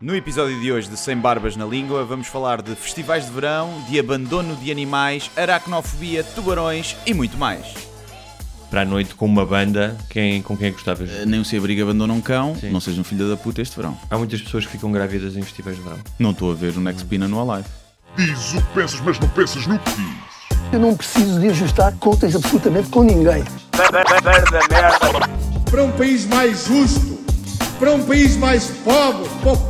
No episódio de hoje de Sem Barbas na Língua, vamos falar de festivais de verão, de abandono de animais, aracnofobia, tubarões e muito mais. Para a noite com uma banda, quem, com quem é que gostavas? Uh, nem um se abriga abandona um cão, Sim. não seja um filho da puta este verão. Há muitas pessoas que ficam grávidas em festivais de verão. Não estou a ver o Next Pina no Alive. Diz o que pensas, mas não pensas no que diz. Eu não preciso de ajustar contas absolutamente com ninguém. para um país mais justo, para um país mais pobre, po-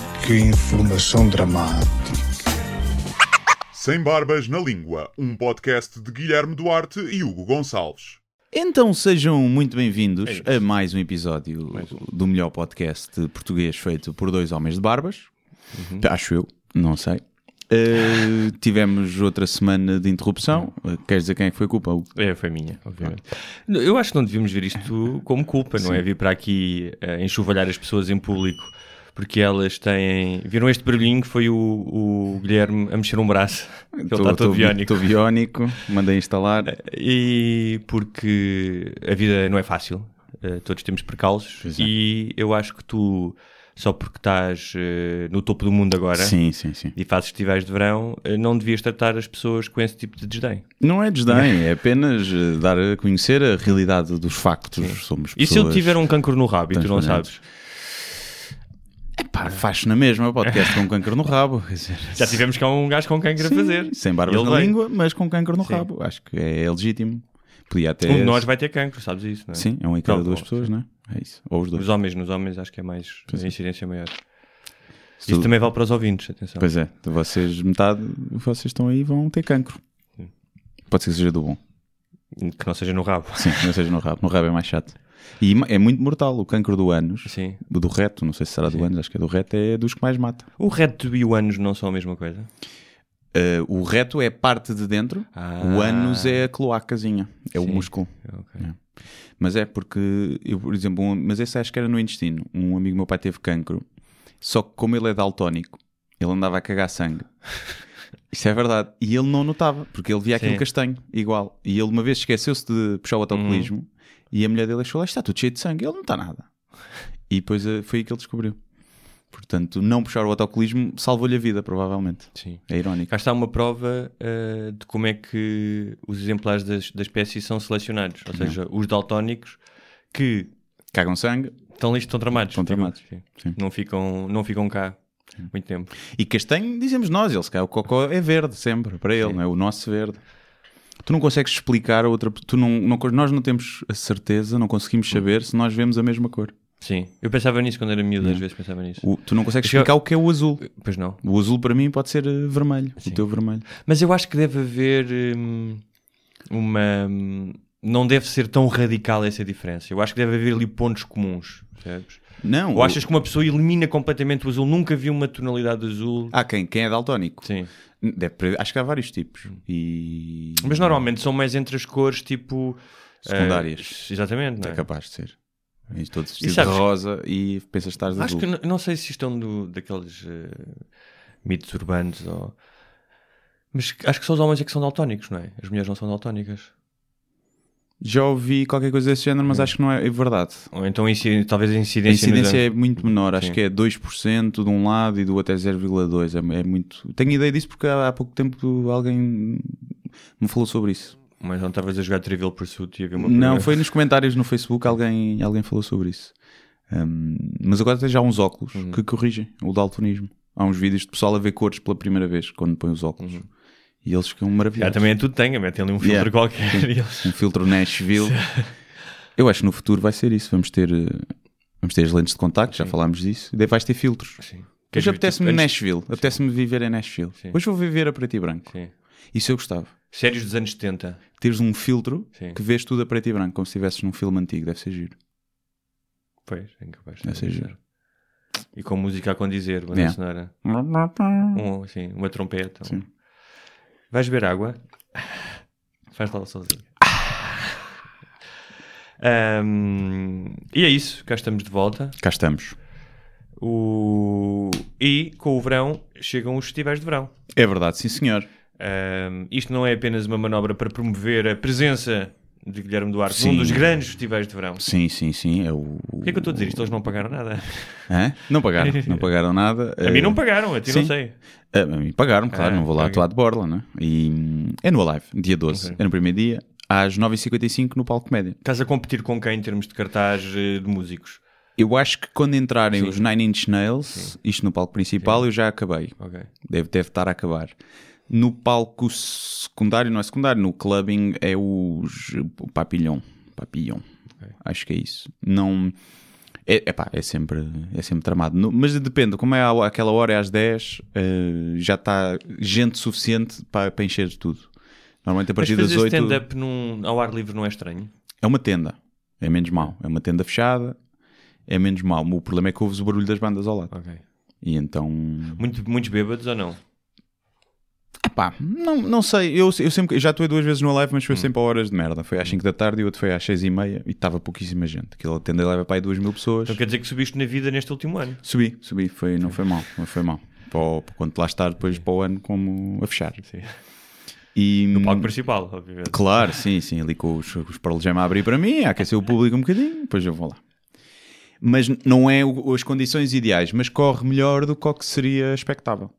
que informação dramática. Sem Barbas na Língua, um podcast de Guilherme Duarte e Hugo Gonçalves. Então sejam muito bem-vindos É a mais um episódio do melhor podcast português feito por dois homens de barbas. Uhum. Acho eu, não sei. Uh, tivemos outra semana de interrupção. Uh, queres dizer quem é que foi culpa? É, foi minha, obviamente. Eu acho que não devíamos ver isto como culpa, não é? Vir para aqui eh, enxovalhar as pessoas em público porque elas têm. Viram este barulhinho que foi o, o Guilherme a mexer um braço. Ele está todo Tô- biónico. Estou biónico, mandei instalar. E porque a vida não é fácil, eh, todos temos percalços, Pois é. e eu acho que tu, só porque estás eh, no topo do mundo agora Sim, sim, sim. e fazes festivais de verão, eh, não devias tratar as pessoas com esse tipo de desdém. Não é desdém, é apenas uh, dar a conhecer a realidade dos factos. Somos E se eu pessoas- tiver um cancro no rabo e tu não sabes? Epá, faz na mesma podcast com câncer no rabo. Dizer, Já tivemos cá um gajo com cancro a fazer. sem barbas Ele na vem. língua, mas com câncer no Sim. rabo. Acho que é legítimo. Podia até. Um de nós vai ter cancro, sabes isso, não é? Sim, é um em cada duas pessoas, não é? É isso. Ou os dois. Nos homens, nos homens acho que é mais, Pois a é. incidência maior. Se Isso tu- também vale para os ouvintes, atenção. Pois é, de vocês, metade, vocês estão aí vão ter cancro. Pode ser que seja do bom. Que não seja no rabo. Sim, não seja no rabo. No rabo é mais chato. E é muito mortal. O cancro do ânus, Sim. do reto, não sei se será do ânus, acho que é do reto, é dos que mais mata. O reto e o ânus não são a mesma coisa? Uh, o reto é a parte de dentro, Ah. o ânus é a cloacazinha, é o Sim. músculo. Ok. É. Mas é porque, eu, por exemplo, um- mas esse acho que era no intestino. Um amigo meu pai teve cancro, só que como ele é daltónico, ele andava a cagar sangue. Isso é verdade. E ele não notava, porque ele via aquele Sim. castanho, igual. E ele uma vez esqueceu-se de puxar o autocolismo Uhum. E a mulher dele achou lá, está tudo cheio de sangue. Ele não está nada. E depois eh, foi aí que ele descobriu. Portanto, não puxar o autocolismo salvou-lhe a vida, provavelmente. Sim. É irónico. Cá está uma prova uh, de como é que os exemplares das, da espécie são selecionados. Ou seja, os daltónicos que Cagam sangue estão listos, estão tramados. Estão tramados. Sim. Sim. Não, ficam, não ficam cá muito tempo. E castanho, dizemos nós, ele se calhar o cocó é verde sempre, para ele, Sim. não é? O nosso verde. Tu não consegues explicar a outra tu não, não, nós não temos a certeza, não conseguimos saber se nós vemos a mesma cor. Sim. Eu pensava nisso quando era miúdo, às vezes pensava nisso. O- tu não consegues eu- explicar o que é o azul. Pois não. O azul para mim pode ser eh, vermelho, Sim. o teu vermelho. Mas eu acho que deve haver hum, uma. hum, não deve ser tão radical essa diferença. Eu acho que deve haver ali pontos comuns. Percebes? Não, Ou achas que uma pessoa elimina completamente o azul? Nunca viu uma tonalidade de azul? há quem? Quem é daltónico? Sim. Deve- acho que há vários tipos. E... Mas normalmente são mais entre as cores tipo. Secundárias. eh, exatamente, É é? capaz de ser. E todos vestidos de rosa e pensas estar de Acho azul. que não sei se isto é do, daqueles eh, mitos urbanos ou. Mas acho que só os homens é que são daltónicos, não é? As mulheres não são daltónicas. Já ouvi qualquer coisa desse género, mas acho que não é, é verdade. Ou então talvez a A incidência. nos incidência é muito menor, acho Sim. que é 2% de um lado e do outro é 0,2%. É, é muito. Tenho ideia disso porque há, pouco tempo alguém me falou sobre isso. Mas não estavas a jogar Trivial Pursuit e havia uma. Não, foi nos comentários no Facebook alguém, alguém falou sobre isso. Hum, mas agora tem já uns óculos Uhum. que corrigem o daltonismo. Há uns vídeos de pessoal a ver cores pela primeira vez quando põe os óculos. E eles ficam maravilhosos. também é tudo tem, metem ali um filtro Yeah. qualquer. eles- Um filtro Nashville. Eu acho que no futuro vai ser isso. Vamos ter, eh, vamos ter as lentes de contacto, já falámos disso. E daí vais ter filtros. Sim. Hoje apetece-me tipo, Nashville. Apetece-me viver em Nashville. Sim. Hoje vou viver a preto e branco. Sim. Isso eu gostava. Séries dos anos 70. Teres um filtro Sim. que vês tudo a preto e branco, como se estivesses num filme antigo. Deve ser giro. Pois, é incapaz. Deve ser giro. E com música a condizer, banda Yeah. sonora. Um, assim, uma trompeta. um- Vais beber água? Faz lá sozinho. Ahm, e é isso, cá estamos de volta. Cá estamos. O... E com o verão chegam os festivais de verão. É verdade, sim senhor. Ahm, isto não é apenas uma manobra para promover a presença de Guilherme Duarte Sim. num dos grandes festivais de verão. Sim, sim, sim. É o... Por que é que eu estou a dizer isto? Eles não pagaram nada. Hã? Não pagaram, não pagaram nada. A mim Eh, não pagaram, a ti não sim. sei. A mim pagaram, claro, Ah, não vou lá atuar de borla, né? E hum, é no Alive, dia 12. Ok. É no primeiro dia, às 9h55 no Palco Média. Estás a competir com quem em termos de cartaz eh, de músicos? Eu acho que quando entrarem Sim. os Nine Inch Nails, isto no palco principal, eu já acabei. Ok. Deve, deve estar a acabar. No palco secundário, não é secundário, no clubbing é os, o Papillon. Papillon. Acho que é isso. Não. É, epá, é, sempre, é sempre tramado. No- mas depende, como é aquela hora é às 10, eh, já está gente suficiente para, para encher tudo. Normalmente a Mas partir das fazer 8 stand-up ao ar livre não é estranho? é uma tenda. É menos mau. É uma tenda fechada. É menos mau. O problema é que ouves o barulho das bandas ao lado. Ok. E então. Muito, muitos bêbados ou não? Epá, não, não sei. Eu, eu sempre, já atuei duas vezes no live, Hum. mas foi sempre a horas de merda. Foi às 5 da tarde e o outro foi às 6 e meia e estava pouquíssima gente. Aquilo tenda leva para aí 2 mil pessoas. Então quer dizer que subiste na vida neste último ano. Subi, subi. Foi, não foi mal. Não foi mal. Para, o- para quando lá estar depois para o ano como a fechar. Sim. E, No palco principal, obviamente. Claro, sim, sim. Ali com os, os Pearl Jam a abrir para mim, a aquecer o público um bocadinho, depois eu vou lá. Mas não é o- as condições ideais, mas corre melhor do que o que seria expectável.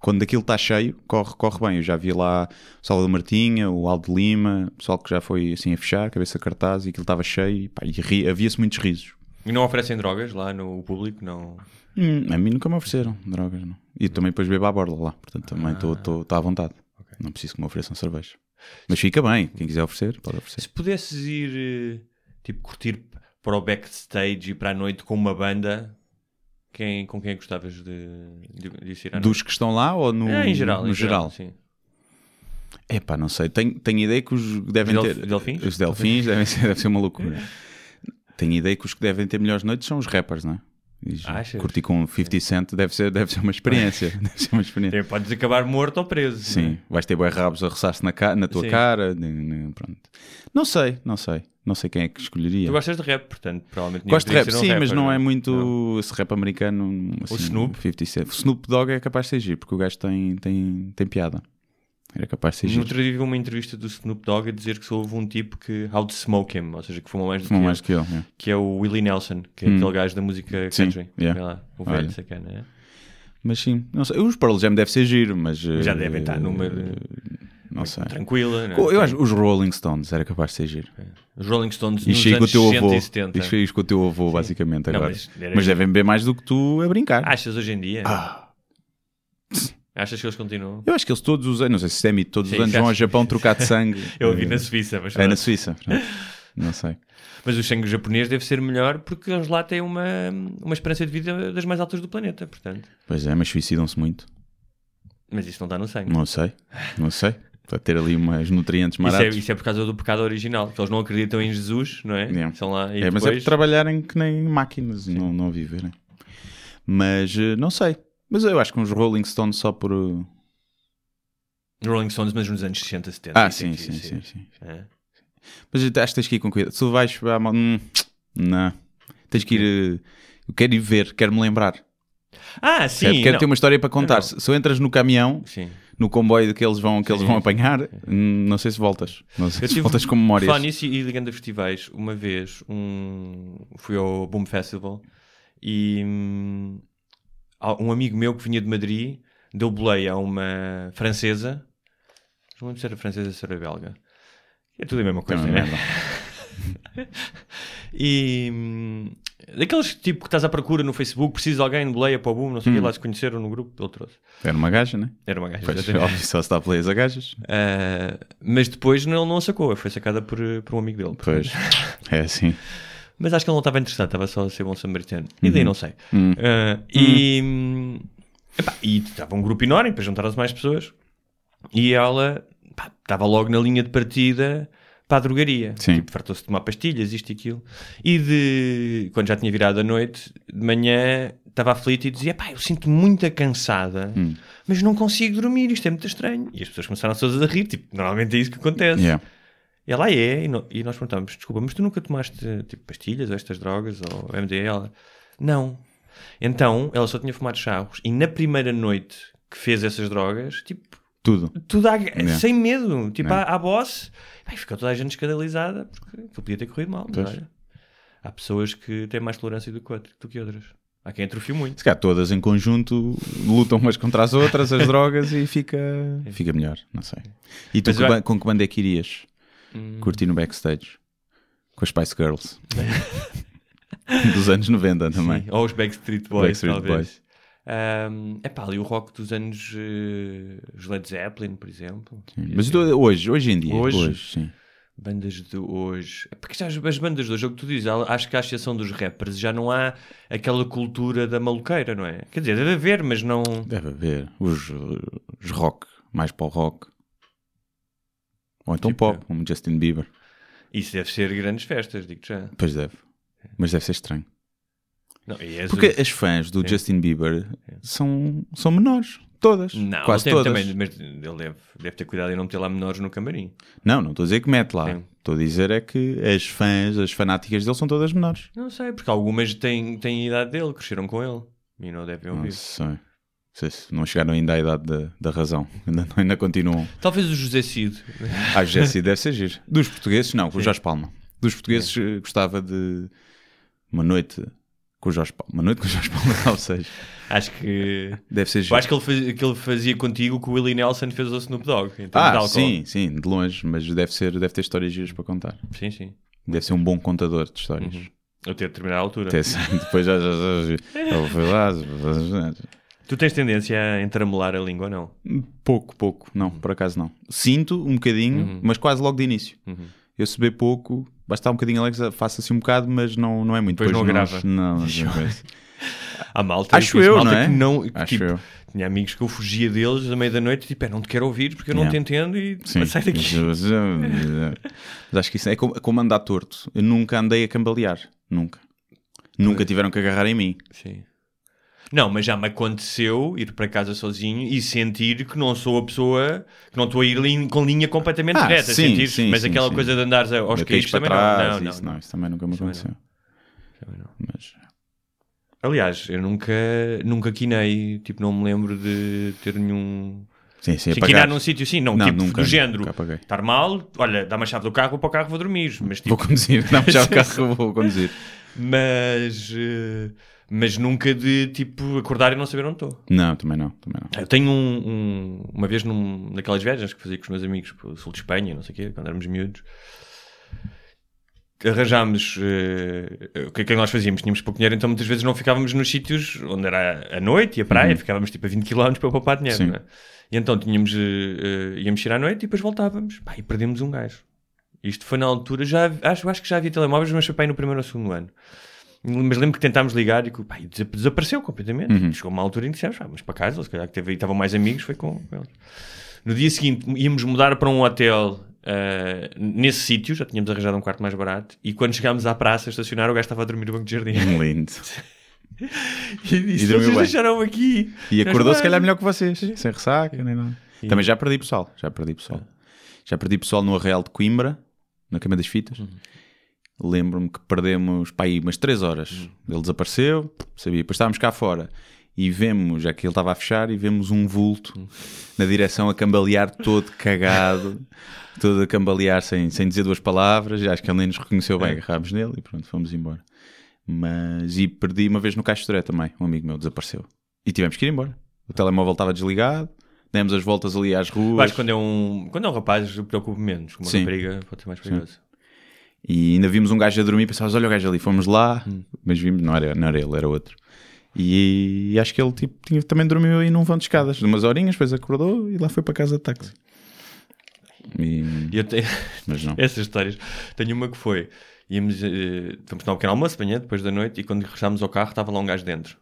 Quando aquilo está cheio, corre, corre bem. Eu já vi lá o Salvador Martinha, o Aldo Lima, o pessoal que já foi assim a fechar, cabeça cartaz, e aquilo estava cheio, e, pá, e havia-se muitos risos. E não oferecem drogas lá no público? Não. Hum, a mim nunca me ofereceram drogas, não. E também depois bebo à borda lá, portanto também estou à vontade. Não preciso que me ofereçam cerveja. Mas fica bem, quem quiser oferecer, pode oferecer. Se pudesses ir, eh, tipo, curtir para o backstage e para a noite com uma banda, quem, com quem que gostavas de, de, de ir à noite? Dos que estão lá ou no, É, em geral. no em geral? sim. Epá, não sei. Tenho, tenho ideia que os devem Os ter. delf- delfins? Os delfins devem ser, deve ser uma loucura. Tenho ideia que os que devem ter melhores noites são os rappers, não é? Achas? Curtir com 50 Cent deve ser, deve ser uma experiência. deve ser uma experiência. Podes acabar morto ou preso. Sim, não é? vais ter boi rabos a roçar-se na, ca- na tua Sim. cara. pronto. Não sei, não sei. Não sei quem é que escolheria. Tu gostas de rap, portanto, provavelmente Gosto de rap, um sim, mas rapper, não é não muito esse rap americano. Assim, Snoop? 50 Cent. O Snoop Dogg é capaz de ser giro, porque o gajo tem, tem, tem piada. Era capaz de ser No giro. outro dia vi uma entrevista do Snoop Dogg a dizer que só houve um tipo que how to smoke him, ou seja, que fuma mais do que, mais ele, que ele. yeah. que é o Willie Nelson, que é Hum. aquele gajo da música Sim, country. yeah. Vê lá, o Olha. velho sacana. é? Mas sim, não sei. Os Pearl Jam deve ser giro, mas. Já eh, devem estar numa Não sei. Tranquila. não é? Eu acho os Rolling Stones era capaz de ser giro. Os Rolling Stones E nos chega o anos teu 60 avô. e 70. Isto é com o teu avô, basicamente, Não, agora. mas mas, era devem beber mais do que tu a brincar. Achas hoje em dia? Ah. Achas que eles continuam? Eu acho que eles todos os anos, não sei se é mito, todos Sim, os anos vão ao. Japão trocar de sangue. Eu ouvi Eh, na Suíça, mas, É na Suíça. Não sei. mas o sangue japonês deve ser melhor porque eles lá têm uma, uma esperança de vida das mais altas do planeta, portanto. Pois é, mas suicidam-se muito. Mas isso não está no sangue. Não sei. Não sei. Para ter ali umas nutrientes Isso é, isso é por causa do pecado original, que eles não acreditam em Jesus, não é? Yeah. São lá e É, mas é por depois... trabalharem que nem máquinas não, não viverem. Mas eh, não sei. Mas eu acho que uns Rolling Stones só por. eh, Rolling Stones, mas nos anos 60, 70. Ah, sim, é sim, sim, sim. É. Mas acho que tens que ir com cuidado. Se tu vais. à mão- Hum, não. Tens que ir. eh, Eu quero ir ver, quero me lembrar. Ah, sim. Quero, quero não. ter uma história para contar. Não. Se, se entras no caminhão, Sim. no comboio que eles vão, que eles Sim. vão apanhar, hum, não sei se voltas. Não sei Eu se voltas com memórias. Falar nisso e ligando a festivais, uma vez um, fui ao Boom Festival e hum, um amigo meu que vinha de Madrid deu boleia a uma francesa, não lembro se era francesa ou se era belga, é tudo a mesma coisa, Também né? e hum, daqueles tipo que estás à procura no Facebook, precisa de alguém de boleia para o Boom, não sei o que, lá se conheceram no grupo, ele trouxe. Era uma gaja, né? Era uma gaja. Pois, óbvio, só se dá players a gajas. Ah, mas depois não, não a sacou, foi sacada por, por um amigo dele. Pois, é assim. Mas acho que ele não estava interessado, estava só a ser bom samaritano. E daí não sei. Hum. Ah, e, epá, estava um grupo enorme, depois juntaram-se mais pessoas. E ela pá, estava logo na linha de partida para a drogaria. Sim. Tipo, fartou-se de tomar pastilhas, isto e aquilo. E de, quando já tinha virado a noite, de manhã, estava aflito e dizia, pá, eu sinto-me muito cansada, Hum. mas não consigo dormir, isto é muito estranho. E as pessoas começaram-se todas a rir, tipo, normalmente é isso que acontece. Yeah. Ela "Ah, é, e, no- e nós perguntamos, desculpa, mas tu nunca tomaste tipo pastilhas ou estas drogas ou MD? Ela, não. Então, ela só tinha fumado charros e na primeira noite que fez essas drogas, tipo, Tudo. tudo à- Yeah. sem medo, tipo, Yeah. à, à boss, Ai, ficou toda a gente escandalizada porque aquilo podia ter corrido mal. Mas Pois. olha, há pessoas que têm mais tolerância do que, outro- do que outras. Há quem atrofie muito. Se calhar todas em conjunto lutam umas contra as outras, as drogas, e fica, fica melhor. Não sei. E tu que ba- com que banda é que irias Hum. curtir no backstage? Com as Spice Girls. Dos anos 90 também. Sim, Ou os Backstreet Boys, Backstreet talvez. Boys. é pá, ali o rock dos anos os Led Zeppelin, por exemplo. Mas tu- hoje, hoje em dia, Hoje? hoje, sim. Bandas de hoje. É Porque já as, as bandas de hoje, é o que tu dizes, acho que à exceção dos rappers já não há aquela cultura da maluqueira, não é? Quer dizer, deve haver, mas não. Deve haver. Os, os rock, mais para o rock. Ou então Tipo- pop, como Justin Bieber. Isso deve ser grandes festas, digo já. Pois deve. Mas deve ser estranho. Não, Porque as fãs do Justin Bieber são, são menores. Todas. Não, quase todas. também, mas ele deve, deve ter cuidado em não meter lá menores no camarim. Não, não estou a dizer que mete lá. Estou a dizer é que as fãs, as fanáticas dele são todas menores. Não sei, porque algumas têm, têm a idade dele, cresceram com ele e não devem ouvir. Não sei se não chegaram ainda à idade da, da razão. Ainda, ainda continuam. Talvez o José Cid. Ah, Jesse deve ser giro. Dos portugueses, não, com o Jorge Palma. Dos portugueses, eh, gostava de uma noite com o Jorge Palma. Uma noite com o Jorge Palma, talvez seja. Acho que. Deve ser giro. acho que ele, faz- que ele fazia contigo o que o Willie Nelson fez ao Snoop Dogg. Ah, sim, sim, de longe, mas deve, ser, deve ter histórias giras para contar. Sim, sim. Deve ser um bom contador de histórias. Até determinada altura. Até depois já, já, já, já- eu fui lá, Tu tens tendência a entramelar a língua ou não? Pouco, pouco. Não, por acaso não. Sinto um bocadinho, mas quase logo de início. Eu se beber pouco, basta estar um bocadinho Alexa, faço assim um bocado, mas não, não é muito. Depois não grava. Não, não. Há malta, Acho eu, malta não é? que não. Acho tipo, eu. Tinha amigos que eu fugia deles à meia da noite, tipo, é, não te quero ouvir porque eu não Yeah. te entendo e Sim. sai daqui. Mas, acho que isso é como, é como andar torto. Eu nunca andei a cambalear. Nunca. Nunca tiveram que agarrar em mim. Sim. Não, mas já me aconteceu ir para casa sozinho e sentir que não sou a pessoa, que não estou a ir com linha completamente Ah, reta, sim, sentir sim, mas sim, aquela sim. coisa de andares aos caídos também trás, não. Não, isso, não, não, isso também nunca me Também aconteceu. também não. Mas, Aliás, eu nunca, nunca quinei, tipo, não me lembro de ter nenhum. sim, sim, Sim, quinar num sítio assim, não, Não, tipo, nunca, do género, estar mal, olha, dá-me a chave do carro, vou para o carro, vou dormir, mas tipo, Vou conduzir. Não, já o carro vou conduzir. mas, eh, mas nunca de, tipo, acordar e não saber onde estou. Não, também não. Também não. Eu tenho um, um- uma vez num, naquelas viagens que fazia com os meus amigos pelo sul de Espanha, não sei o quê, quando éramos miúdos, arranjámos eh, o que é que nós fazíamos? Tínhamos pouco dinheiro, então muitas vezes não ficávamos nos sítios onde era a noite e a praia, ficávamos tipo a 20 km para poupar dinheiro, Sim. não é? E então tínhamos, eh, eh, íamos ir à noite e depois voltávamos, pá, e perdemos um gajo. Isto foi na altura, já, acho, acho que já havia telemóveis, mas foi pá, aí no primeiro ou segundo ano. Mas lembro que tentámos ligar e pá, e desa- desapareceu completamente. Uhum. Chegou uma altura em que dissemos, ah, mas para casa, se calhar que teve, estavam mais amigos, foi com, eles. No dia seguinte íamos mudar para um hotel ah, nesse sítio, já tínhamos arranjado um quarto mais barato, e quando chegámos à praça a estacionar, o gajo estava a dormir no banco de jardim. Lindo. e disse, E vocês deixaram aqui. E acordou se calhar melhor que vocês, sem ressaca, nem nada. Também já perdi pessoal, já perdi pessoal. Já perdi pessoal no Arreal de Coimbra, na Cama das Fitas. Lembro-me que perdemos para aí umas 3 horas. Ele desapareceu, sabia. Depois estávamos cá fora e vemos, já que ele estava a fechar, e vemos um vulto na direção a cambalear todo cagado, todo a cambalear sem, sem dizer duas palavras. Acho que ele nem nos reconheceu bem, agarrámos nele e pronto, fomos embora. Mas, e perdi uma vez no Caixo Toré também, um amigo meu desapareceu. E tivemos que ir embora. O telemóvel estava desligado, demos as voltas ali às ruas. que quando é um, quando é um rapaz, eu preocupo menos. Com uma Sim. rapariga pode ser mais perigoso. E ainda vimos um gajo a dormir, pensávamos, olha o gajo ali, fomos lá, Hum. mas vimos, não era, não era ele, era outro. E, acho que ele tipo, tinha- também dormiu aí num vão de escadas, de umas horinhas, depois acordou e lá foi para casa de táxi. E- E eu tenho... mas não. Essas histórias. Tenho uma que foi. Íamos, eh, fomos tomar um pequeno almoço de manhã, depois da noite, e quando regressámos ao carro estava lá um gajo dentro.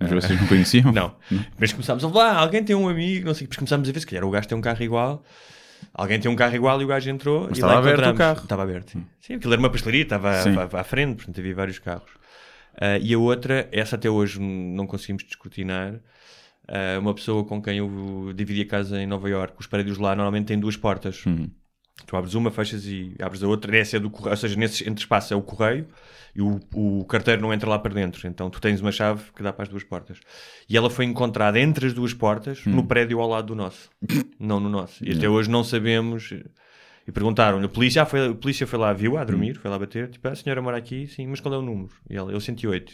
Mas vocês não conheciam? Não. Mas começámos a falar, "Ah, alguém tem um amigo, não sei, depois começámos a ver se calhar o gajo tem um carro igual. Alguém tem um carro igual e o gajo entrou Mas e estava lá aberto o carro. Estava aberto, sim. Sim, aquilo era uma pastelaria, estava Sim. à, à- frente, portanto havia vários carros. Ah, e a outra, essa até hoje não conseguimos descortinar, ah, uma pessoa com quem eu dividi a casa em Nova Iorque, os prédios lá normalmente têm duas portas. Uhum. Tu abres uma, fechas e abres a outra. Essa é do correio, ou seja, nesse entre espaço é o correio e o, o carteiro não entra lá para dentro. Então tu tens uma chave que dá para as duas portas. E ela foi encontrada entre as duas portas Hum. no prédio ao lado do nosso, não no nosso. E até hoje não sabemos. E perguntaram-lhe, a polícia, ah, foi, a polícia foi lá, viu, a Hum. dormir, foi lá bater. Tipo, "Ah, a senhora mora aqui, sim, mas qual é o número? E ela, eu 108.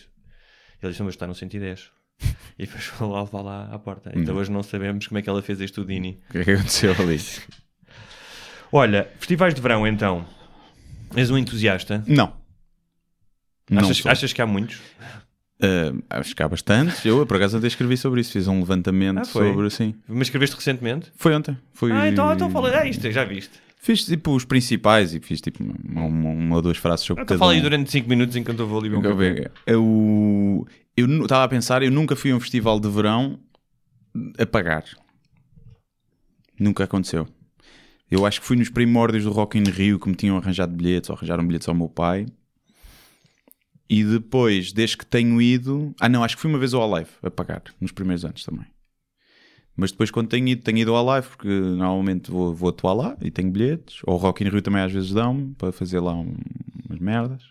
Ele disse, mas está no 110. E depois foi lá levar lá à porta. Então hoje não sabemos como é que ela fez este Houdini. O que é que aconteceu ali? Olha, festivais de verão então. És um entusiasta? Não. Não achas, achas que há muitos? Ah, acho que há bastantes. Eu, por acaso, até escrevi sobre isso. Fiz um levantamento Ah, sobre, assim. Mas escreveste recentemente? Foi ontem. Foi... Ah, então, então fala. Ah, isto, já viste. Fiz tipo os principais e fiz tipo uma, uma- ou duas frases sobre Então cada fala aí um. durante 5 minutos enquanto eu vou ali ver um Eu, estava a pensar, eu nunca fui a um festival de verão a pagar. Nunca aconteceu. Eu acho que fui nos primórdios do Rock in Rio que me tinham arranjado bilhetes, ou arranjaram bilhetes ao meu pai. E depois, desde que tenho ido... Ah não, acho que fui uma vez ao Alive a pagar, nos primeiros anos também. Mas depois quando tenho ido, tenho ido ao Alive, porque normalmente vou, vou atuar lá e tenho bilhetes. Ou Rock in Rio também às vezes dão-me, para fazer lá um- umas merdas.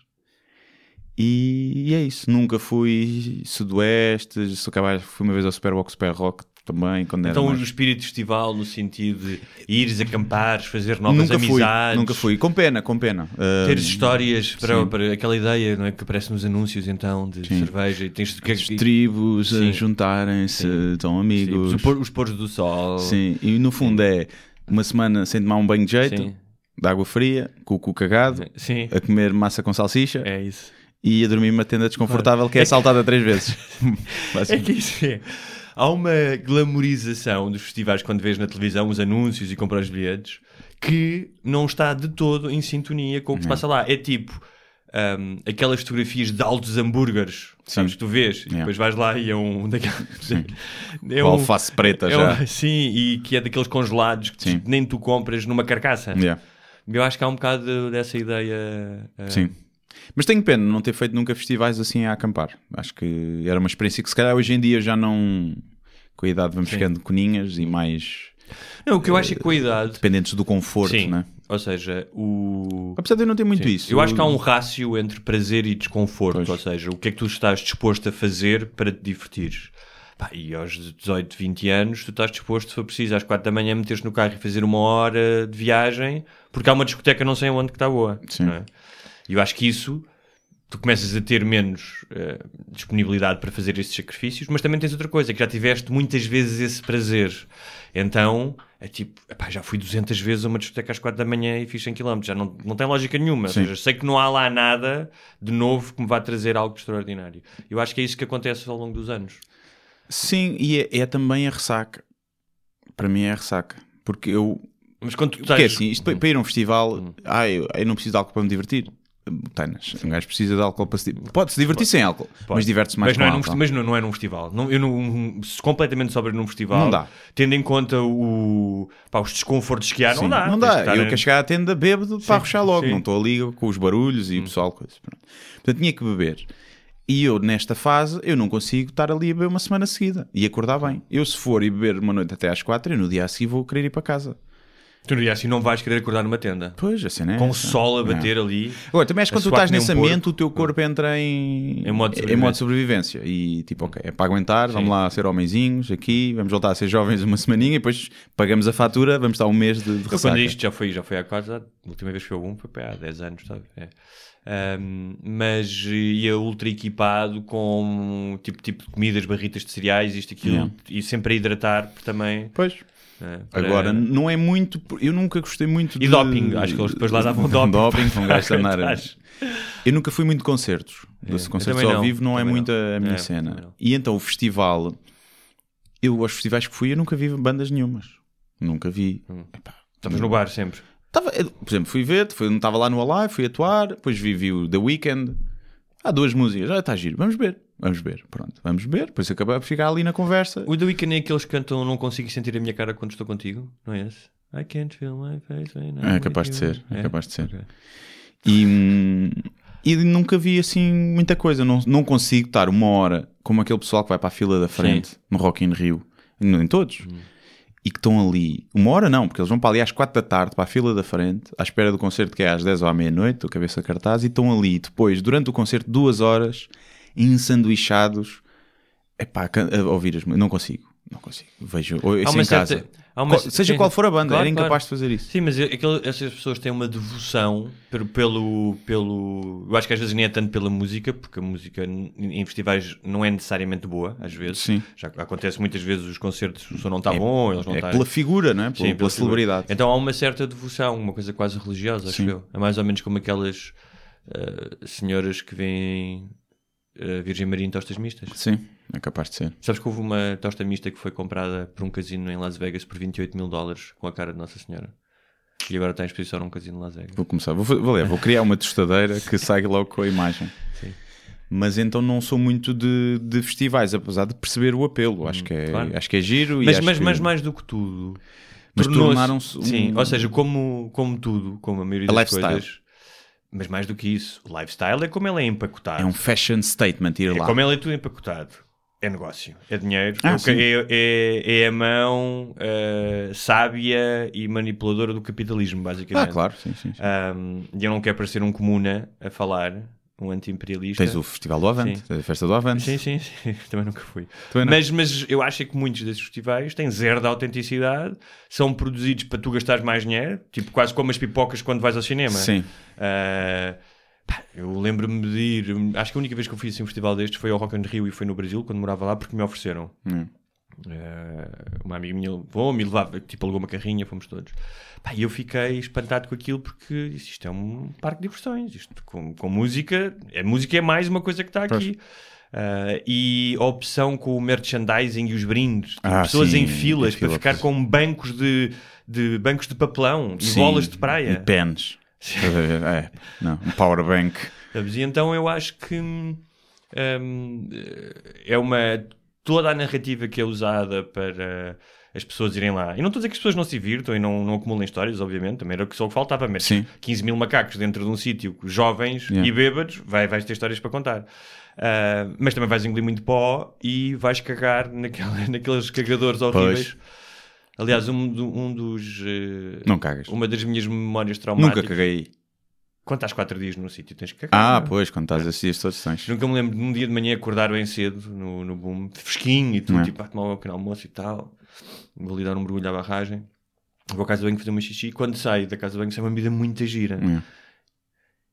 E, e é isso. Nunca fui Sudoeste, capaz, fui uma vez ao Superbox Super Rock também, quando era Então mais- o espírito festival no sentido de ires acampares, fazer novas nunca fui, amizades. nunca fui. Com pena, com pena. Ah, Teres histórias para, sim. para aquela ideia, não é? Que aparece nos anúncios então de Sim. cerveja e tens que as tribos a Sim. juntarem-se, estão Sim, amigos. os, os poros do sol. Sim, e no fundo é uma semana sem tomar um banho de jeito, Sim. de água fria, com o cu cagado, Sim. a comer massa com salsicha É isso. e a dormir numa tenda desconfortável que é assaltada três vezes. É que isso é. Há uma glamorização dos festivais quando vês na televisão os anúncios e compras bilhetes que não está de todo em sintonia com o que se passa lá. É tipo hum, aquelas fotografias de altos hambúrgueres, sabes que tu vês, e Yeah. depois vais lá e é um daqueles. É Com alface preta é já. um- sim, e que é daqueles congelados que Sim. nem tu compras numa carcaça. Yeah. Eu acho que há um bocado dessa ideia. uh, Sim. Mas tenho pena não ter feito nunca festivais assim a acampar. Acho que era uma experiência que se calhar hoje em dia já não. Com a idade vamos ficando coninhas e mais Não, o que eu acho é que com a idade. dependentes do conforto, Sim, né? ou seja, o. Apesar de eu não ter muito Sim. isso. Eu acho que há um rácio entre prazer e desconforto, Pois. ou seja, o que é que tu estás disposto a fazer para te divertires. Pá, e aos 18, 20 anos, tu estás disposto, se for preciso, às 4 da manhã, meteres no carro e fazer uma hora de viagem, porque há uma discoteca não sei onde que está boa. Sim. não é? E eu acho que isso, tu começas a ter menos eh, disponibilidade para fazer esses sacrifícios, mas também tens outra coisa, que já tiveste muitas vezes esse prazer. Então, é tipo, epá, já fui 200 vezes a uma discoteca às 4 da manhã e fiz 100 km, já não, não tem lógica nenhuma. Ou seja, sei que não há lá nada de novo que me vá trazer algo extraordinário. Eu acho que é isso que acontece ao longo dos anos. Sim, e é, é também a ressaca. Para mim é a ressaca. Porque eu. Mas quando tu Porque estás... é assim, isto para, para ir a um festival, ah, eu, eu não preciso de álcool para me divertir. Botanas. Um gajo precisa de álcool para se divertir. Pode-se divertir sem álcool, mas diverte-se mais mas não, com é num, álcool. festi- mas não, não é num festival. Não, eu não, se completamente sobre num festival, Não dá. tendo em conta o, pá, os desconfortos que há, Sim, não dá. Não dá. que Eu a- quero chegar à tenda bêbado para arrochar logo. sim. Hum. Não estou ali com os barulhos e o pessoal. Coisa. Portanto, tinha que beber. E eu, nesta fase, eu não consigo estar ali a beber uma semana seguida e acordar bem. Eu, se for e beber uma noite até às quatro, eu no dia a seguir vou querer ir para casa. Tu dia assim não vais querer acordar numa tenda. Pois, assim, né? Com o sol a bater ali. Agora, também acho que quando tu estás nesse um ambiente, o teu corpo entra em, Em modo de em modo de sobrevivência. E tipo, ok, é para aguentar, vamos lá ser homenzinhos aqui, vamos voltar a ser jovens uma semaninha e depois pagamos a fatura, vamos estar um mês de, de Eu ressaca. quando isto já foi, já foi há quase, a última vez que foi um, foi há 10 anos, sabe? É. Ahm, mas ia ultra equipado com tipo, tipo de comidas, barritas de cereais, isto, aquilo, Yeah. e sempre a hidratar porque também. Pois. É, para- Agora, não é muito. Eu nunca gostei muito E de. doping, acho que eles depois lá davam doping. doping, de andar. Aguentares. Eu nunca fui muito de concertos. Os eu concertos ao não, vivo não é muito não. a minha É, cena. E então o festival. Eu, aos festivais que fui, eu nunca vi bandas nenhumas. Nunca vi. Hum. Epá, Estamos no bar sempre. Tava, por exemplo, fui ver, fui, estava lá no Alive, fui atuar, depois vi, vi o The Weeknd. Há duas músicas, já está giro, vamos ver, vamos ver, pronto, vamos ver. Depois acabei por ficar ali na conversa. O The Weeknd é aqueles que cantam Não Consigo Sentir a Minha Cara Quando Estou Contigo, não é esse? I can't feel my face É capaz de ser, é capaz de ser. Ok. E, hum, e nunca vi assim muita coisa. Não, não consigo estar uma hora como aquele pessoal que vai para a fila da frente no Rock in Rio, em todos, e que estão ali. Uma hora não, porque eles vão para ali às quatro da tarde para a fila da frente, à espera do concerto que é às 10 ou à meia-noite, do cabeça cartaz, e estão ali depois, durante o concerto, duas horas, ensanduichados epá, can- a ouvir as. Não consigo. Não consigo. Vejo. Isso em certa- casa. uma- seja sim. qual for a banda, Claro, era incapaz claro. de fazer isso. Sim, mas aquele- essas pessoas têm uma devoção pelo, pelo, pelo. Eu acho que às vezes nem é tanto pela música, porque a música em festivais não é necessariamente boa, às vezes. Sim. Já acontece muitas vezes os concertos, o som não está bom, eles não É estão. pela figura, não é? Pela, Sim, pela pela celebridade. Então há uma certa devoção, uma coisa quase religiosa, acho Sim. eu. É mais ou menos como aquelas eh, senhoras que veem a Virgem Maria em tostas mistas. Sim, é capaz de ser. Sabes que houve uma tosta mista que foi comprada por um casino em Las Vegas por 28 mil dólares com a cara de Nossa Senhora. E agora está em exposição num casino em Las Vegas. Vou começar. Vou, vou, ler, vou criar uma tostadeira que sai logo com a imagem. Sim. Mas então não sou muito de, de festivais, apesar de perceber o apelo. Acho, que, é, Hum, claro. acho que é giro. Mas, mas, que- mas mais do que tudo. Mas tornaram-se um- Sim, ou seja, como, como tudo, como a maioria A das lifestyle. coisas. Mas mais do que isso, o lifestyle é como ele é empacotado. É um fashion statement ir É lá. como ele é tudo empacotado. É negócio, é dinheiro, Ah, é, é, é- é a mão eh, sábia e manipuladora do capitalismo, Ah, basicamente. claro, sim, sim. sim. Um, e eu não quero parecer um comuna a falar, um anti-imperialista. Tens o Festival do Avante, Sim. a festa do Avante. Sim, sim, sim. Também nunca fui. Também. Mas, mas eu acho é que muitos desses festivais têm zero de autenticidade, são produzidos para tu gastares mais dinheiro, tipo quase como as pipocas quando vais ao cinema. Sim. Pá, eu lembro-me de ir, acho que a única vez que eu fui assim, a um festival destes foi ao Rock in Rio e foi no Brasil, quando morava lá, porque me ofereceram. Hum. Ah, uma amiga minha levou-me e levava, tipo, alugou uma carrinha, fomos todos. E eu fiquei espantado com aquilo porque disse, isto é um parque de diversões, isto com, com música, a música é mais uma coisa que está aqui. Ah, e a opção com o merchandising e os brindes, tipo, Ah, pessoas sim, em filas para fila, ficar pois. com bancos de, de bancos de papelão e Sim, bolas de praia. E pens. É, não, um power bank. Sabes? E então eu acho que hum, hum, é uma. Toda a narrativa que é usada para as pessoas irem lá. E não estou a dizer que as pessoas não se divirtam e não, não acumulem histórias, obviamente, também era o que só faltava. Mas Sim. 15 mil macacos dentro de um sítio, jovens Yeah. e bêbados, vai, vais ter histórias para contar. Ah, mas também vais engolir muito pó e vais cagar naquela, naqueles cagadores horríveis. Aliás, um, um dos. eh, Não cagas. Uma das minhas memórias traumáticas. Nunca caguei. Quando estás 4 dias no sítio, tens que cagar. Ah, não é? pois, quando estás assim, as todos tens. Nunca me lembro de um dia de manhã acordar bem cedo no, no boom, fresquinho e tudo, é? tipo, a tomar um pequeno almoço e tal. Vou lhe dar um mergulho à barragem. Vou à casa de banho fazer uma xixi. E quando saio da casa de banho, sai uma medida muito gira. É,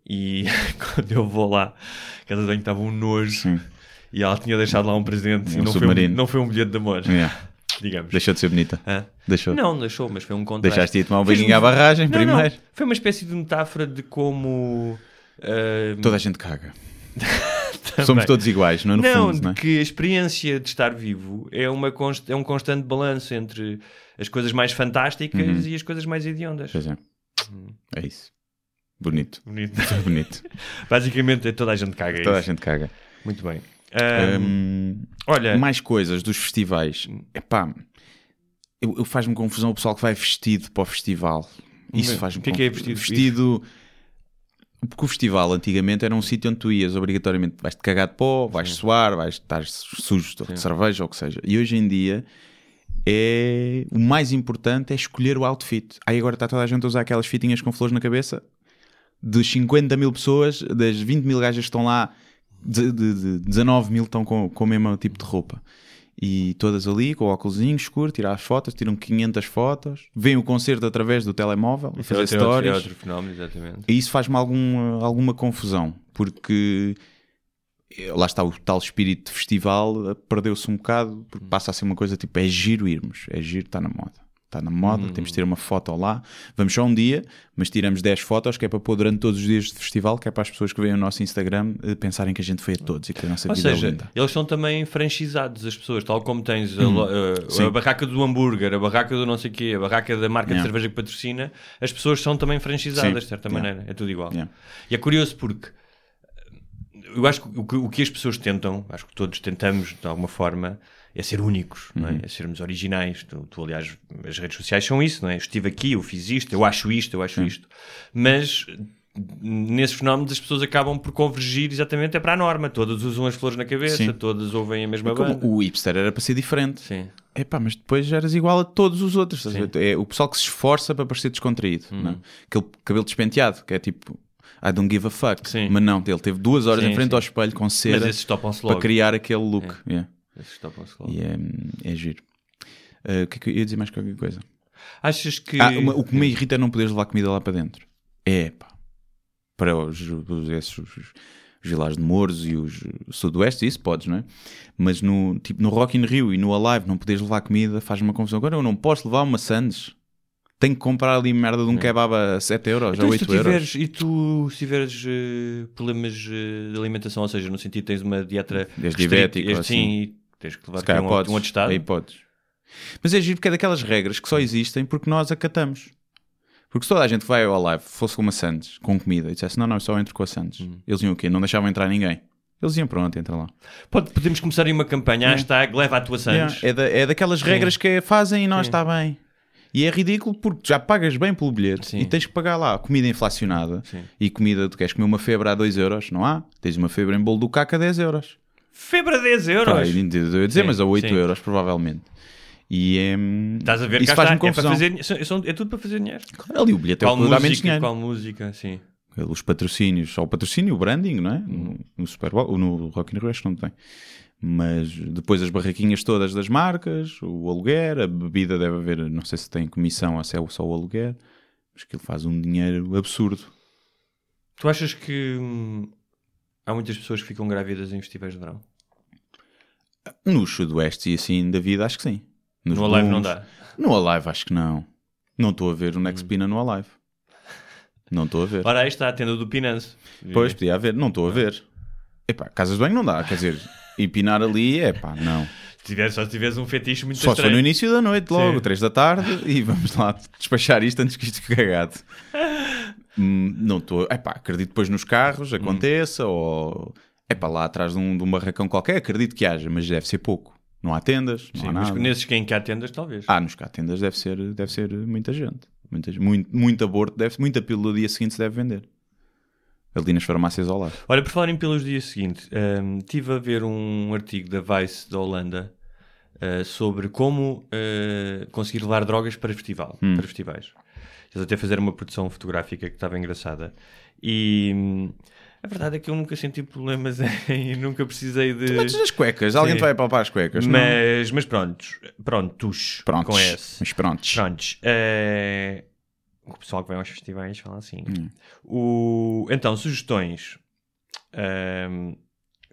E quando eu vou lá, a casa de banho estava um nojo. Sim. E ela tinha deixado lá um presente. Um e não foi um, não foi um bilhete de amor, É. digamos. Deixou de ser bonita. Hã? Deixou. Não, deixou, mas foi um contraste. Deixaste ir tomar um banhinho à barragem Não, primeiro. não. Foi uma espécie de metáfora de como... ah, Toda a gente caga. Somos todos iguais, não é? No não, fundo, não é? que a experiência de estar vivo é, uma const- é um constante balanço entre as coisas mais fantásticas Uhum. e as coisas mais hediondas. Pois é. É isso. Bonito. Bonito. Bonito. Basicamente, toda a gente caga. é Toda a isso. gente caga. Muito bem. Hum, olha, mais coisas dos festivais. Epá, eu, eu faz-me confusão o pessoal que vai vestido para o festival. Isso faz-me o que é que é confusão. vestido? Vestido. Porque o festival antigamente era um sítio onde tu ias obrigatoriamente, vais-te cagar de pó, vais suar, vais estar sujo de cerveja ou o que seja. E hoje em dia é o mais importante é escolher o outfit. Aí agora está toda a gente a usar aquelas fitinhas com flores na cabeça dos 50 mil pessoas, das 20 mil gajas que estão lá, de, de, de 19 mil estão com, com o mesmo tipo de roupa. E todas ali, com o óculos escuro, tirar as fotos, tiram 500 fotos, veem o concerto através do telemóvel, isso é fazer é outro- é outro fenómeno, exatamente. E isso faz-me algum, alguma confusão, porque lá está o tal espírito de festival, perdeu-se um bocado, porque passa a ser uma coisa tipo: é giro irmos, é giro, está na moda. Está na moda, temos de ter uma foto lá. Vamos só um dia, mas tiramos 10 fotos, que é para pôr durante todos os dias de festival, que é para as pessoas que veem o nosso Instagram eh, pensarem que a gente foi a todos e que a nossa Ou vida é seja, linda. eles são também franchisados, as pessoas, tal como tens a, lo- a-. Sim. a barraca do hambúrguer, a barraca do não sei quê, a barraca da marca Yeah. de cerveja que patrocina, as pessoas são também franchisadas, Sim. de certa Yeah. maneira. É tudo igual. Yeah. E é curioso porque eu acho que o, que o que as pessoas tentam, acho que todos tentamos de alguma forma, é ser únicos, não é? É sermos originais. Tu, tu, aliás, as redes sociais são isso, não é? Eu estive aqui, eu fiz isto, eu acho isto, eu acho isto. Mas nesses fenómenos as pessoas acabam por convergir exatamente é para a norma. Todas usam as flores na cabeça, Sim. todas ouvem a mesma Como banda. o hipster era para ser diferente. Sim. Epá, mas depois eras igual a todos os outros. É o pessoal que se esforça para parecer descontraído. Uhum. Não? é? Aquele cabelo despenteado, que é tipo, I don't give a fuck. Sim. Mas não, ele teve duas horas Sim, em frente sim. ao espelho com cera para criar aquele look. Yeah. Esses topam-se logo. E é, é giro. Ah, O que é que eu ia dizer mais qualquer coisa? Achas que. Ah, uma- o que me irrita é não poderes levar comida lá para dentro. É pá. Para os, os, esses, os, os vilares de Mouros e os Sudoeste, isso podes, não é? Mas no, tipo, no Rock in Rio e no Alive não poderes levar comida faz uma confusão. Agora eu não posso levar uma Sandes. Tenho que comprar ali merda de um kebab a 7 euros, Então, se 8 tu euros. tiveres, e tu, se tiveres eh, problemas eh, de alimentação, ou seja, no sentido tens uma dieta diabético, este, assim. sim, e tens que levar aqui um, podes. um outro estado. Aí podes. Mas é giro porque é daquelas regras que só existem porque nós acatamos. Porque se toda a gente vai ao live fosse com uma Sandes, com comida, e dissesse não, não, eu só entro com a Sandes, Hum. eles iam o quê? Não deixavam entrar ninguém. Eles iam, pronto, entra lá. Pode- podemos começar aí uma campanha, hashtag leva a tua Sandes. Yeah, É, da- é daquelas regras que fazem e não está bem. E é ridículo porque já pagas bem pelo bilhete Sim. e tens que pagar lá comida inflacionada Sim. e comida, tu queres comer uma febre a 2 euros, não há? Tens uma febre em bolo do caca a 10 euros. Febre a 10 euros. Pá, eu ia dizer, Sim, mas a 8 sim. euros provavelmente. E é. Estás a ver isso faz-me é, confusão. fazer, são- são- é tudo para fazer dinheiro. Ali o bilhete é o Qual que dá menos música, dinheiro. qual música, sim. Os patrocínios, só o patrocínio, o branding, não é? No, no Super Bowl, no Rock in Rio acho que não tem. Mas depois as barraquinhas todas das marcas, o aluguer, a bebida deve haver, não sei se tem comissão ou se é só o aluguer, mas que ele faz um dinheiro absurdo. Tu achas que hum, há muitas pessoas que ficam grávidas em festivais de verão? Nos sudoeste e assim da vida, acho que sim. Nos No Alive não dá. No Alive, acho que não. Não estou a ver o Next Pina no Alive. Não estou a ver. Ora, aí está a tenda do Pinance. Pois, podia haver, não estou a ver. Epá, casas de banho não dá, quer dizer, empinar ali, é pá, não. Se tiveres, só se tiveres um fetiche muito Só se for estranho. no início da noite, logo, Sim. 3 da tarde, e vamos lá despachar isto antes que isto cagado. Hum, não estou, epá, acredito depois nos carros, aconteça, ou epá, lá atrás de um, de um barracão qualquer, acredito que haja, mas deve ser pouco. Não há tendas, não Sim, há mas nada. nesses quem cá tendas, talvez. Ah, nos cá tendas deve ser, deve ser muita gente. Muita, muito, muito aborto, deve, muita pílula do dia seguinte se deve vender. Ali nas farmácias ao lado. Olha, por falarem pelos dias seguintes, hum, estive a ver um artigo da Vice da Holanda uh, sobre como uh, conseguir levar drogas para, festival, Hum. para festivais. Eles até fizeram uma produção fotográfica que estava engraçada. E hum, a verdade é que eu nunca senti problemas em nunca precisei de. Mas as cuecas, alguém Sim. te vai palpar as cuecas? não? Mas, mas prontos, prontos, Prontos. com S. Mas prontos. Prontos. eh, o pessoal que vem aos festivais fala assim. Hum. O, então, sugestões. Ehm,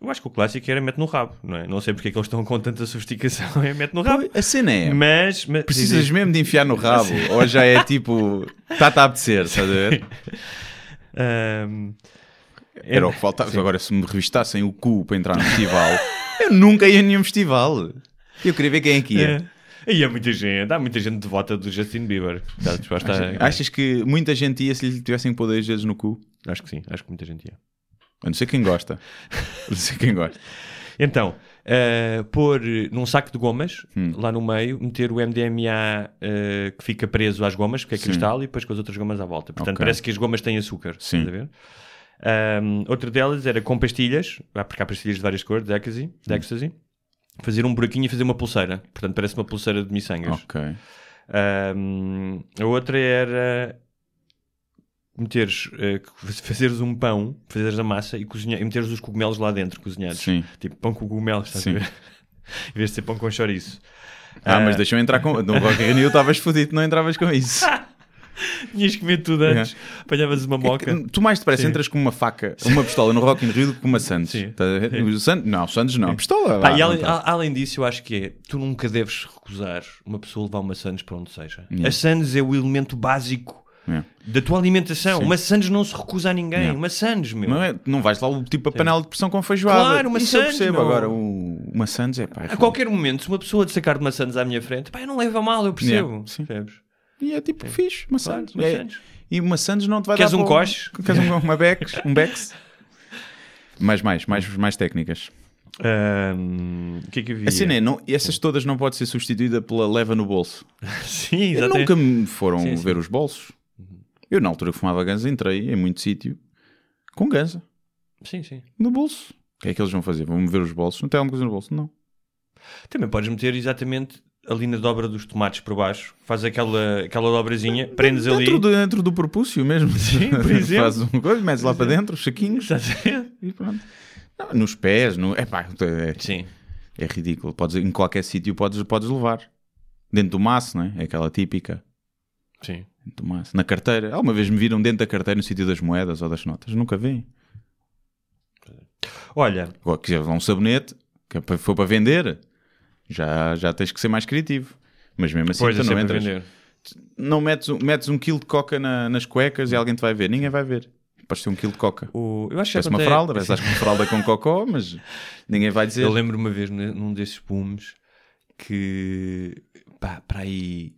eu acho que o clássico era mete no rabo, não é? Não sei porque é que eles estão com tanta sofisticação em mete no rabo. A cena é, Mas, mas precisas mesmo de enfiar no rabo, ou já é tipo, está-te a apetecer, estás a ver? Ehm, Era o que faltava. Agora, se me revistassem o cu para entrar no festival, eu nunca ia a nenhum festival. Eu queria ver quem é que ia. é. E há muita gente, há muita gente devota do Justin Bieber. Está disposta a... Achas que muita gente ia se lhe tivessem que pôr dois dedos no cu? Acho que sim, acho que muita gente ia. Eu não sei quem gosta. Eu não sei quem gosta. Então, eh, pôr num saco de gomas, Hum. lá no meio, meter o MDMA eh, que fica preso às gomas, que é Sim. cristal, e depois com as outras gomas à volta. Portanto, Ok. parece que as gomas têm açúcar. Sim. estás a ver? Ahm, outra delas era com pastilhas, ah, porque há pastilhas de várias cores, de ecstasy, de Hum. ecstasy, fazer um buraquinho e fazer uma pulseira. Portanto, parece uma pulseira de miçangas. Ok. Ahm, a outra era meteres, eh, fazeres um pão, fazeres a massa e, cozinhar, e meteres os cogumelos lá dentro, cozinhados. Sim. Tipo pão com cogumelos, estás Sim. a ver? em vez de ser pão com chouriço. Ah, Ah. mas deixa eu entrar com. No Rock in Rio estavas fodido, não entravas com isso. Tinhas que comer tudo antes. Apanhavas uma moca. É Tu mais depressa Sim. entras com uma faca, uma pistola no Rock in Rio do que com uma Santos. Sim. O Santos, não, Santos não. Pistola. Pá, além, não tá. a- além disso, eu acho que é, tu nunca deves recusar uma pessoa levar uma Sandes para onde seja. Yeah. A Sandes é o elemento básico Yeah. Da tua alimentação. Sim. Uma Sandes não se recusa a ninguém. Yeah. Uma Sandes, meu. Não, é, não vais lá o tipo a panela de pressão com feijoada. Claro, uma Isso eu Sandes, percebo. não. Agora, o, uma Santos é pá. é A qualquer momento, se uma pessoa sacar de uma Sandes à minha frente, pá, eu não leva mal, eu percebo. Yeah, sim. Percebes? E é tipo fixe, uma Claro, Santos. uma É- Sandes. E uma Santos não te vai Queres dar um para o- coche? Queres um, uma Bex? Um Bex? Mais, mais, mais, mais técnicas. O que é que havia? A cena é, não, essas todas não pode ser substituída pela leva no bolso. Sim, Eu exatamente. nunca me foram Sim, sim. ver os bolsos. Eu, na altura que fumava ganza, entrei em muito sítio com ganza Sim, sim. no bolso. O que é que eles vão fazer? Vão ver os bolsos? Não tem alguma coisa no bolso? Não. Também podes meter exatamente ali na dobra dos tomates por baixo, faz aquela, aquela dobrazinha, prendes ali. Dentro do, dentro do propúcio mesmo. Sim, por exemplo. Faz um coisa, metes lá para dentro, os saquinhos e pronto. Não, nos pés, no... Epá, é, Sim. é ridículo. Podes, em qualquer sítio podes, podes levar. Dentro do maço, não é? É aquela típica. Sim. Na carteira. Alguma vez me viram dentro da carteira no sítio das moedas ou das notas? Nunca vi. Olha, Agora, quiser levar um sabonete, que é para- for para vender, já, já tens que ser mais criativo. Mas mesmo assim, pois tu é não entras. vender. Não metes, um- metes um quilo de coca na- nas cuecas e alguém te vai ver. Ninguém vai ver. Podes ter um quilo de coca. O, eu acho que uma fralda, parece uma fralda com cocó, mas ninguém vai dizer. Eu lembro uma vez num desses booms que pá, para aí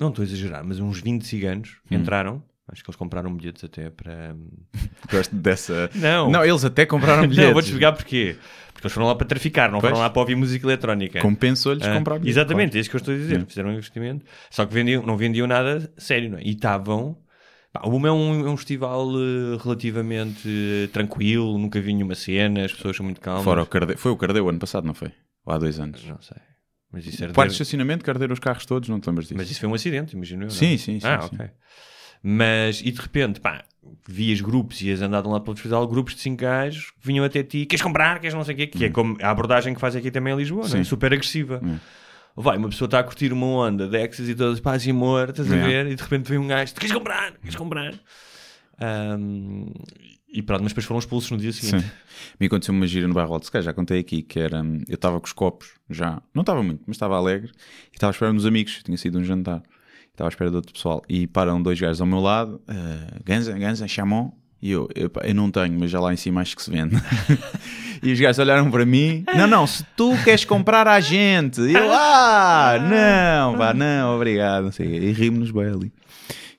não estou a exagerar, mas uns 20 ciganos Hum. entraram. Acho que eles compraram bilhetes até para. Gosto dessa. Não. Não, eles até compraram Não, bilhetes. vou-te explicar porquê. Porque eles foram lá para traficar, não Pois. foram lá para ouvir música eletrónica. Compensou-lhes Ah, comprar bilhetes. Exatamente, é isso que eu estou a dizer. Fizeram um investimento, só que vendiam, não vendiam nada sério, não é? E estavam. pá, O Boom é um, é um festival eh, relativamente eh, tranquilo, nunca vi nenhuma cena, as pessoas são muito calmas. Fora o Cardeu. Foi o Cardeu ano passado, não foi? Ou há dois anos. Não sei. Mas isso era. Parte de estacionamento, Cardeiro os carros todos, não te lembras disso? Mas isso foi um acidente, imagino eu. não? Sim, sim, sim, Ah, sim. ok. Mas, e de repente, pá, vias grupos, ias andar de um lado para o outro festival, grupos de 5 gajos que vinham até ti, queres comprar, queres não sei o quê, que é como a abordagem que faz aqui também em Lisboa, é? Hum. Sim. super agressiva. Hum. Vai, uma pessoa está a curtir uma onda de ecstasy e todas paz e amor, estás a É. ver? E de repente vem um gajo, queres comprar, queres comprar. Ahm, e pronto, mas depois foram expulsos no dia seguinte. Sim. Me aconteceu uma gira no bairro Alto Sky, já contei aqui, que era. Eu estava com os copos, já. Não estava muito, mas estava alegre. E estava à espera dos amigos, tinha sido um jantar. Estava à espera de outro pessoal. E param dois gajos ao meu lado, uh, Ganza, Ganza, Chamon. E eu, eu, eu não tenho, mas já lá em cima acho que se vende. e os gajos olharam para mim: Não, não, se tu queres comprar à gente. Eu, ah, não, pá, não, obrigado. Não sei. E rimos-nos bem ali.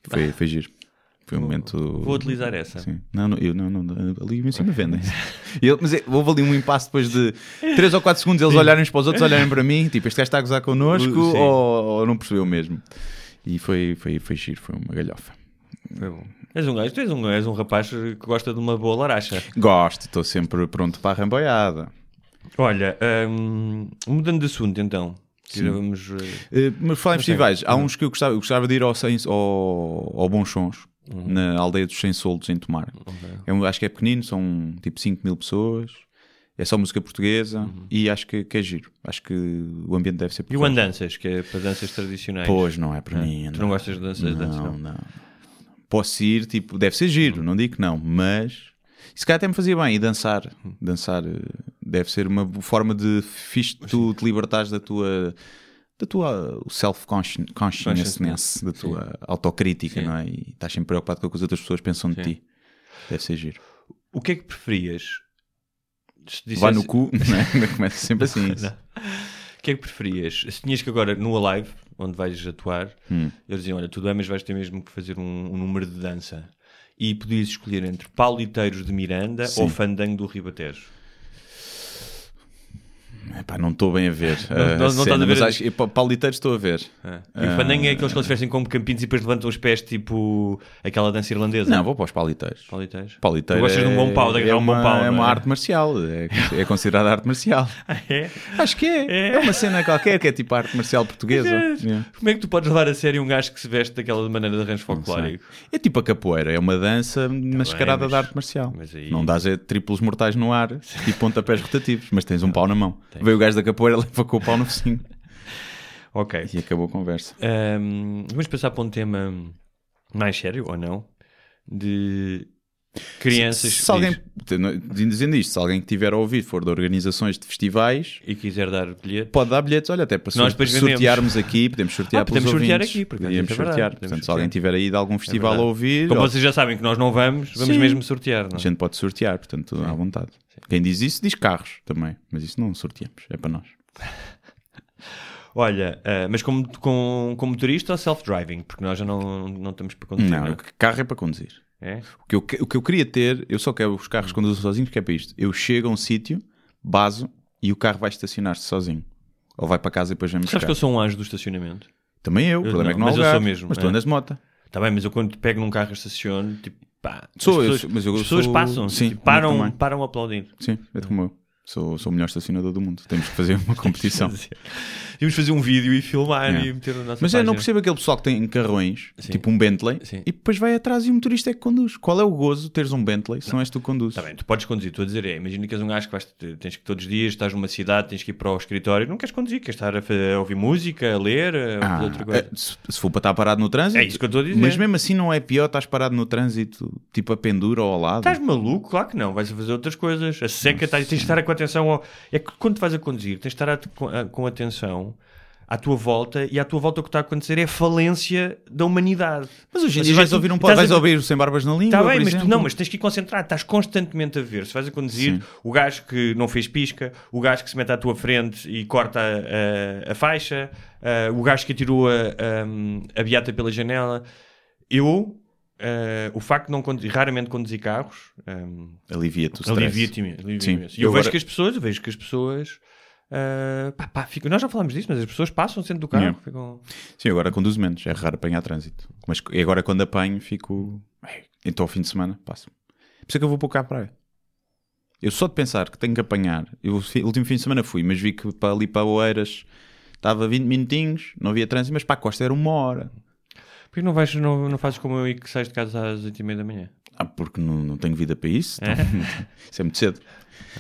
Foi, foi giro. Foi um momento. Vou utilizar essa. Sim. Não, não, eu não, não, ali em cima vendem. E ele- mas é, houve ali um impasse depois de 3 ou 4 segundos eles olharem uns para os outros, olharem para mim, tipo, este gajo está a gozar connosco Sim. ou, ou não percebeu mesmo. E foi, foi, foi giro, foi uma galhofa. Foi bom. És um gajo, tu és um, és um rapaz que gosta de uma boa laracha. Gosto, estou sempre pronto para a ramboiada. Olha, ahm, mudando de assunto então. Tirávamos. Eh, mas falar em festivais, há uns que eu gostava, eu gostava de ir ao, ao, ao Bons Sons, Uhum. na aldeia dos Sem Soldos, em Tomar. É um- acho que é pequenino, são tipo 5 mil pessoas, é só música portuguesa e acho que, que é giro. Acho que o ambiente deve ser Uhum. E o andanças, que é para danças tradicionais. Pois, não é para Ah, mim. tu não gostas de danças- não, danças, não, não? não. Posso ir, tipo, deve ser giro, não digo que não, mas se calhar até me fazia bem. E dançar, dançar eh, deve ser uma forma de fixe tu te libertares da tua da tua self-consciousness, da tua autocrítica, Sim. não é? E estás sempre preocupado com o que as outras pessoas pensam de Sim. ti. Deve ser giro. O que é que preferias? Se Vai no dissesse- cu, não é? Começa sempre assim. O que é que preferias? Se tinhas que agora no Alive, onde vais atuar, Hum. eles diziam: Olha, tu bem, mas vais ter mesmo que fazer um, um número de dança. E podias escolher entre Pauliteiros de Miranda Sim. ou Fandango do Ribatejo. Epá, não estou bem a ver. Não- não- não cena, estás a ver mas acho, estou a ver. E o Fandango é aqueles que eles vestem como campinhos e depois levantam os pés, tipo aquela dança irlandesa. Não, vou para os. Pauliteiros. Pauliteiro Tu gostas de um bom pau, de é, um bom uma, pau, é não uma é? arte marcial, é, é considerada arte marcial. É? Acho que é. É uma cena qualquer que é tipo arte marcial portuguesa. Como é que tu podes levar a sério um gajo que se veste daquela maneira de arranjo folclórico? É tipo a capoeira, é uma dança mascarada mas- de arte marcial. aí- Não dás é triplos mortais no ar e pontapés rotativos, mas tens um pau na mão. Tens. Veio o gajo da capoeira, leva com o pau no focinho Ok. e acabou a conversa. Ahm, vamos passar para um tema mais sério, ou não? De crianças Se alguém, diz, dizendo isto, se alguém que tiver a ouvir for de organizações de festivais, e quiser dar bilhete, pode dar bilhetes, olha, até para Nós sur- sortearmos aqui, podemos sortear Ah, podemos pelos sortear ouvintes. aqui, porque podíamos isso é sortear. podemos Portanto, se sortear. alguém tiver aí de algum festival a verdade. ouvir, como ó, vocês já sabem que nós não vamos, vamos Sim. mesmo sortear, não a é? gente pode sortear, portanto, à vontade. Quem diz isso diz carros também, mas isso não sorteamos, é para nós. Olha, ah, mas como, com, com motorista ou self-driving? Porque nós já não, não estamos para conduzir, Não, não, carro é para conduzir. É? O que, eu, o que eu queria ter, eu só quero os carros conduzam sozinhos, que é para isto. Eu chego a um sítio, baso e o carro vai estacionar-se sozinho. Ou vai para casa e depois vem buscar. Sabes que eu sou um anjo do estacionamento? Também eu, o Eu problema é não, que não há mas eu lugar. sou mesmo, Mas tu é. andas de moto. Está bem, mas eu quando pego num carro e estaciono, tipo, pá, Sou as eu, pessoas, mas eu as pessoas sou- passam, sim, tipo, eu param, param a aplaudir. Sim, é como eu. Sou, sou o melhor estacionador do mundo. Temos que fazer uma competição. Íamos fazer um vídeo e filmar É. e meter na nossa Mas eu não página. percebo aquele pessoal que tem carrões, Sim. tipo um Bentley, Sim. e depois vai atrás e o motorista é que conduz. Qual é o gozo de teres um Bentley se não, és tu que conduzes? Está bem, tu podes conduzir, estou a dizer, é, imagina que és um gajo que vais, tens que todos os dias, estás numa cidade, tens que ir para o escritório, não queres conduzir, queres estar a, a ouvir música, a ler, a Ah, outra coisa. é, se, se for para estar parado no trânsito. É isso que eu estou a dizer. Mas mesmo assim não é pior estás parado no trânsito, tipo a pendura ou ao lado. Estás maluco? Claro que não, vais a fazer outras coisas. A seca, tens, tens de estar com atenção. Ao... É que quando tu vais a conduzir, tens de estar a- com, a- com atenção à tua volta e à tua volta o que está a acontecer é a falência da humanidade. Mas hoje em dia vais tu- ouvir um estás pod, vais a- ouvir Sem Barbas na Língua. Está bem, mas tu não, mas tens que ir concentrado, estás constantemente a ver. Se vais a conduzir, Sim. o gajo que não fez pisca, o gajo que se mete à tua frente e corta a, a- a faixa, ah, o gajo que atirou a, a, a beata pela janela. Eu, ah, o facto de não conduzir, raramente conduzir carros, ah, Alivia-te o alivia-te imenso, alivia imenso. E eu, Eu vejo agora- que as pessoas, vejo que as pessoas. ah, pá, pá, ficam- nós já falámos disso, mas as pessoas passam dentro do carro. Yeah. ficam- Sim, agora conduzo menos. É raro apanhar trânsito. Mas agora quando apanho fico... Ei, Então ao fim de semana passo. Por isso é que eu vou pouco à praia. Eu só de pensar que tenho que apanhar... Eu, o último fim de semana fui, mas vi que para ali para Oeiras estava 20 minutinhos, não havia trânsito, mas para a costa era uma hora. Porquê não, vais, não, não fazes como eu e que sais de casa às 8h30 da manhã? Ah, porque não, não tenho vida para isso. Então, isso é muito cedo.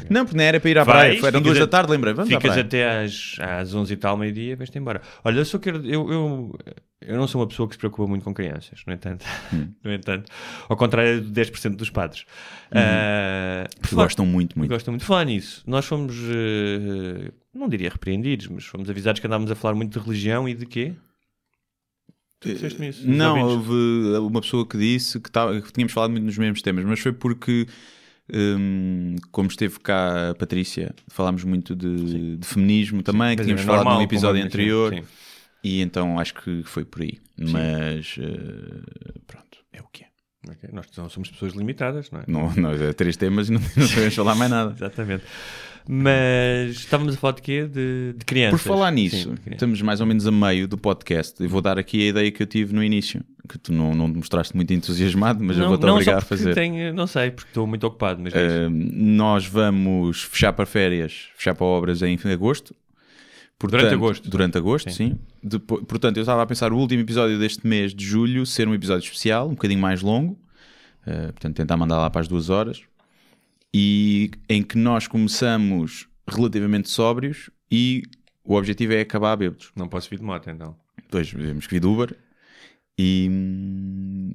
Não, porque não era para ir à Vais, praia. Eram duas a- da tarde, lembrei. Vamos à Ficas até às, às 11 e tal, meio-dia, vais-te embora. Olha, eu só quero. Eu, eu, eu não sou uma pessoa que se preocupa muito com crianças, no entanto. Hum. no entanto. Ao contrário de 10% dos padres. Que falar- gostam muito, muito. Gostam muito de falar nisso. Nós fomos, eh, não diria repreendidos, mas fomos avisados que andávamos a falar muito de religião e de quê? Tu disseste-me isso? Não, houve uma pessoa que disse que, tava- que tínhamos falado muito nos mesmos temas, mas foi porque, hum, como esteve cá a Patrícia, falámos muito de, de feminismo também, que Mas tínhamos é falado normal, num episódio como- anterior, sim, sim. e então acho que foi por aí. Mas eh, pronto, é o que é. Ok, Nós não somos pessoas limitadas, não é? Não, não, é três temas e não, não sabemos falar mais nada. Exatamente. Mas estávamos a falar de quê? De, de Por crianças. falar nisso, Sim, estamos mais ou menos a meio do podcast. Eu vou dar aqui a ideia que eu tive no início, que tu não, não te mostraste muito entusiasmado, mas eu vou-te não, obrigar a fazer. Tenho, não sei, porque estou muito ocupado, mas. Uh, nós vamos fechar para férias, fechar para obras em agosto. Portanto, Durante agosto. Durante agosto, sim. Depo- portanto, eu estava a pensar o último episódio deste mês de julho ser um episódio especial, um bocadinho mais longo. Uh, portanto, tentar mandar lá para as duas horas. E em que nós começamos relativamente sóbrios e o objetivo é acabar bêbados. não posso vir de moto então. Depois temos que vir de Uber. E,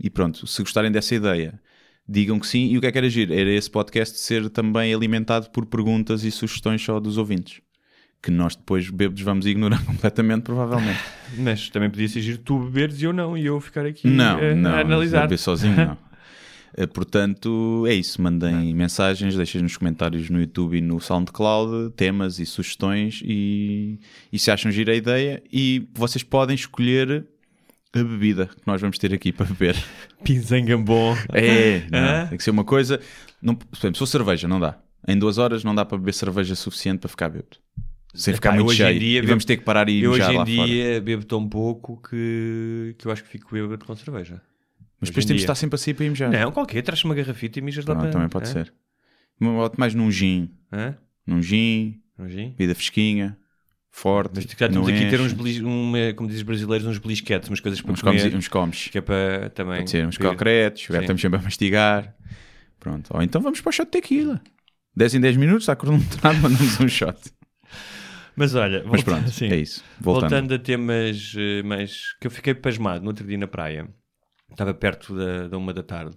e pronto, se gostarem dessa ideia, digam que sim. E o que é que era giro? Era esse podcast ser também alimentado por perguntas e sugestões só dos ouvintes. Que nós depois, bêbados, vamos ignorar completamente, provavelmente. Mas também podia giro tu beberes e eu não, e eu ficar aqui Não, a, não. a analisar. Beber sozinho, não. Eh, Portanto, é isso. Mandem mensagens, deixem nos comentários no YouTube e no SoundCloud temas e sugestões e, e se acham gira a ideia. E vocês podem escolher a bebida que nós vamos ter aqui para beber. Pinzangambon. É, não, Hã? tem que ser uma coisa. Não, por exemplo, se for cerveja, não dá. Em duas horas não dá para beber cerveja suficiente para ficar bêbado. Sem Epá, ficar muito cheio. dia e bebo- vamos ter que parar e Eu hoje em lá fora. dia bebo tão pouco que, que eu acho que fico bêbado com cerveja. Mas depois em temos de estar sempre a sair para mijar. Não, qualquer, traz uma garrafita e mijas lá para... também pode Hã? ser. Eu boto mais num gin. Hã? Num gin, Um gin? bebida fresquinha, forte. Mas já temos aqui ter uns, belis, uma, como dizem os brasileiros, uns belisquetes, umas coisas para uns comer. comes. Uns comes. Que é para também... Pode ser uns concretos. Estamos sempre a mastigar. Pronto. Ou então vamos para o shot de tequila. 10 em 10 minutos, está cronometrado, mandamos um shot. Mas olha, Mas pronto, sim. é isso. Voltando. Voltando a temas eh, mais. que eu fiquei pasmado no outro dia na praia. Estava perto da, da uma da tarde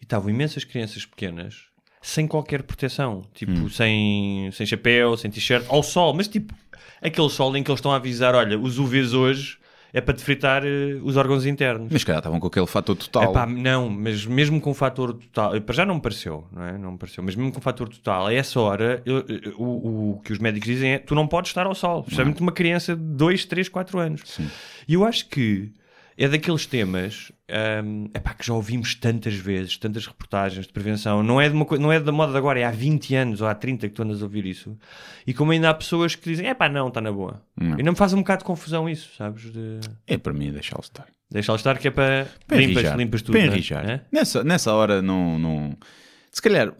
e estavam imensas crianças pequenas sem qualquer proteção. Tipo, Hum. sem, sem chapéu, sem t-shirt, ao sol, mas tipo, aquele sol em que eles estão a avisar: olha, os UVs hoje é para te fritar eh, os órgãos internos. Mas se calhar estavam com aquele fator total. Epá, não, mas mesmo com o fator total, para já não me pareceu, não é? Não me pareceu, mas mesmo com o fator total, a essa hora, eu- eu- o, o que os médicos dizem é: tu não podes estar ao sol, especialmente uma criança de 2, 3, 4 anos. E eu acho que é daqueles temas hum, epá, que já ouvimos tantas vezes, tantas reportagens de prevenção. Não é, de uma, não é da moda de agora, é há 20 anos ou há 30 que tu andas a ouvir isso. E como ainda há pessoas que dizem, é pá, não, está na boa. Não. E não me faz um bocado de confusão isso, sabes? De... É para mim deixá-lo estar. Deixa-lo estar que é para, Para limpas, limpas tudo. Para é? enrijar. É? Nessa, nessa hora não, não. Se calhar,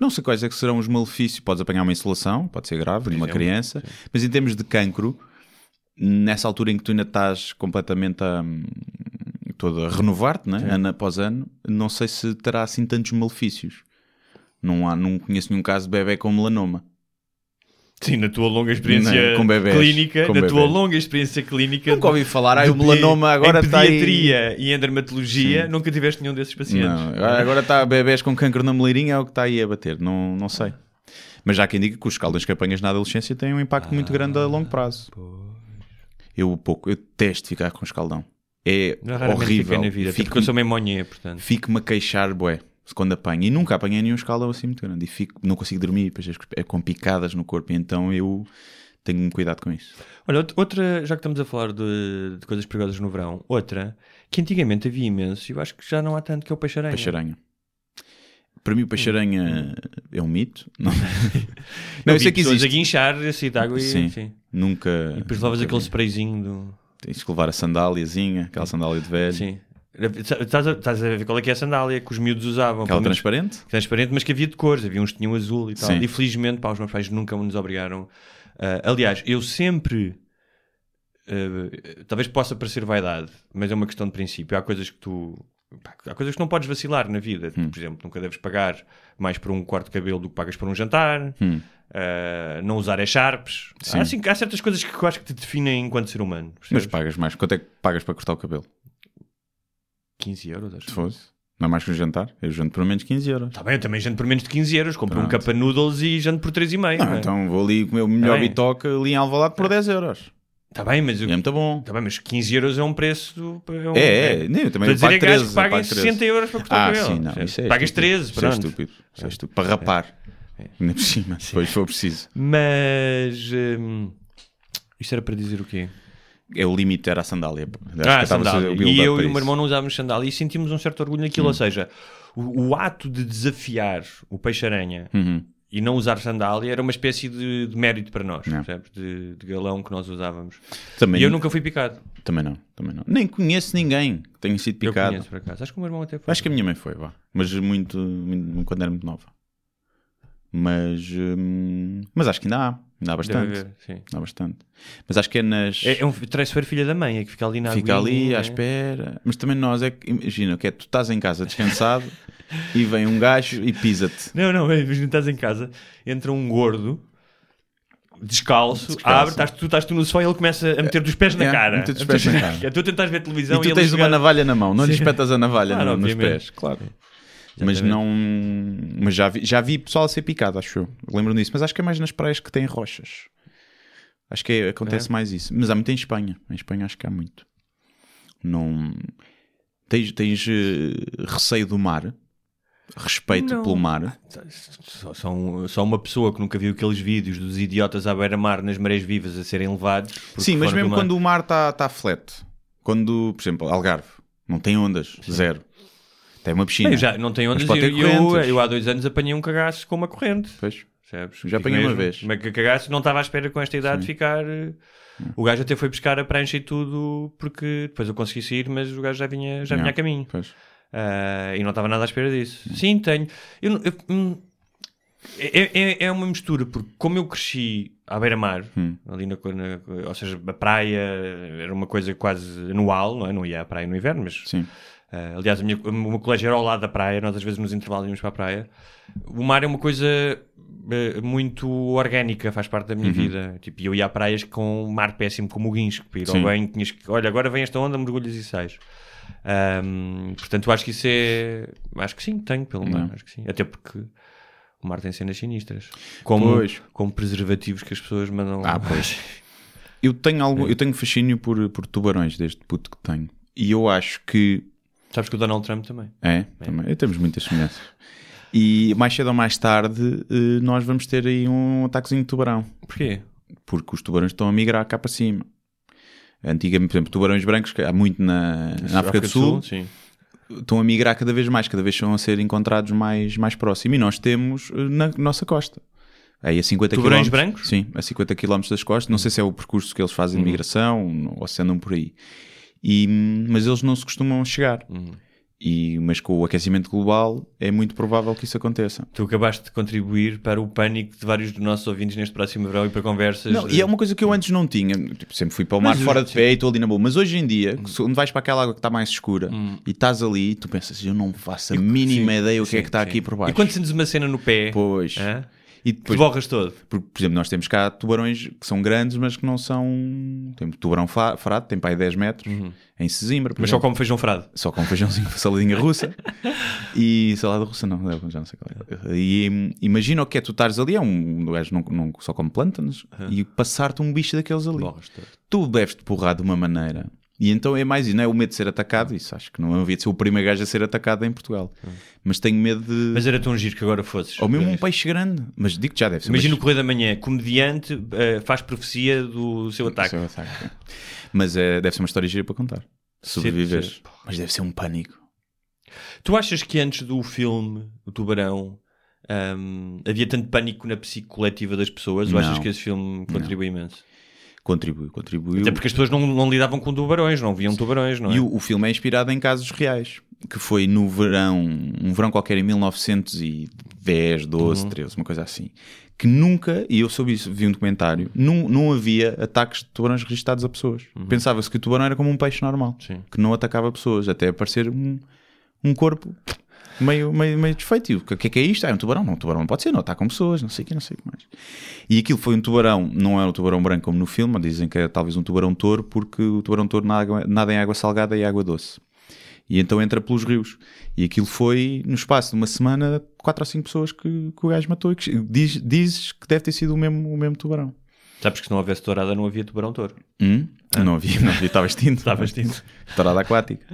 não sei quais é que serão os malefícios. Podes apanhar uma insolação, pode ser grave, numa criança, mas em termos de cancro, nessa altura em que tu ainda estás completamente a. todo a renovar-te, né? ano após ano, não sei se terá assim tantos malefícios. Não, há, não conheço nenhum caso de bebê com melanoma. Sim, na tua longa experiência bebés, clínica, na tua longa experiência clínica. Nunca ouvi falar, ai, o melanoma agora em está aí. pediatria e em dermatologia, nunca tiveste nenhum desses pacientes. Não, agora- está bebés com cancro na meleirinha, é o que está aí a bater. Não, não sei. Mas já quem diga que os escaldões que apanhas na adolescência têm um impacto muito grande a longo prazo. Eu pouco, eu detesto ficar com escaldão. É horrível. vida, Fico- eu sou meio monhê, portanto. Fico-me a queixar, bué, quando apanho. E nunca apanhei nenhum escaldão assim muito grande. E fico, não consigo dormir, depois é com picadas no corpo. Então eu tenho cuidado com isso. Olha, out- outra, já que estamos a falar de, de coisas perigosas no verão, outra que antigamente havia imenso, e eu acho que já não há tanto, que é o peixe-aranha. Peixe-aranha. Para mim, o peixe-aranha é um mito. Não, Não, não eu sei que existe. a guinchar assim de água e, Sim. sim. Nunca. e depois levas nunca aquele vi. sprayzinho do... Tens que levar a sandáliazinha, aquela sandália de velho. Sim. Estás a, estás a ver qual é que é a sandália que os miúdos usavam? Aquela transparente? transparente, mas que havia de cores, havia uns que tinham azul e tal. Sim. E felizmente, pá, os meus pais nunca nos obrigaram. Ah, aliás, eu sempre. ah, talvez possa parecer vaidade, mas é uma questão de princípio. Há coisas que tu. Pá, há coisas que não podes vacilar na vida. Hum. Por exemplo, nunca deves pagar mais por um corte de cabelo do que pagas por um jantar. Hum. Ah, não usar echarpes. Sim. Há, assim, há certas coisas que eu acho que te definem enquanto ser humano. Mas percebes? pagas mais. Quanto é que pagas para cortar o cabelo? 15 euros, acho. Se fosse. Não é mais que um jantar? Eu janto por menos 15 euros. Tá bem, eu também janto por menos de 15 euros. Compro um Pronto. capa noodles e janto por 3,5. Não, não é? então vou ali comer o melhor bem. bitoque ali em Alvalade por 10 euros. Tá bem, mas é muito bom. Tá bem, mas 15 euros é um preço. É, um, É, é. Nem, eu também pago é gajos 13. que paguem pago 13. 60 euros para cortar Ah, cabelo. sim, não. Isso é Pagas estúpido. 13, Isso é pronto. estúpido. Isso é estúpido. Para rapar. Ainda por cima. Depois for preciso. Mas. hum, isto era para dizer o quê? É o limite, era a sandália. Ah, a sandália. E eu e o meu irmão não usávamos sandália e sentimos um certo orgulho naquilo. Ou seja, o, o ato de desafiar o peixe-aranha Uhum. E não usar sandália era uma espécie de, de mérito para nós, percebes? De, de galão que nós usávamos. Também, E eu nunca fui picado. também não, também não. Nem conheço ninguém que tenha sido Eu picado. conheço, por acaso. Acho que o meu irmão até foi. Acho que a minha mãe foi, vá. Mas muito, muito- quando era muito nova. Mas, hum, mas acho que ainda há. Ainda há bastante. haver, sim. Há bastante. Mas acho que é nas. É, é um traiçoeiro filha da mãe, é que fica ali na Fica ali aguinha, à é. espera. Mas também nós é que, imagina, que é tu estás em casa descansado e vem um gajo e pisa-te. Não, não, é, imagina, estás em casa, entra um gordo, descalço, Descalço. abre, estás, tu estás tu no sofá e ele começa a meter dos pés na É, cara. meter dos pés na cara. Tu tentas ver televisão e tu tens jogar- uma navalha na mão, não lhe Sim. espetas a navalha Claro, no- nos pés, claro. Mas não. Mas já vi, já vi pessoal a ser picado, acho eu. Lembro-me disso. Mas acho que é mais nas praias que têm rochas. Acho que é- acontece É? mais isso. Mas há muito em Espanha. Em Espanha acho que há muito. Não. Tens, tens eh, receio do mar? Respeito Não. pelo mar? Só, só, um- só uma pessoa que nunca viu aqueles vídeos dos idiotas à beira-mar nas marés vivas a serem levados. Sim, mas mesmo quando o mar está tá flat. Quando, por exemplo, Algarve, não tem ondas, zero. Tem uma piscina. Bem, já não tem ondas. Eu, eu, eu há dois anos apanhei um cagaço com uma corrente. Pois. Percebes? Já apanhei uma vez. Mas que cagaço não estava à espera com esta idade de ficar. eh, O gajo até foi pescar a prancha e tudo, porque depois eu consegui sair, mas o gajo já vinha, já vinha a caminho. Pois. Ah, e não estava nada à espera disso. Sim, tenho. Eu, eu- hum, é, é, é uma mistura, porque como eu cresci à beira-mar, Hum. ali na, na- ou seja, a praia era uma coisa quase anual, não é? Não ia à praia no inverno, mas Sim. Uh, aliás, a minha- o meu colégio era ao lado da praia, nós às vezes nos intervalos íamos para a praia. O mar é uma coisa uh, muito orgânica, faz parte da Uhum. minha vida. Tipo, eu ia a praias com mar péssimo, como o guincho, que para ir ao banho tinhas que, olha, agora vem esta onda, mergulhas e sais. Um, portanto, acho que isso é. Acho que sim, tenho pelo mar, Não. acho que sim. Até porque o mar tem cenas sinistras, como, Pois. como preservativos que as pessoas mandam. Ah, pois. Eu tenho, algum, eu tenho fascínio por, por tubarões, desde puto que tenho. E eu acho que. Sabes que o Donald Trump também. É, também. Temos muitas semelhanças. E mais cedo ou mais tarde, eh, nós vamos ter aí um ataquezinho de tubarão. Porquê? Porque os tubarões estão a migrar cá para cima. Antigamente, por exemplo, tubarões brancos, que há muito na, na África do Sul, sim. estão a migrar cada vez mais, cada vez estão a ser encontrados mais, mais próximo. E nós temos eh, na nossa costa. Aí a 50 Tubarões km. brancos? Sim, a 50 km das costas. Não sei se é o percurso que eles fazem Uhum. de migração ou se andam por aí. E, mas eles não se costumam chegar. Uhum. E, mas com o aquecimento global é muito provável que isso aconteça. Tu acabaste de contribuir para o pânico de vários dos nossos ouvintes neste próximo verão e para conversas. Não, e é uma coisa que eu antes não tinha. Tipo, sempre fui para o mar Mas, fora de pé e estou ali na boa. Mas hoje em dia, quando vais para aquela água que está mais escura e estás ali, tu pensas, eu não faço a mínima Sim, ideia o que é sim, que está sim. aqui por baixo. E quando sentes uma cena no pé, Pois. hã? E depois, borras todo. por, por exemplo, nós temos cá tubarões que são grandes, mas que não são. Temos tubarão frado, tem para aí 10 metros, em Sesimbra. Mas só exemplo. como feijão frado. Só com feijãozinho, saladinha russa e salada russa, não, não, já não sei qual é. E imagina o que é tu estares ali, é um gajo não, não só come plântanos e passar-te um bicho daqueles ali. Borras todo. Tu deves-te porrar de uma maneira. E então é mais isso, não é o medo de ser atacado, isso acho que não havia de ser o primeiro gajo a ser atacado em Portugal. Mas tenho medo de. Mas era tão giro que agora fosses. Ou mesmo um peixe grande. Mas digo que já deve ser. Imagina o. Correio da Manhã, comediante eh, faz profecia do seu ataque. Seu ataque, é. Mas é, deve ser uma história gira para contar. Sobreviveres. sim. Mas deve ser um pânico. Tu achas que antes do filme, o Tubarão, hum, havia tanto pânico na psique coletiva das pessoas? Ou achas Não. que esse filme contribui imenso? Contribuiu, contribuiu. Até porque as pessoas não, não lidavam com tubarões, não viam tubarões, não é? E o, o filme é inspirado em casos reais. Que foi no verão, um verão qualquer em 1910, 12, Uhum. 13, uma coisa assim. Que nunca, e eu soube isso, vi um documentário, não, não havia ataques de tubarões registados a pessoas. Pensava-se que o tubarão era como um peixe normal, Uhum. Sim. que não atacava pessoas, até aparecer um, um corpo meio, meio, meio desfeito. E o que é que é isto? Ah, é um tubarão? Não, um tubarão não pode ser, não atacam pessoas, não sei o que, não sei o que mais. E aquilo foi um tubarão, não é um tubarão branco como no filme, dizem que é talvez um tubarão touro, porque o tubarão touro nada, nada em água salgada e água doce. E então entra pelos rios. E aquilo foi, no espaço de uma semana, quatro ou cinco pessoas que, que o gajo matou. E que, diz, dizes que deve ter sido o mesmo, o mesmo tubarão. Sabes que se não houvesse tourada não havia tubarão touro. Hum? Não havia, não havia, estava extinto. Estava extinto. Tourada aquática.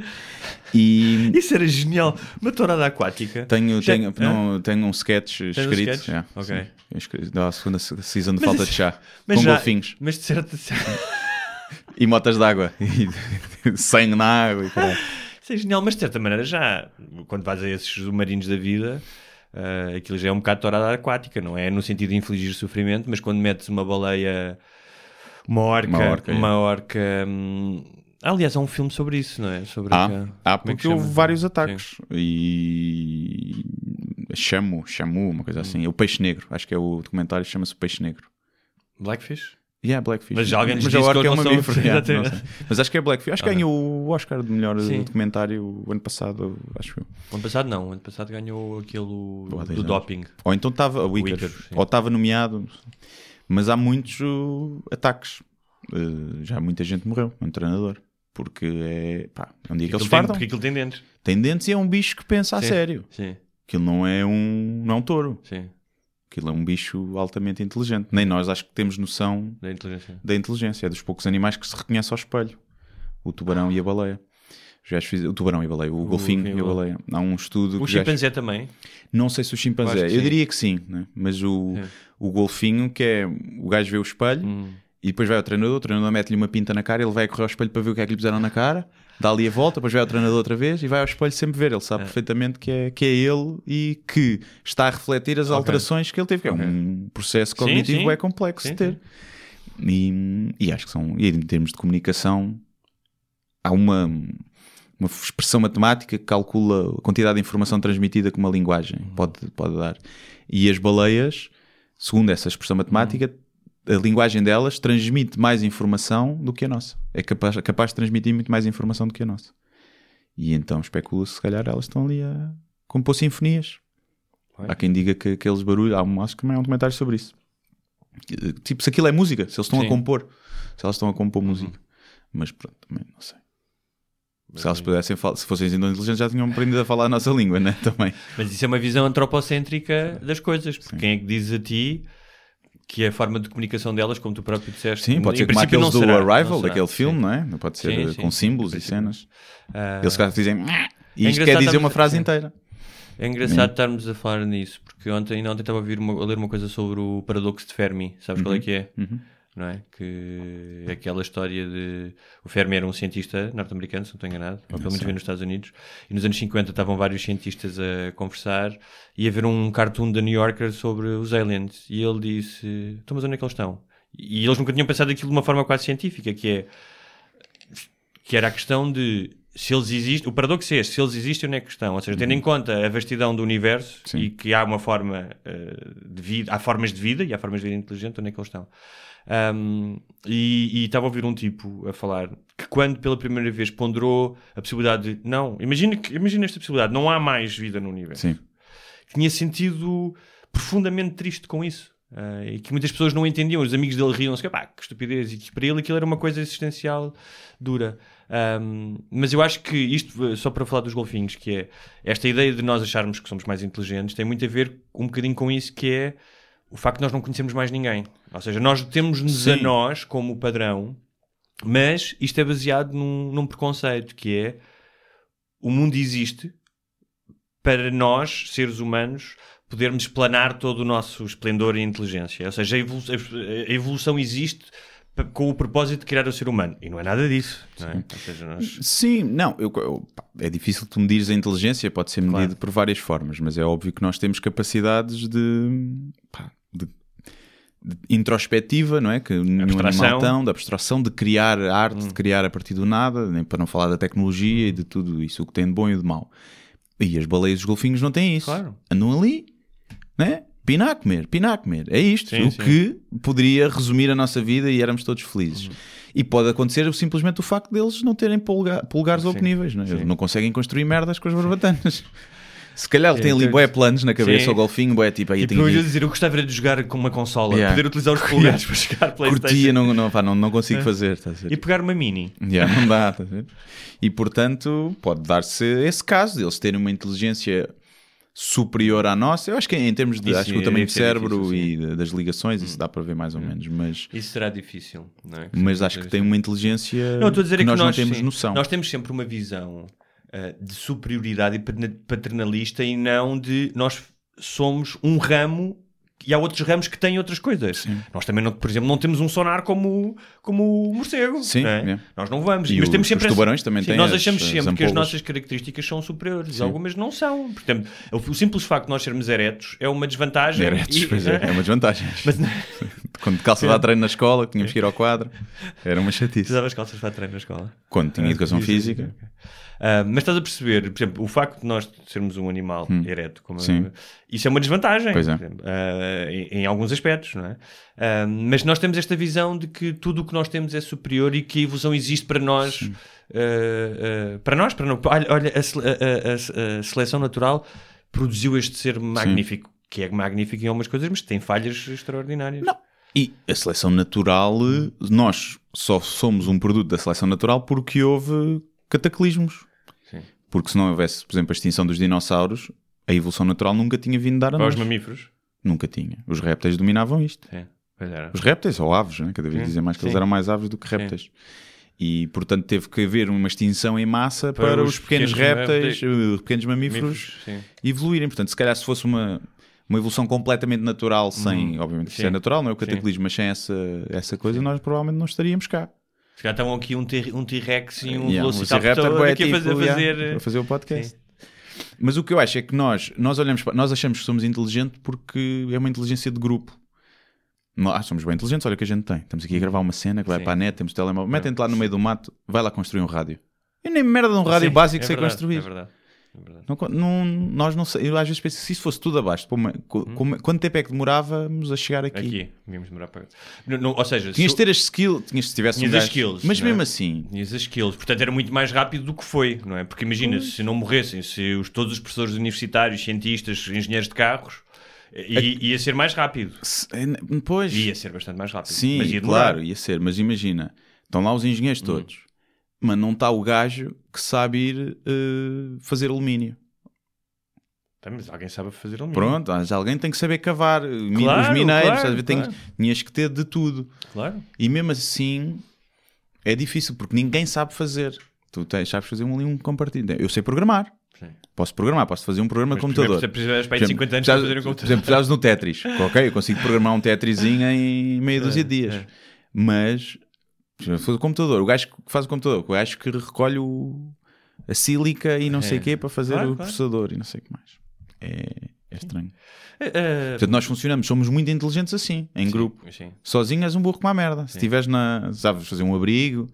E Isso era genial. Uma tourada aquática. tenho, Já- tenho, Hã? não, tenho um sketch um escrito. sketch? já, Ok. sim. Escrevi- Da segunda season de Mas falta isso- de chá. Mas com já- golfinhos. Mas de certa... E motas de água. E sangue na água. E caralho. Isso é genial, mas de certa maneira já, quando vais a esses submarinos da vida, ah, aquilo já é um bocado tourada aquática, não é? No sentido de infligir sofrimento, mas quando metes uma baleia, uma orca, Uma uma orca, orca, é. hum, aliás, há um filme sobre isso, não é? Sobre Há, há é que porque houve chama? vários ataques. E. Chamo, chamu, uma coisa assim. O Peixe Negro. Acho que é o documentário, chama-se O Peixe Negro. Sim. Blackfish? Yeah, Blackfish. Mas já alguém Mas disse que orca é uma mamífero, yeah. Mas acho que é Blackfish. Acho que Ah. ganhou o Oscar de melhor Sim. documentário o ano passado, acho eu. O ano passado não, o ano passado ganhou aquele Há do doping. Ou então estava o Icarus, sim. ou estava nomeado. Mas há muitos uh, ataques. Uh, já muita gente morreu, um treinador. Porque é. Pá, é um dia que eles Aquilo tem, fartam. porque aquilo tem dentes. Tem dentes e é um bicho que pensa a Sim. sério. Sim, Aquilo não é um, não é um touro. sim, Aquilo é um bicho altamente inteligente. Nem nós acho que temos noção da inteligência. da inteligência. É dos poucos animais que se reconhece ao espelho. O tubarão e a baleia. Gajos fiz- O tubarão e a baleia. O, golfinho golfinho e a a baleia. Há um estudo O que chimpanzé também. Não sei se o chimpanzé. Eu, que sim. diria que sim. né? Mas o, É. o golfinho, que é... O gajo vê o espelho Hum. e depois vai ao treinador. O treinador mete-lhe uma pinta na cara. Ele vai correr ao espelho para ver o que é que lhe puseram na cara. Dá ali a volta. Depois vai ao treinador outra vez e vai ao espelho sempre ver. Ele sabe perfeitamente que é, que é ele e que está a refletir as alterações que ele teve. Que é um processo cognitivo sim. é complexo Sim, de ter. E, e acho que são, e em termos de comunicação, há uma, uma expressão matemática que calcula a quantidade de informação transmitida que uma linguagem pode, pode dar. E as baleias, segundo essa expressão matemática, a linguagem delas transmite mais informação do que a nossa. É capaz, capaz de transmitir muito mais informação do que a nossa. E então especula-se, se calhar, elas estão ali a compor sinfonias. Há quem diga que aqueles barulhos. Há um, acho que também há um documentário sobre isso. Tipo, se aquilo é música, se eles estão Sim. a compor, se elas estão a compor música. Mas pronto, também não sei. Se elas pudessem falar, se fossem ainda inteligentes, já tinham aprendido a falar a nossa língua, né? Também. Mas isso é uma visão antropocêntrica das coisas. Porque quem é que diz a ti que a forma de comunicação delas, como tu próprio disseste, Sim, pode ser como aqueles do será, Arrival, daquele filme, Sim. não é? Pode ser Sim, sim, com símbolos e cenas. Ah, Eles cá dizem. E É isto quer engraçado dizer uma frase inteira. É engraçado estarmos a falar nisso, porque ontem, ainda ontem estava a, ouvir uma- a ler uma coisa sobre o paradoxo de Fermi. Sabes qual é que é? Não é? Que aquela história de. O Fermi era um cientista norte-americano, se não estou enganado, ou pelo menos veio nos Estados Unidos, e nos anos 50 estavam vários cientistas a conversar e a ver um cartoon da New Yorker sobre os aliens. E ele disse: Então, mas onde é que eles estão? E eles nunca tinham pensado aquilo de uma forma quase científica, que é. que era a questão de se eles existem, o paradoxo é este, se eles existem, onde é que estão? Ou seja, tendo em conta a vastidão do universo Sim. e que há uma forma uh, de vida, há formas de vida e há formas de vida inteligente, onde é que eles estão? Um, e, estava a ouvir um tipo a falar que quando pela primeira vez ponderou a possibilidade de, não, imagina, imagina esta possibilidade, não há mais vida no universo. Sim. Tinha sentido profundamente triste com isso. Ah, e que muitas pessoas não entendiam, os amigos dele riam-se, pá, que estupidez, e que para ele aquilo era uma coisa existencial dura. Ahm, mas eu acho que isto, só para falar dos golfinhos, que é esta ideia de nós acharmos que somos mais inteligentes, tem muito a ver um bocadinho com isso, que é o facto de nós não conhecermos mais ninguém. Ou seja, nós temos-nos a Sim. nós como padrão, mas isto é baseado num, num preconceito, que é o mundo existe para nós, seres humanos, podermos explanar todo o nosso esplendor e inteligência. Ou seja, a evolu- a evolução existe com o propósito de criar o ser humano. E não é nada disso. Não é? Ou seja, nós... Sim, não, eu- eu- é difícil tu medires a inteligência, pode ser medido Claro. por várias formas, mas é óbvio que nós temos capacidades de, pá, introspectiva, não é? Que nenhum Abstração. animal tão, de abstração, de criar arte, de criar a partir do nada, nem para não falar da tecnologia e de tudo isso, o que tem de bom e de mau. E as baleias e os golfinhos não têm isso. Claro. Andam ali, né? Pinar a comer, pinar a comer. É isto. Sim, o sim. que poderia resumir a nossa vida e éramos todos felizes. Uhum. E pode acontecer simplesmente o facto deles não terem polga- polegares opníveis. Não é? Eles não conseguem construir merdas com as barbatanas. Se calhar ele tem ali então- bué planos na cabeça, Sim. o golfinho, bué tipo, aí E tenho eu ia que dizer, eu gostava de jogar com uma consola, Yeah. poder utilizar os polegares para jogar Playstation curtia, não, não, pá, não, não consigo fazer. estás a ver? e pegar uma mini. Já, não dá, estás a ver? E portanto, pode dar-se esse caso de eles terem uma inteligência superior à nossa. Eu acho que em termos de Isso acho que o tamanho deve do cérebro difícil, e das ligações, isso dá para ver mais ou menos, mas, Isso será difícil, não é? mas acho que tem uma inteligência Não, estou a dizer que é que nós, nós, não temos sim, noção. Nós temos sempre uma visão de superioridade e patern- paternalista e não de nós somos um ramo e há outros ramos que têm outras coisas. Nós também, não, por exemplo, não temos um sonar como, como o morcego. Sim, é? é. Nós não vamos. E mas os- temos sempre os tubarões também Sim, têm Nós as- achamos as sempre que as nossas características são superiores e algumas não são. Portanto, o, o simples facto de nós sermos eretos é uma desvantagem. Eretos, e- pois é, é uma desvantagem. Mas Quando de calça dá treino na escola, que tínhamos que ir ao quadro, era uma chatice. precisavas calças para treino na escola. Quando tinha educação Isso, física, Ah, mas estás a perceber, por exemplo, o facto de nós sermos um animal ereto, como Sim. isso é uma desvantagem é. exemplo, ah, em, em alguns aspectos, não é? Ah, mas nós temos esta visão de que tudo o que nós temos é superior e que a evolução existe para nós. ah, ah, para nós, para nós. Olha, olha, a, a- a- a seleção natural produziu este ser magnífico, que é magnífico em algumas coisas, mas tem falhas extraordinárias. Não. E a seleção natural, nós só somos um produto da seleção natural porque houve cataclismos. Sim. Porque se não houvesse, por exemplo, a extinção dos dinossauros, a evolução natural nunca tinha vindo dar a Para os nós. mamíferos. Nunca tinha. Os répteis dominavam isto. Sim. Os répteis, ou aves, né? cada vez dizem mais que eles sim. eram mais aves do que répteis. E, portanto, teve que haver uma extinção em massa para, Para os, os pequenos, pequenos répteis, eh, pequenos mamíferos, Sim. evoluírem. Portanto, se calhar se fosse uma, uma evolução completamente natural, sem, obviamente, isso Sim. é natural, não é o cataclismo, mas sem essa, essa coisa, nós provavelmente não estaríamos cá. Se calhar estavam aqui um T- um T-Rex e um Yeah, Velociraptor bué, aqui a fazer, tipo, a yeah, fazer- a fazer o podcast. Mas o que eu acho é que nós, nós olhamos para, nós achamos que somos inteligentes porque é uma inteligência de grupo. Ah, somos bem inteligentes, olha o que a gente tem. Estamos aqui a gravar uma cena que vai Sim. para a net, temos o telemóvel, metem-te lá no meio do mato, vai lá construir um rádio. Eu nem merda de um rádio Sim, básico é sei verdade, construir. É verdade. É. Não, não- nós não sei, eu às vezes penso, se isso fosse tudo abaixo, co- como- quanto tempo é que demorávamos a chegar aqui? Hum? Aqui, devíamos demorar para. Não, não, ou seja, Tinhas de se- ter as skills, tinhas, se tivesse um Tinhas as gajo- skills, mas é? mesmo assim, Tinhas as skills, portanto era muito mais rápido do que foi, não é? Porque imagina, se não morressem, se os, todos os professores universitários, cientistas, engenheiros de carros, i- ia ser mais rápido. se- é, pois, Ia ser bastante mais rápido. Sim, ia claro, ia ser. Mas imagina, estão lá os engenheiros Hum. Mas não está o gajo que sabe ir eh, fazer alumínio. Tá, Mas alguém sabe fazer alumínio. Pronto, mas alguém tem que saber cavar. eh, Claro, os mineiros, claro? Tem- claro. tinhas que ter de tudo. Claro. E mesmo assim é difícil porque ninguém sabe fazer. Tu tens, sabes fazer um, um compartilho. Eu sei programar. Sim. Posso programar, posso fazer um programa de Mas computador. primeiro precisas para Por de exemplo, 50 anos para fazer um Por computador. exemplo, precisas no Tetris. ok, eu consigo programar um Tetrisinho em meia dúzia de dias. é. Mas, se o computador, o gajo que faz o computador, o gajo que recolhe o, a sílica e não sei o quê para fazer Claro, o claro. processador e não sei o que mais. É, é estranho. Eh, eh, Portanto, nós funcionamos, somos muito inteligentes assim, em grupo. sim. Sozinho és um burro como a merda. Se estiveres na. Sabes fazer um abrigo,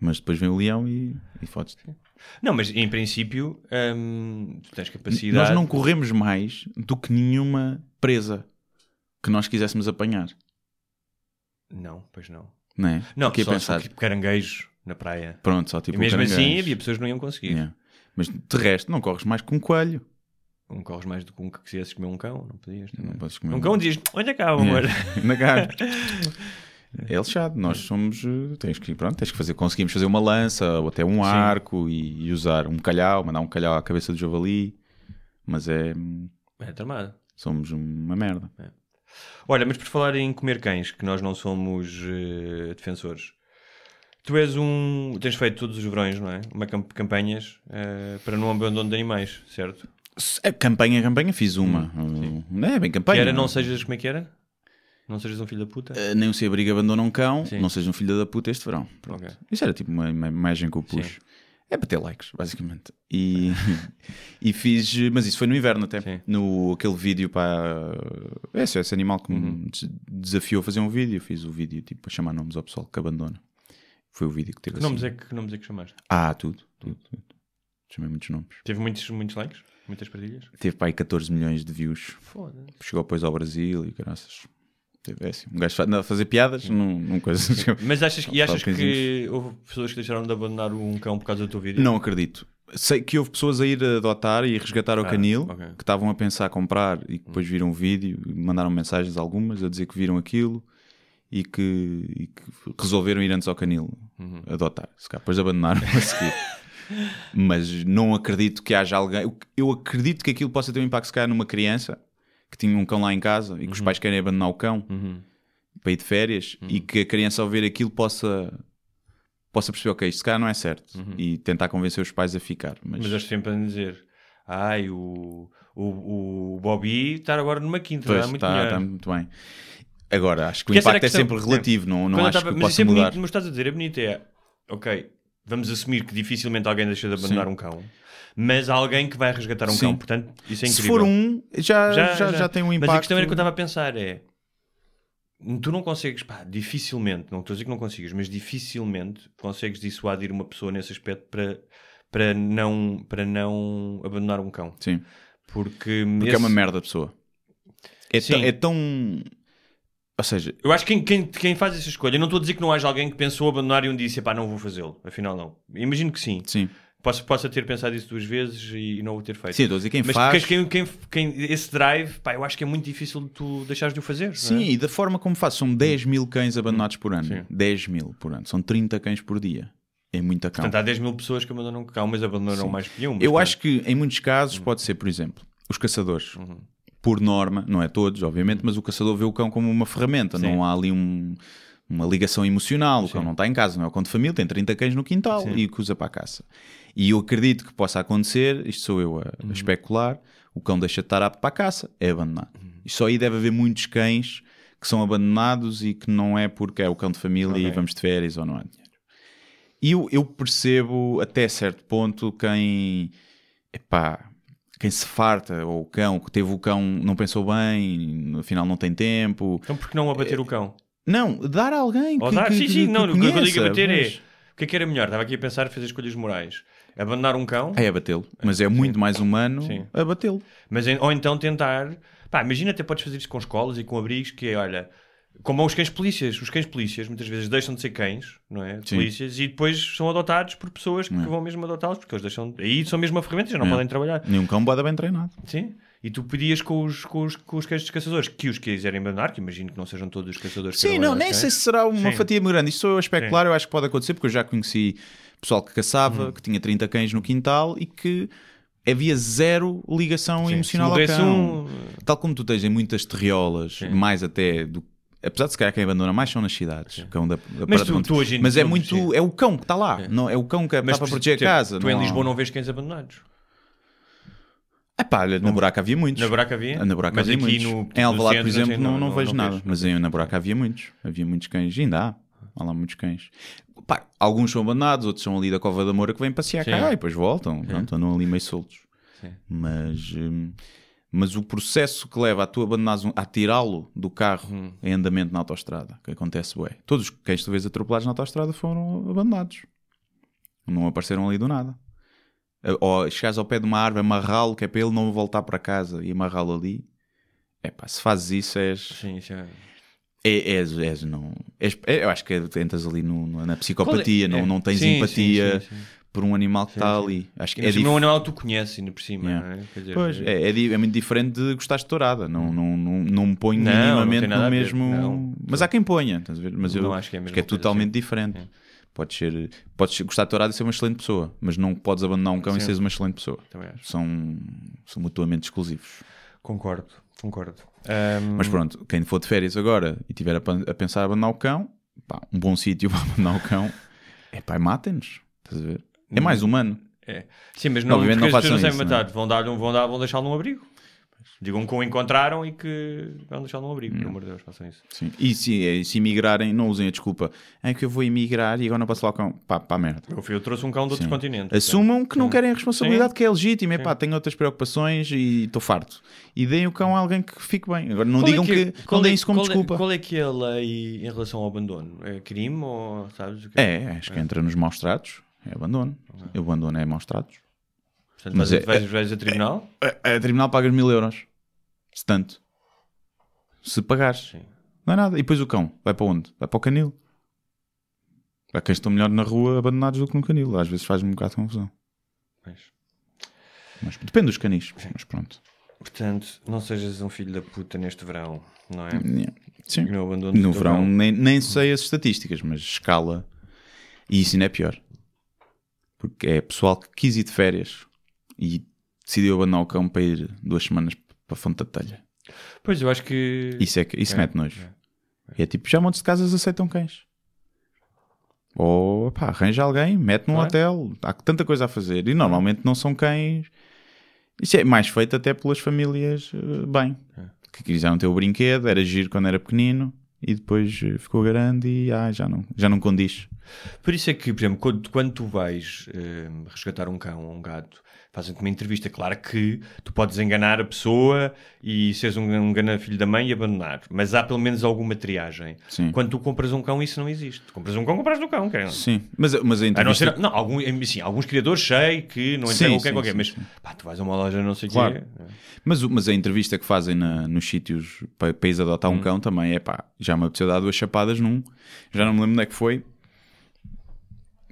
mas depois vem o leão e, e fodes-te. Não, mas em princípio hum, tu tens capacidade. Nós não corremos mais do que nenhuma presa que nós quiséssemos apanhar. Não, pois não. Não é? Não, só pensar. tipo caranguejo na praia. Pronto, só tipo e mesmo um assim havia pessoas que não iam conseguir. Yeah. Mas de resto, não corres mais que um coelho. Um corres mais do que um que quisesses comer um cão, não podias. Não também. podes comer Um cão diz: Olha cá, amor. Yeah. Na cara. É lixado. Nós somos. eh, Tens que, pronto, tens que fazer. Conseguimos fazer uma lança ou até um arco e, e usar um calhau, mandar um calhau à cabeça do javali. Mas é. É tramado. Somos uma merda. Olha, mas por falar em comer cães, que nós não somos eh, defensores, tu és um. Tens feito todos os verões, não é? Uma camp campanhas eh, para não abandono de animais, certo? A campanha, a campanha fiz uma. Não é bem campanha. Que era não sejas. Como é que era? Não sejas um filho da puta? Eh, Nem o Se Abriga Abandona um Cão, Sim. não seja um filho da puta este verão. Pronto. Ok. Isso era tipo uma, uma imagem que eu pus. Sim. É para ter likes, basicamente. E, e fiz, mas isso foi no inverno até. Sim. No aquele vídeo para. Esse, esse animal que Uhum. me des- desafiou a fazer um vídeo. Eu fiz o vídeo tipo a chamar nomes ao pessoal que abandona. Foi o vídeo que teve Que nomes, assim. é que, que nomes é que chamaste? Ah, tudo, tudo, tudo. Chamei muitos nomes. Teve muitos, muitos likes? Muitas partilhas? Teve para aí 14 milhões de views. Foda-se. Chegou depois ao Brasil e graças. É assim. Um gajo anda a fazer piadas, não, não coisa. Mas achas, e achas que houve pessoas que deixaram de abandonar um cão por causa do teu vídeo? Não acredito. Sei que houve pessoas a ir adotar e resgatar o Ah, canil ok. que estavam a pensar comprar e que depois viram o vídeo e mandaram mensagens algumas a dizer que viram aquilo e que, e que resolveram ir antes ao canil Uhum. adotar. Se calhar depois abandonaram a seguir. Mas não acredito que haja alguém. eu- Eu acredito que aquilo possa ter um impacto, se calhar, numa criança que tinha um cão lá em casa e que os Uhum. pais querem abandonar o cão para ir de férias e que a criança, ao ver aquilo, possa. Possa perceber, ok, isto se calhar não é certo e tentar convencer os pais a ficar. Mas, Mas eles sempre a dizer: Ai, o, o, o Bobby está agora numa quinta, Pois, dá muito está, está muito bem. Agora, acho que Porque o impacto é questão. sempre relativo, não, não acho tava- que mas possa é mudar. bonito, mas estás a dizer, é bonito, é ok, vamos assumir que dificilmente alguém deixa de abandonar Sim. um cão, mas alguém que vai resgatar um Sim. cão, portanto, isso é Se incrível. for um, já, já, já, tem um impacto. Mas a questão era que eu estava a pensar é tu não consegues, pá, dificilmente, não estou a dizer que não consigas, mas dificilmente consegues dissuadir uma pessoa nesse aspecto para, para, não, para não abandonar um cão. Sim, Porque, porque esse- é uma merda de pessoa. É, é tão. Ou seja, Eu acho que quem, quem, quem faz essa escolha, eu não estou a dizer que não haja alguém que pensou abandonar e um disse, pá, não vou fazê-lo. Afinal, não. Imagino que sim. sim. Posso, possa ter pensado isso duas vezes e não o ter feito. Sim, estou a dizer quem Mas faz. quem, quem, quem, esse drive, pá, eu acho que é muito difícil de tu deixares de o fazer. não Sim, é? e da forma como faz, são 10 mil cães abandonados por ano. Sim. 10 mil por ano. São 30 cães por dia. É muita cão. Portanto, há 10 mil pessoas que abandonam cão, mas abandonam Sim. mais que um. Eu pronto. acho que em muitos casos Uhum. pode ser, por exemplo, os caçadores. Por norma, não é todos, obviamente, mas o caçador vê o cão como uma ferramenta. Sim. Não há ali um- uma ligação emocional. O cão não está em casa, não é o cão de família, tem 30 cães no quintal Sim. e que usa para a caça. E eu acredito que possa acontecer, isto sou eu a, Uhum. especular, o cão deixa de estar apto para a caça, é abandonado. Uhum. E só aí deve haver muitos cães que são abandonados e que não é porque é o cão de família e Ok. vamos de férias ou não há dinheiro. E eu, eu percebo até certo ponto quem, epá, quem se farta, ou o cão, que teve o cão, não pensou bem, no final não tem tempo. Então, porque não abater o cão? Não, dar a alguém Ou que, dar? que- sim, que- sim, que não. O que eu digo conheça, abater é. mas- O que é que era melhor? Estava aqui a pensar fazer escolhas morais. Abandonar um cão, É abatê-lo, mas é muito mais humano Sim. abatê-lo. mas, ou então tentar. Pá, imagina até podes fazer isso com escolas e com abrigos, que é, olha, como os cães polícias. Os cães polícias muitas vezes deixam de ser cães, não é? Sim. Polícias, e depois são adotados por pessoas que É. vão mesmo adotá-los, porque eles deixam. Aí são mesmo uma ferramenta, já não É. podem trabalhar. Nenhum cão bada bem treinado. Sim. E tu pedias com os, com os, com os cães dos caçadores que os quiserem abandonar, que imagino que não sejam todos os caçadores que Sim, queiram não, nem sei se será uma Sim. fatia muito grande. Isso sou eu a especular, eu acho que pode acontecer, porque eu já conheci pessoal que caçava, que tinha 30 cães no quintal e que havia zero ligação Sim, emocional ao cão. um- Tal como tu tens em muitas terriolas, mais até do. Apesar de se calhar quem abandona mais são nas cidades. o Cão da, da Mas tu- tu hoje Mas é muito. sim. É o cão que está lá. Não, é o cão que está para proteger a casa. Tu em Lisboa não vês cães abandonados. É pá, na buraca havia muitos. Na buraca havia? Na buraca Mas havia aqui muitos. no- em Alvalade, por exemplo, não não, não, vejo nada. vês. Mas em, na buraca havia muitos. Havia muitos cães. Ainda há. Há lá muitos cães. Pá, alguns são abandonados, outros são ali da Cova da Moura que vêm passear Sim. cá e depois voltam. Pronto, andam ali meio soltos. Sim. Mas, hum, mas o processo que leva a tu abandonares um, a tirá-lo do carro Hum. em andamento na autostrada, que acontece, ué. Todos os cães que tu vês atropelados na autostrada foram abandonados. Não apareceram ali do nada. Ou chegares ao pé de uma árvore, amarrá-lo, que é para ele não voltar para casa e amarrá-lo ali. É pá, se fazes isso, és. Sim, isso é... É, és, és, não, és- é- eu acho que entras ali no- no- na psicopatia, é- não, não tens Sim, empatia sim, sim, sim. por um animal que está ali. Acho que É é, é dif- um animal que tu conheces ainda por cima, Yeah. não é? Quer dizer, Pois, é, é é muito diferente de gostares de tourada. Não, não, não, não me ponho Não, não minimamente nada no mesmo. não. Mas há quem ponha, estás a ver? Mas eu Não acho que é a mesma é coisa, totalmente diferente. É. Podes, ser, podes gostar de tourada e ser uma excelente pessoa, mas não podes abandonar um cão e Sim. seres uma excelente pessoa. São, são mutuamente exclusivos. Concordo, concordo. Ahm, Mas pronto, quem for de férias agora e tiver a, a pensar em abandonar o cão, pá, um bom sítio para abandonar o cão é pá, matem-nos. Estás a ver? É mais humano. é. Sim, mas não, Obviamente não não façam sabem isso, matar. Vão, dar, vão, dar, vão deixá-lo num abrigo. Digam que o encontraram e que vão deixá-lo num abrigo. Pelo amor de Deus, façam isso. Sim. E se, se emigrarem, não usem a desculpa. É que eu vou emigrar e agora não posso lá o cão. Pá, pá, merda. Eu, trouxe um cão de outro Sim. continente. Assumam que não querem a responsabilidade, Sim. que é legítimo. É pá, tenho outras preocupações e estou farto. E deem o cão a alguém que fique bem. Agora não Qual é digam que, qual não deem é- isso como qual é- desculpa. Qual é que é a lei em relação ao abandono? É crime ou sabes o que É, acho que entra nos maus tratos. É abandono. O abandono é maus tratos. Portanto, Mas é- vais, vais a tribunal? A, a tribunal pagas mil euros. Se tanto. Se pagares. Sim. Não é nada. E depois o cão? Vai para onde? Vai para o canil. Há cães que estão melhor na rua abandonados do que no canil. Às vezes faz-me um bocado de confusão. Pois. Mas depende dos canis. Mas pronto. Portanto, não sejas um filho da puta neste verão, não é? Sim. No No do verão nem, nem sei as estatísticas, mas escala. E isso ainda é pior. Porque é pessoal que quis ir de férias e decidiu abandonar o cão para ir duas semanas para a Fonte da Telha. Pois, eu acho que... Isso, é, que- isso É, mete nojo. É. tipo, já montes de casas aceitam cães. Ou, pá, arranja alguém, mete num Claro. hotel. Há tanta coisa a fazer. E normalmente não são cães... Isso é mais feito até pelas famílias eh, bem. É. Que quiseram ter o brinquedo, era giro quando era pequenino. E depois eh, ficou grande e ah, já, não, já não condiz. Por isso é que, por exemplo, quando, quando tu vais eh, resgatar um cão ou um gato, fazem-te uma entrevista. Claro que tu podes enganar a pessoa e seres um, um gana filho da mãe e abandonar, mas há pelo menos alguma triagem. Sim. Quando tu compras um cão, isso não existe. Tu compras um cão, compras um cão. Quer? Sim, mas, mas a A não entrevista... ser, não, algum, sim, alguns criadores sei que não entregam o que é qualquer, mas pá, tu vais a uma loja não sei o Claro. quê. Mas, o- mas a entrevista que fazem na- nos sítios para, ires adotar Hum. um cão também é pá, já me apeteceu dar duas chapadas num, já não me lembro onde é que foi.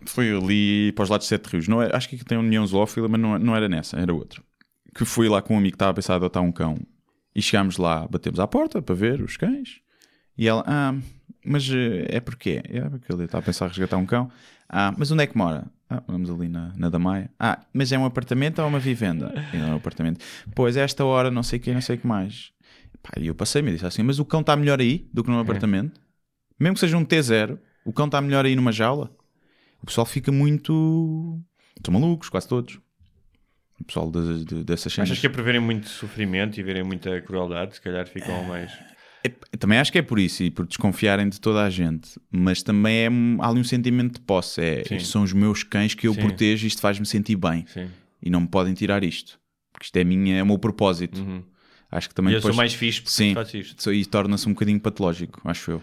Foi ali para os lados de Sete Rios. Não é, acho que tem a União Zoófila, mas não, não era nessa, era outra. Que fui lá com um amigo que estava a pensar em adotar um cão e chegámos lá, batemos à porta para ver os cães. E ela, ah, mas eh, é porque é porque ele está a pensar em resgatar um cão. Ah, mas onde é que mora? Ah, vamos ali na, na Damaia. Ah, mas é um apartamento ou uma vivenda? E não é um apartamento. Pois, esta hora, não sei o que, não sei o que mais. E eu passei-me e disse assim: Mas o cão está melhor aí do que num apartamento? Mesmo que seja um T0, o cão está melhor aí numa jaula? O pessoal fica muito. São malucos, quase todos. O pessoal de- de- dessas cenas. Achas que é por verem muito sofrimento e verem muita crueldade, se calhar ficam mais. É, também acho que é por isso e por desconfiarem de toda a gente, mas também é, há ali um sentimento de posse. É, Sim. estes são os meus cães que eu Sim. protejo e isto faz-me sentir bem. Sim. E não me podem tirar isto. Porque isto é, minha, é o meu propósito. Acho que também Uhum. E eu depois... sou mais fixe porque Sim, faço isto. E torna-se um bocadinho patológico, acho eu.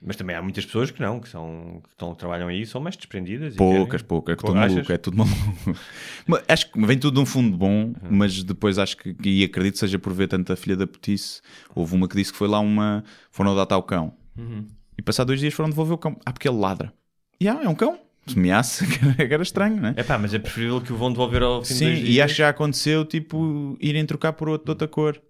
Mas também há muitas pessoas que não, que, são, que estão, trabalham aí, são mais desprendidas. e Poucas, poucas, é que tudo maluco, é tudo maluco. Mas acho que vem tudo de um fundo bom, mas depois acho que, e acredito seja por ver tanta filha da putice. Houve uma que disse que foi lá uma, foram adotar o cão. E passar dois dias foram devolver o cão. Ah, porque ele ladra. E ah, é um cão. Se me asse, que era- estranho, não é? É pá, mas é preferível que o vão devolver ao fim Sim, e acho que já aconteceu, tipo, irem trocar por outro de outra cor.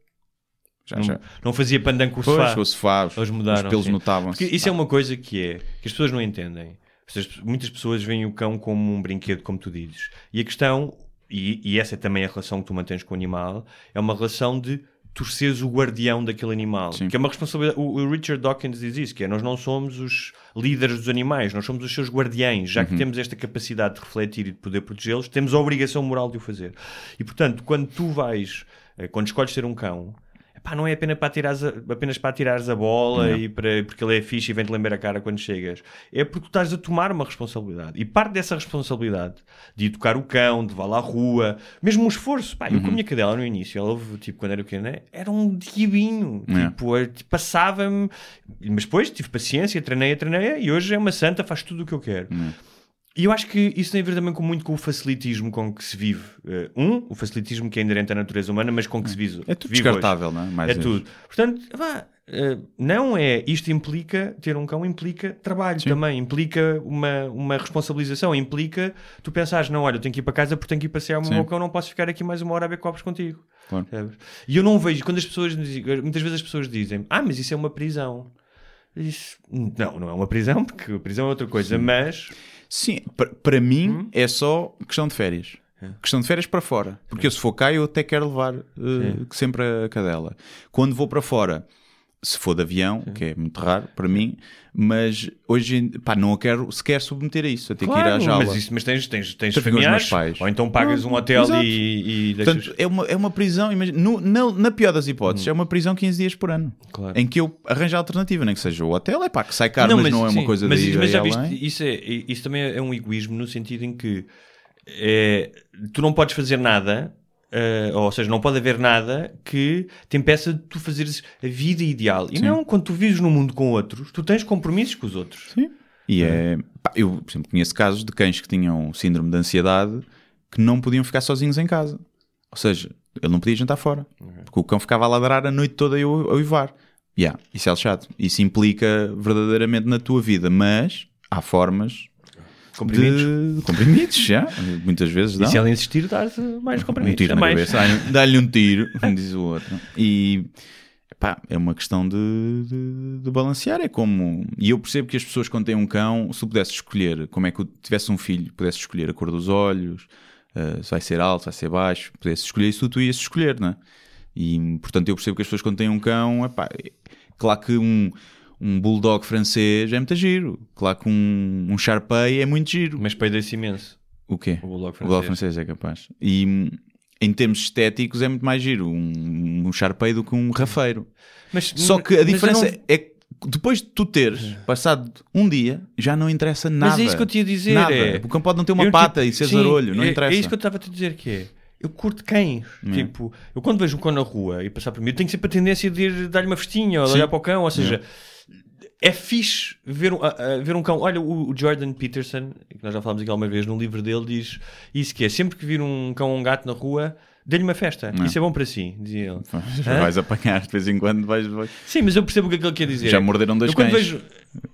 Já, já. Não, não fazia pandan com o Pois, sofá. o sofá, os, Eles mudaram. os pelos notavam-se. Isso é uma coisa que é que as pessoas não entendem. As- Muitas pessoas veem o cão como um brinquedo, como tu dizes. E a questão, e, e essa é também a relação que tu mantens com o animal, é uma relação de tu seres o guardião daquele animal. Sim. Que é uma responsabilidade. O, Richard Dawkins diz isso, que é nós não somos os líderes dos animais, nós somos os seus guardiães. Já que Uhum. temos esta capacidade de refletir e de poder protegê-los, temos a obrigação moral de o fazer. E portanto, quando tu vais, eh, quando escolhes ser um cão, epá, não é apenas para atirares a, apenas para atirares a bola e para, porque ele é fixe e vem-te lembrar a cara quando chegas. É porque tu estás a tomar uma responsabilidade. E parte dessa responsabilidade de educar o cão, de vá-lo à rua, mesmo um esforço. Pá, eu com a minha cadela no início, ela tipo, quando era pequena, era um diabinho. É. Tipo, passava-me. Mas depois tive paciência, treinei, treinei e hoje é uma santa, faz tudo o que eu quero. E eu acho que isso tem a ver também com muito com o facilitismo com que se vive. Eh, um, o facilitismo que é inerente à natureza humana, mas com que se vive. É tudo vive hoje. descartável, não é? Mais É vezes. tudo. Portanto, vá, eh, não é. Isto implica, ter um cão implica trabalho também, implica uma, uma responsabilização, implica tu pensares, não, olha, eu tenho que ir para casa porque tenho que ir passear o Sim. meu cão, não posso ficar aqui mais uma hora a ver copos contigo. Claro. E eu não vejo, quando as pessoas, muitas vezes as pessoas dizem, ah, mas isso é uma prisão. Isso, não, não é uma prisão, porque a prisão é outra coisa, mas Sim, pa- para mim Hum? é só questão de férias. É. Questão de férias para fora. Porque eu, se for cá, eu até quero levar eh, sempre a cadela. Quando vou para fora, se for de avião, que é muito raro para mim, mas hoje em- pá, não a quero sequer submeter a isso, a ter que ir à jaula. mas, isso, mas tens, tens, tens familiares, meus pais. ou então pagas um hotel exato. e, e deixas... Portanto, é uma, é uma prisão, imagina, no- na, na pior das hipóteses, é uma prisão 15 dias por ano. Hum. Claro. Em que eu arranjo a alternativa, nem que seja o hotel, é pá, que sai caro, mas, não é uma sim, coisa mas, de ir mas já viste, além. isso, é, isso também é um egoísmo no sentido em que é, tu não podes fazer nada, eh, ou seja, não pode haver nada que te impeça de tu fazeres a vida ideal. E não, quando tu vives num mundo com outros, tu tens compromissos com os outros. Sim. E é. pá, eu, por exemplo, conheço casos de cães que tinham síndrome de ansiedade que não podiam ficar sozinhos em casa. Ou seja, ele não podia jantar fora. Porque o cão ficava a ladrar a noite toda e a a uivar. Yeah, isso é chato. Isso implica verdadeiramente na tua vida. Mas há formas Comprimidos. de comprimidos, já. Muitas vezes dá. E se ela insistir, dar-te mais Um comprimidos. tiro a na mais. cabeça, dá-lhe- dá-lhe um tiro, diz o outro. E pá, é uma questão de, de- de balancear. É como. E eu percebo que as pessoas, quando têm um cão, se tu pudesse escolher, como é que eu tivesse um filho, pudesse escolher a cor dos olhos, eh, se vai ser alto, se vai ser baixo, pudesse escolher isso, tu ias escolher, não é? E portanto, eu percebo que as pessoas, quando têm um cão, é claro que um. Um bulldog francês é muito giro. Claro que um, um Sharpei é muito giro. Mas peidei-se imenso. O quê? O bulldog O bulldog francês. francês é capaz. E em termos estéticos é muito mais giro um, um Sharpei do que um rafeiro. Mas, Só que a diferença não- é que depois de tu teres passado um dia, já não interessa nada. Mas é isso que eu te ia dizer. Nada. É... O cão pode não ter uma Eu, pata tipo, e ser zarolho, não é, interessa. É isso que eu estava a te dizer que é. Eu curto cães. Tipo, eu quando vejo um cão na rua e passar por mim, eu tenho sempre a tendência de ir dar-lhe uma festinha ou de Sim. olhar para o cão. Ou seja, é fixe ver, um- a- a- ver um cão. Olha, o, o Jordan Peterson, que nós já falámos aqui alguma vez no livro dele, diz isso que é sempre que vir um cão ou um gato na rua, dê-lhe uma festa. Isso é bom para si, dizia ele. Vais apanhar de vez em quando, vais, vais- Sim, mas eu percebo o que é que ele quer dizer. já morderam dois eu cães. vejo.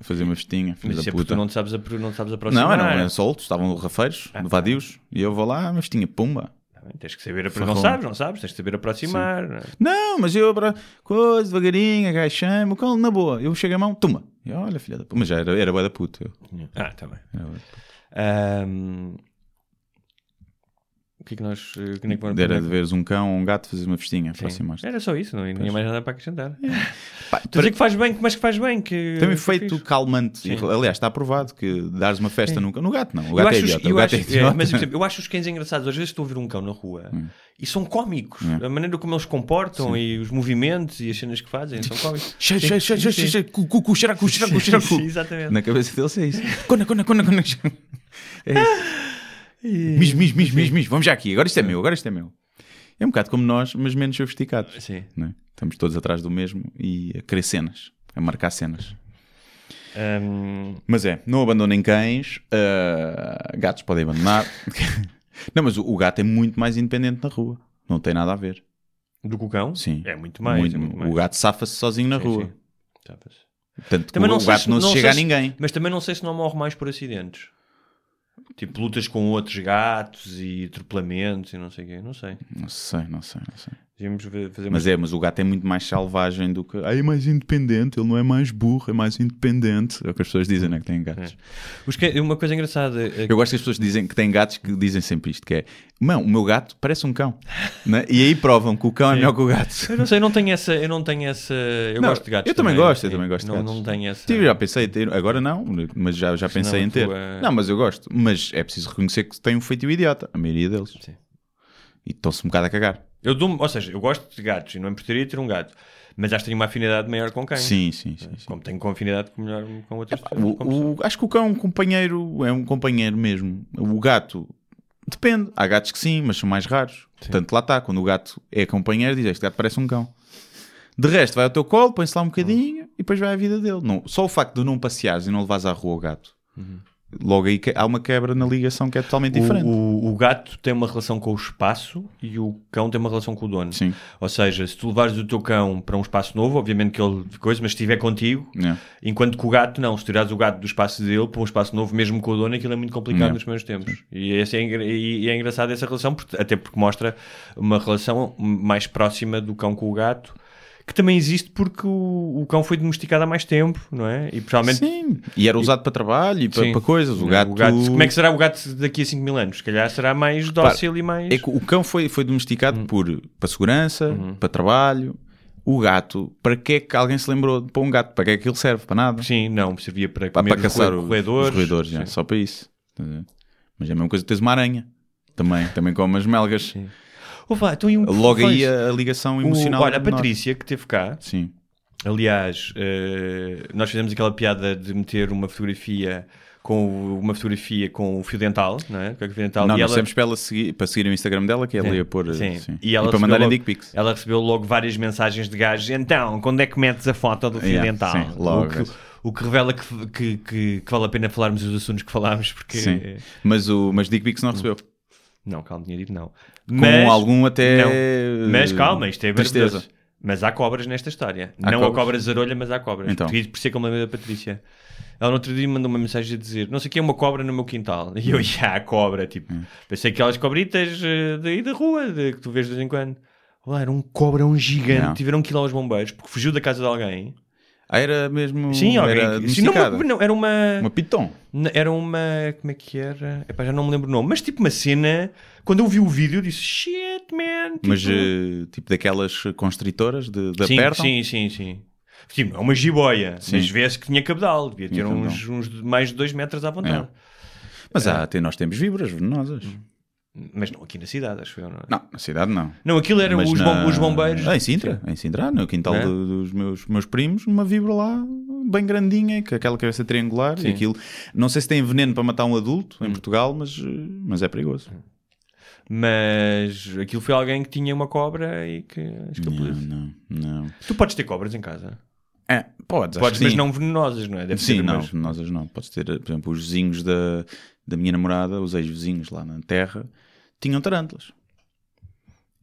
Fazer uma festinha, filho Mas da é porque puta. tu não te sabes, apro- não te sabes aproximar. Não, eram, eram soltos, estavam rafeiros, Ah, vadios, e eu vou lá, uma festinha, pumba. Tens que saber, apro- Ferrou. não sabes, não sabes, tens de saber aproximar. não é? Não, mas eu abra coisa devagarinho, agachei-me, na boa. Eu chego a mão, toma. E olha, filha da puta. Mas já era, era bué da puta. eu. Ah, tá bem. Era bué da puta. Ahm, O que é que nós. eh, que nem que vamos- Era de veres um cão ou um gato fazer uma festinha, Sim. aproximaste. Era só isso, não tinha mais nada para acrescentar. Pá, Estou a dizer que faz bem, mas que faz bem. Que, Tem um efeito fixe. calmante. Sim. Aliás, está aprovado que dares uma festa no, no gato, não. O Eu gato é acho, os- eu O gato é acho- é, idiota. mas, por exemplo, eu acho os cães engraçados. Às vezes estou a ver um cão na rua Hum. e são cómicos. A maneira como eles comportam e os movimentos e as cenas que fazem são cómicos. Cheio, Sim, cheio, cheio, sim, cheio, sim. cheio, cheio, cu, cu, cu, xeracu, xeracu, Sim, xeracu. sim, exatamente. Na cabeça deles é isso. Cona, cona, cona, cona. É isso. Mis, mis, mis, mis, mis. Vamos já aqui. Agora isto é meu, agora isto é meu. É um bocado como nós, mas menos sofisticados. Sim. é? Estamos todos atrás do mesmo e a querer cenas, a marcar cenas. Ahm, Mas é, não abandonem cães, ah, gatos podem abandonar. não, mas o, o gato é muito mais independente na rua. Não tem nada a ver. do que o cão? Sim. É muito mais. Muito- é muito mais. O gato safa-se sozinho na Sim, rua. Sabe-se. Portanto, Também o, gato se- não se chega a se- ninguém. Mas também não sei se não morre mais por acidentes. Tipo, lutas com outros gatos e atropelamentos e não sei o quê. Não sei. Não sei, não sei, não sei. Devíamos fa- fazer Mas é, mas o gato é muito mais selvagem do que. Ah, é mais independente, ele não é mais burro, é mais independente. É o que as pessoas dizem, né? Que têm gatos. Os que- Uma coisa engraçada... é Eu gosto que as pessoas dizem que têm gatos que dizem sempre isto: que é, não, o meu gato parece um cão. né? E aí provam que o cão é melhor que o gato. Eu não sei, eu não tenho essa... Eu não tenho essa... Eu Não, gosto de gatos eu também gosto, eu também gosto de não, gatos. Não tenho essa... Tive, já pensei em ter, agora não, mas já, já pensei em ter. tua- Não, mas eu gosto. Mas é preciso reconhecer que tem um feitio idiota, a maioria deles. Sim. E estão-se um bocado a cagar. Eu dou ou seja, eu gosto de gatos e não me importaria ter um gato. Mas acho que tenho uma afinidade maior com cães. Sim, sim, sim. sim. Como tenho com afinidade com, melhor, com outras O- com pessoas. o- acho que o cão é um companheiro, é um companheiro mesmo. O gato depende. Há gatos que sim, mas são mais raros. Portanto, lá está. Quando o gato é companheiro, diz este gato parece um cão. De resto, vai ao teu colo, põe-se lá um bocadinho e depois vai à vida dele. Não, só o facto de não passeares e não levares à rua o gato, logo aí há uma quebra na ligação que é totalmente diferente. O, o, o gato tem uma relação com o espaço e o cão tem uma relação com o dono. Sim. Ou seja, se tu levares o teu cão para um espaço novo, obviamente que ele coisa, mas se estiver contigo, É. enquanto que o gato não, se tirares o gato do espaço dele para um espaço novo, mesmo com o dono, aquilo é muito complicado Não. nos primeiros tempos. E, esse é, e- é engraçado essa relação, até porque mostra uma relação mais próxima do cão com o gato. Que também existe porque o, o cão foi domesticado há mais tempo, não é? E provavelmente Sim. E era usado para trabalho e para, Sim. para coisas. O gato, Como é que será o gato daqui a 5 mil anos? Se calhar será mais dócil e mais. É que o cão foi, foi domesticado Hum. por, para segurança, Uhum. para trabalho. O gato, para que é que alguém se lembrou de pôr um gato? Para que é que ele serve? Para nada. Sim, não, servia para Para, comer para caçar os roedores. os roedores, já, Sim. só para isso. Mas é a mesma coisa que tens uma aranha. Também, também com umas melgas. Oh, vá, então, e um- Logo aí a, ligação o- emocional. Olha, a é. Patrícia que teve cá, Sim. aliás, eh, nós fizemos aquela piada de meter uma fotografia com o- uma fotografia com o fio dental, não é? Com o fio dental. Não, e nós ela, para, ela seguir, para seguir o Instagram dela, que ela Sim, ia pôr. sim. sim. E, ela para mandarem logo- dick pics. Ela recebeu logo várias mensagens de gajos. Então, quando é que metes a foto do fio Yeah, dental? sim, logo. o, que, o que revela que, que, que- que vale a pena falarmos os assuntos que falámos, porque. Sim. Mas, o, mas dick pics não recebeu. Não, calma, tinha dito não. Com algum até. Não. Mas calma, isto é Tristeza. Mas há cobras nesta história. Há não cobras? há cobras zarolha, mas há cobras. Então. Por isso isso é que eu me lembro da Patrícia. Ela no outro dia me mandou uma mensagem a dizer: Não sei o que é uma cobra no meu quintal. E eu, já, a cobra. Tipo, Hum. pensei que aquelas cobritas eh, daí da rua, de- que tu vês de vez em quando. Olá, era um cobrão gigante. Não. Tiveram que ir lá aos bombeiros porque fugiu da casa de alguém. Ah, era mesmo. Sim. Era que- sim, não, não, era uma. Uma piton. Era uma. Como é que era? Epá, já não me lembro o nome. Mas tipo uma cena. Quando eu vi o vídeo, eu disse: Shit, man. Tipo, Mas eh, tipo daquelas constritoras de, de sim, apertam. sim, sim, sim. Tipo, é uma jiboia. Sim. Mas vê-se que tinha cabedal. Devia ter uns, uns mais de 2 metros à vontade. Mas há, até nós temos vibras venenosas. Mas não aqui na cidade, acho eu. Não, é? Não, na cidade não. não aquilo eram os, na- bom- os bombeiros. Ah, em Sintra, em Sintra, no quintal É? do- dos meus, meus primos, uma vibra lá bem grandinha, com aquela cabeça triangular. Sim. E aquilo, não sei se tem veneno para matar um adulto Hum. em Portugal, mas, mas é perigoso. Mas aquilo foi alguém que tinha uma cobra e que escapou. Não, não, não. Tu podes ter cobras em casa. É, podes, Podes, mas sim. não venenosas, não é? Deve Sim, ser não, umas- venenosas não. Podes ter, por exemplo, os vizinhos da, da minha namorada, os ex-vizinhos lá na terra, tinham tarântulas.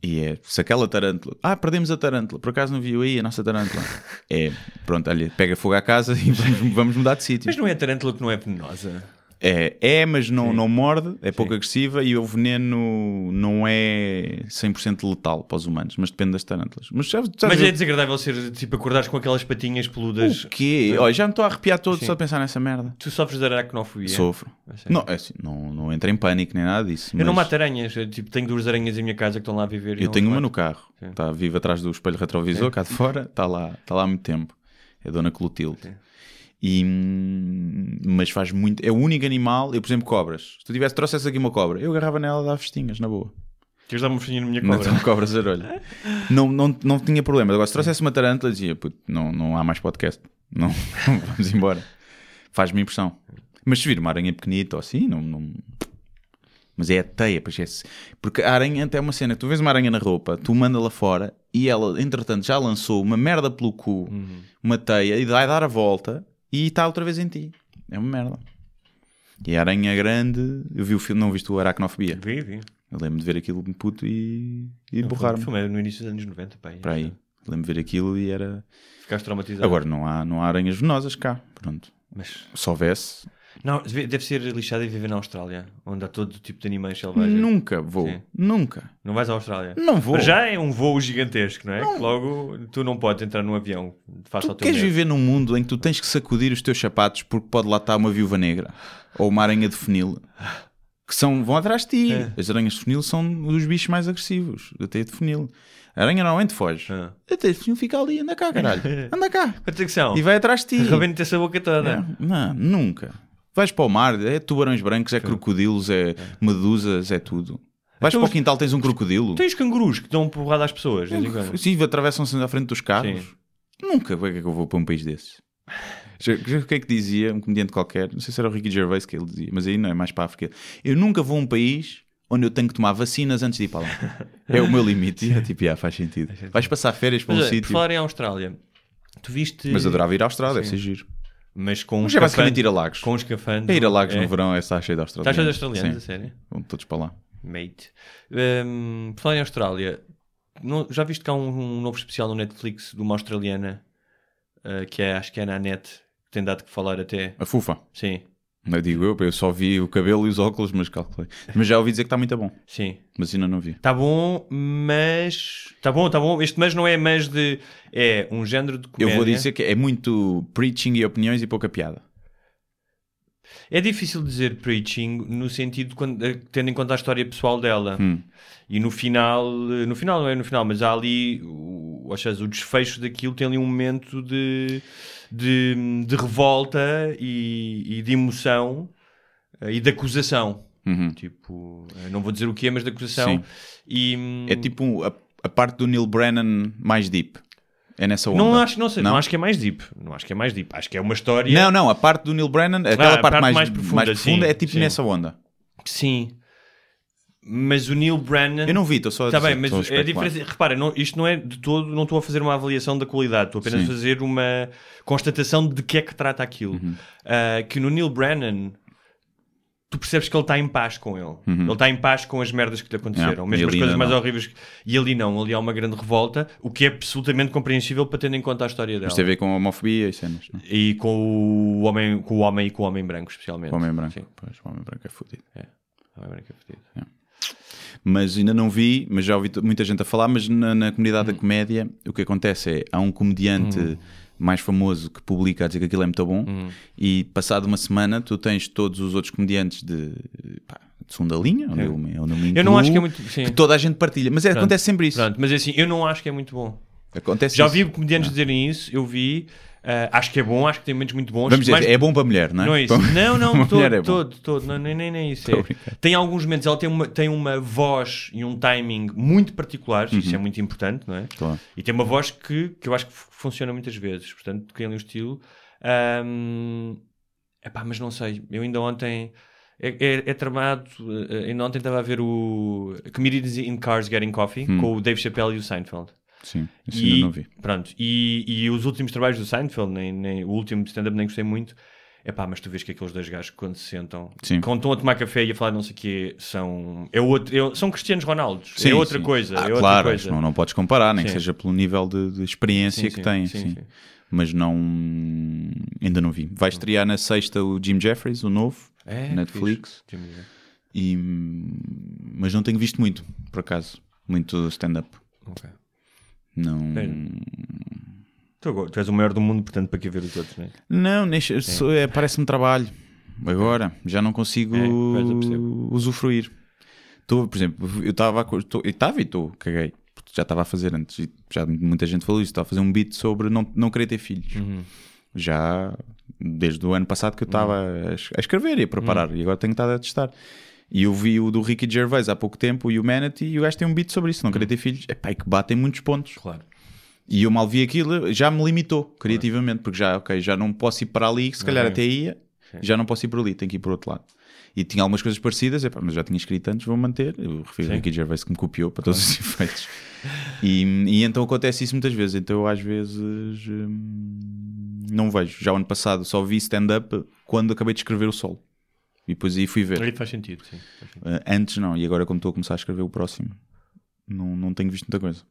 E é, se aquela tarântula, ah, perdemos a tarântula, por acaso não viu aí a nossa tarântula? é, pronto, olha, pega fogo à casa e vamos, vamos mudar de sítio. Mas não é a tarântula que não é venenosa. É, é, mas não, não morde, é pouco agressiva e o veneno não é 100% letal para os humanos, mas depende das tarântulas. Mas, já, já Mas viu- é desagradável ser tipo acordares com aquelas patinhas peludas. o quê? Olha, já me estou a arrepiar todo Sim. só de pensar nessa merda. Tu sofres de aracnofobia. Sofro. Sério? Não, é assim, não, não entro em pânico nem nada disso. Eu não mato aranhas. Eu, tipo, tenho duas aranhas em minha casa que estão lá a viver. Eu tenho uma mato. no carro. Sim. Está viva atrás do espelho retrovisor, cá de fora. Está lá, está lá há muito tempo. É a Dona Clotilde. E, hum, mas faz muito. É o único animal. Eu, por exemplo, cobras. Se tu tivesse trouxesse aqui uma cobra, eu agarrava nela e dava festinhas, na boa. Queres dar uma festinha na minha Não cobra? tenho cobra zarolho. não, não, não tinha problema. Agora, se trouxesse uma tarântula, dizia: "Puto, não, não há mais podcast. Não, vamos embora. Faz-me impressão. Mas se vir uma aranha pequenita ou assim, não. não... Mas é a teia, pois é. Porque a aranha até é uma cena. Tu vês uma aranha na roupa, tu manda lá fora e ela, entretanto, já lançou uma merda pelo cu, Uhum. uma teia, e vai dar a volta e está outra vez em ti. É uma merda. E a aranha grande, eu vi o filme, não viste o Aracnofobia? Vi, vi. Eu lembro de ver aquilo puto e, e borrar-me. Filme no início dos anos 90, pá. Para aí. Lembro de ver aquilo e era. Ficaste traumatizado. Agora não há, não há aranhas venenosas cá. Pronto. Mas Se houvesse, Não, deve ser lixado e viver na Austrália, onde há todo tipo de animais selvagens. Nunca vou. Sim. Nunca. Não vais à Austrália? Não vou. Mas já é um voo gigantesco, não é? Que logo tu não podes entrar num avião face Tu ao teu queres medo. viver num mundo em que tu tens que sacudir os teus sapatos porque pode lá estar uma viúva negra ou uma aranha de funil que são, vão atrás de ti. É. As aranhas de funil são os bichos mais agressivos da teia de funil. A aranha normalmente foge. Ah. A teia de funil fica ali, anda cá, caralho. Anda cá. São? E vai atrás de ti. Rebenta essa boca toda. É, Não, nunca. Vais para o mar, é tubarões brancos, é crocodilos, é medusas, é tudo. Vais Então para o quintal, tens um crocodilo. Tens cangurus que dão porrada às pessoas. Sim, atravessam-se à frente dos carros. Sim. Nunca. Como é que eu vou para um país desses? O que é que dizia um comediante qualquer? Não sei se era o Ricky Gervais que ele dizia, mas aí não é mais para a África. Eu nunca vou a um país onde eu tenho que tomar vacinas antes de ir para lá. É o meu limite. E é tipo, yeah, faz sentido. Vais passar férias para um Mas, olha, por sítio. falar em Austrália, tu viste. Mas adorava ir à Austrália, deve Sim. ser giro. Mas com Mas os é basicamente ir a Lagos. Com os escafandros. É ir a Lagos é. no verão, é está cheio de australianos. Estás cheio de australianos, a sério? vão todos para lá. Mate. Por falar em Austrália, não- já viste que há um, um novo especial no Netflix de uma australiana uh, que é, acho que é na net, que tem dado que falar até. A Fufa. Sim, Não digo eu, eu só vi o cabelo e os óculos, mas calculei. Mas já ouvi dizer que está muito bom. sim. Mas ainda não vi. Está bom, mas. Está bom, está bom. Este mas não é mas de. É um género de comédia. Eu vou dizer que é muito preaching e opiniões e pouca piada. É difícil dizer preaching no sentido, quando, eh, tendo em conta a história pessoal dela. Hum. E no final, eh, no final não é no final, mas há ali, o, ou seja, o desfecho daquilo tem ali um momento de, de, de revolta e, e de emoção eh, e de acusação. Uhum. Tipo, não vou dizer o que é, mas de acusação. Sim. E, hum, É tipo um- a, a parte do Neil Brennan mais deep. É nessa onda. não acho, não, sei, não? Não? acho que é mais deep. Não acho que é mais deep. Acho que é uma história. Não, não, a parte do Neil Brennan, aquela a parte, parte mais, mais mais profunda, profunda, sim, é tipo sim. nessa onda. Sim. Mas o Neil Brennan. Eu não vi, estou só a Está bem, mas é diferente. Repara, não- isto não é de todo. Não estou a fazer uma avaliação da qualidade, estou apenas Sim. a fazer uma constatação de que é que trata aquilo. Uhum. Ah, que no Neil Brennan. Tu percebes que ele está em paz com ele. Ele está em paz com as merdas que lhe aconteceram. Yeah, Mesmo Uhum. as coisas mais não. horríveis. que- E ali não. Ali há uma grande revolta. O que é absolutamente compreensível para tendo em conta a história dela. Mas tem a ver com a homofobia e cenas. Não? E com o homem, com o homem e com o homem branco, especialmente. O homem branco. Sim, Pois, o homem branco é fodido. o homem branco é fodido. Mas ainda não vi, mas já ouvi muita gente a falar. Mas na, na comunidade Hum. da comédia, o que acontece é há um comediante mais famoso que publica a dizer que aquilo é muito bom, Hum. e passado uma semana tu tens todos os outros comediantes de, pá, de segunda linha, onde eu, me- onde eu me Eu não incluo, acho que é muito. Sim. que toda a gente partilha. Mas é, acontece sempre isso. Pronto, mas assim, eu não acho que é muito bom. Acontece Já isso. ouvi comediantes dizerem isso, eu vi. Ah, acho que é bom, acho que tem momentos muito bons. Vamos dizer, mais- é bom para a mulher, não é? Não é isso. Para- Não, não, todo, é todo, todo. Não, nem, nem, nem isso. É. Tem alguns momentos, ela tem uma, tem uma voz e um timing muito particulares, Uhum. isso é muito importante, não é? Claro. E tem uma voz que, que eu acho que funciona muitas vezes, portanto, tem ali um estilo. Ahm, epá, mas não sei, eu ainda ontem. É, é, é tramado. eh, Ainda ontem estava a ver o Comedians in Cars Getting Coffee Hum. com o Dave Chappelle e o Seinfeld. Sim, isso E, ainda não vi. Pronto, e, e os últimos trabalhos do Seinfeld, nem, nem, o último stand-up nem gostei muito. É pá, mas tu vês que aqueles dois gajos quando se sentam, Sim. quando estão a tomar café e a falar não sei o quê, são, é outro, é- são Cristianos Ronaldos. Sim, é outra sim. coisa. Ah, é outra claro, coisa. Não, não podes comparar, nem que seja pelo nível de, de experiência que tem. sim. Mas não. Ainda não vi. Vai estrear na sexta o Jim Jeffries, o novo, É, Netflix. E, mas não tenho visto muito, por acaso. Muito stand-up. ok. Não. Bem, Tu, tu és o maior do mundo, portanto, para que ver os outros, não é? Não, é, parece-me trabalho. Agora, já não consigo É, usufruir. Estou, por exemplo, eu estava e estou, caguei. porque Já estava a fazer antes, já muita gente falou isso. Estava a fazer um beat sobre não, não querer ter filhos. Uhum. Já desde o ano passado que eu estava a, es- a escrever e a preparar, e agora tenho estado a testar. E eu vi o do Ricky Gervais há pouco tempo, o Humanity, e o gajo tem um beat sobre isso, não querer ter filhos. É pá, e que batem muitos pontos. Claro. E eu mal vi aquilo, já me limitou criativamente, porque já, ok, já não posso ir para ali, que se calhar Ok. até ia, já não posso ir por ali, tenho que ir por outro lado. E tinha algumas coisas parecidas, epá, mas já tinha escrito antes, vou manter. Eu refiro Sim. a Ricky Gervais que me copiou para todos os efeitos. E, e então acontece isso muitas vezes. Então eu às vezes hum, não vejo. Já o ano passado só vi stand-up quando acabei de escrever o solo. E depois aí fui ver. Aí faz sentido, sim. Faz sentido. Uh, antes não, e agora como estou a começar a escrever o próximo, não, não tenho visto muita coisa.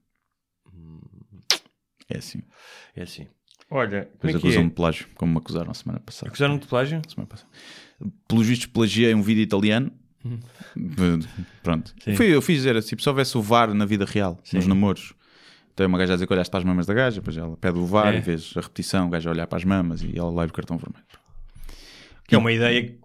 É assim. É assim. Olha, Depois é que é? acusam-me de plágio, como me acusaram a semana passada. Acusaram-te de plágio? Semana passada. pelos vistos plagiei um vídeo italiano. Pronto. Fui, eu fiz dizer assim, se houvesse o VAR na vida real, nos namoros. Tem uma gaja a dizer que olhaste para as mamas da gaja, depois ela pede o VAR É. e vês a repetição, o gajo a olhar para as mamas e ela leva o cartão vermelho. Que é uma ideia,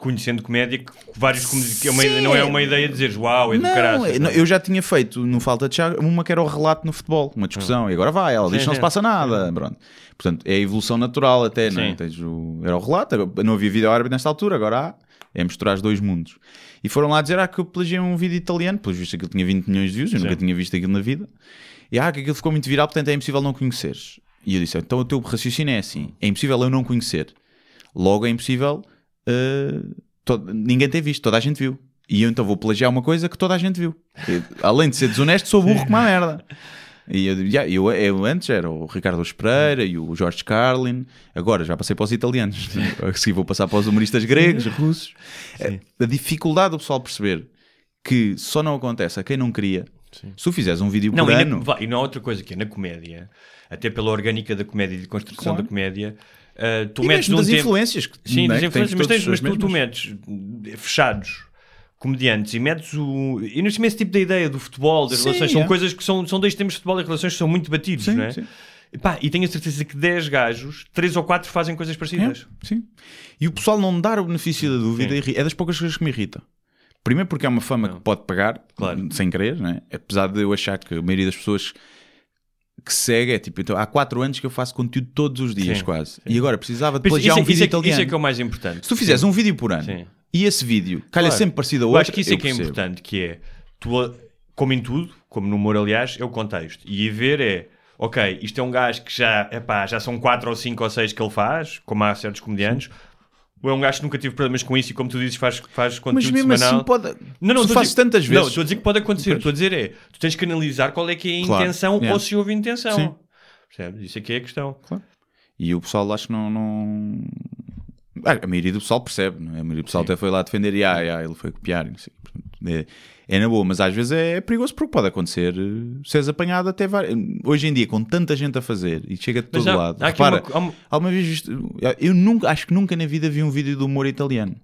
conhecendo comédia, que vários comedi- que é uma não é uma ideia de dizeres uau, é do Não, caraças. é- não, eu já tinha feito no Falta de Chá uma que era o relato no futebol, uma discussão, e agora vai, ela diz Sim, que não sim. se passa nada. Pronto. Portanto, é a evolução natural até, não é? Sim. Tens o- era o relato, não havia vídeo árabe nesta altura, agora há, é misturar os dois mundos. E foram lá dizer ah, que eu plagiei um vídeo italiano, pelos vistos aquilo tinha 20 milhões de views, eu nunca tinha visto aquilo na vida, e ah, que aquilo ficou muito viral, portanto é impossível não conheceres. E eu disse, então o teu raciocínio é assim, é impossível eu não conhecer, logo é impossível eh, to- ninguém ter visto, toda a gente viu. E eu então vou plagiar uma coisa que toda a gente viu. Eu, além de ser desonesto, sou burro como uma merda. E eu, "Ya, eu, eu antes era o Ricardo Pereira e o Jorge Carlin, agora já passei para os italianos. A seguir vou passar para os humoristas gregos, russos. A, a dificuldade do pessoal perceber que só não acontece a quem não queria. Se tu fizeres um vídeo Não, por e, ano, na, e não há outra coisa que é na comédia, até pela orgânica da comédia e de construção Claro. da comédia, ah, tu e metes mesmo um das tempo- influências. Que, Sim, não é? das influências, mas, tens, mas tu, tu metes eh, fechados comediantes e metes o. E nesse esse tipo da ideia do futebol, das Sim, relações, são é. coisas que são, são dois temas de futebol e relações que são muito batidos, Sim, não é? sim. E, pá, e tenho a certeza que 10 gajos, 3 ou 4 fazem coisas parecidas. É, sim. E o pessoal não dar o benefício da dúvida é das poucas coisas que me irrita. Primeiro porque é uma fama que pode pagar, Claro. sem querer, né? apesar de eu achar que a maioria das pessoas que segue é tipo, então, há 4 anos que eu faço conteúdo todos os dias Sim, quase. E agora precisava de Mas plagiar isso, um é- vídeo isso, é, que- italiano. isso é que é o mais importante. Se tu fizeres um vídeo por ano Sim. e esse vídeo calha Claro. sempre parecido a Eu outro, acho que isso é eu que é percebo. importante, que é, tu, como em tudo, como no humor, aliás, é o contexto. E ver é, ok, isto é um gajo que já, epá, já são 4 ou 5 ou 6 que ele faz, como há certos comediantes, ou é um gajo que nunca tive problemas com isso e como tu dizes faz, faz Mas conteúdo mesmo semanal. assim pode... Não, não, tu estou a fazes dizer- tantas Não, vezes... estou a dizer que pode acontecer. Estou a dizer é, tu tens que analisar qual é que é a Claro, intenção yeah. ou se houve intenção. Sim. Percebes? Isso é que é a questão. E o pessoal acho que não. não... Ah, A maioria do pessoal percebe, não é? A maioria do pessoal até foi lá defender e ah, ah, ele foi copiar. e não sei. Portanto, É, é na boa, mas às vezes é perigoso porque pode acontecer eh, seres apanhado até várias. Hoje em dia, com tanta gente a fazer e chega de Mas todo há- lado. há Repara, uma há uma- alguma vez visto. Eu nunca, acho que nunca na vida vi um vídeo de humor italiano.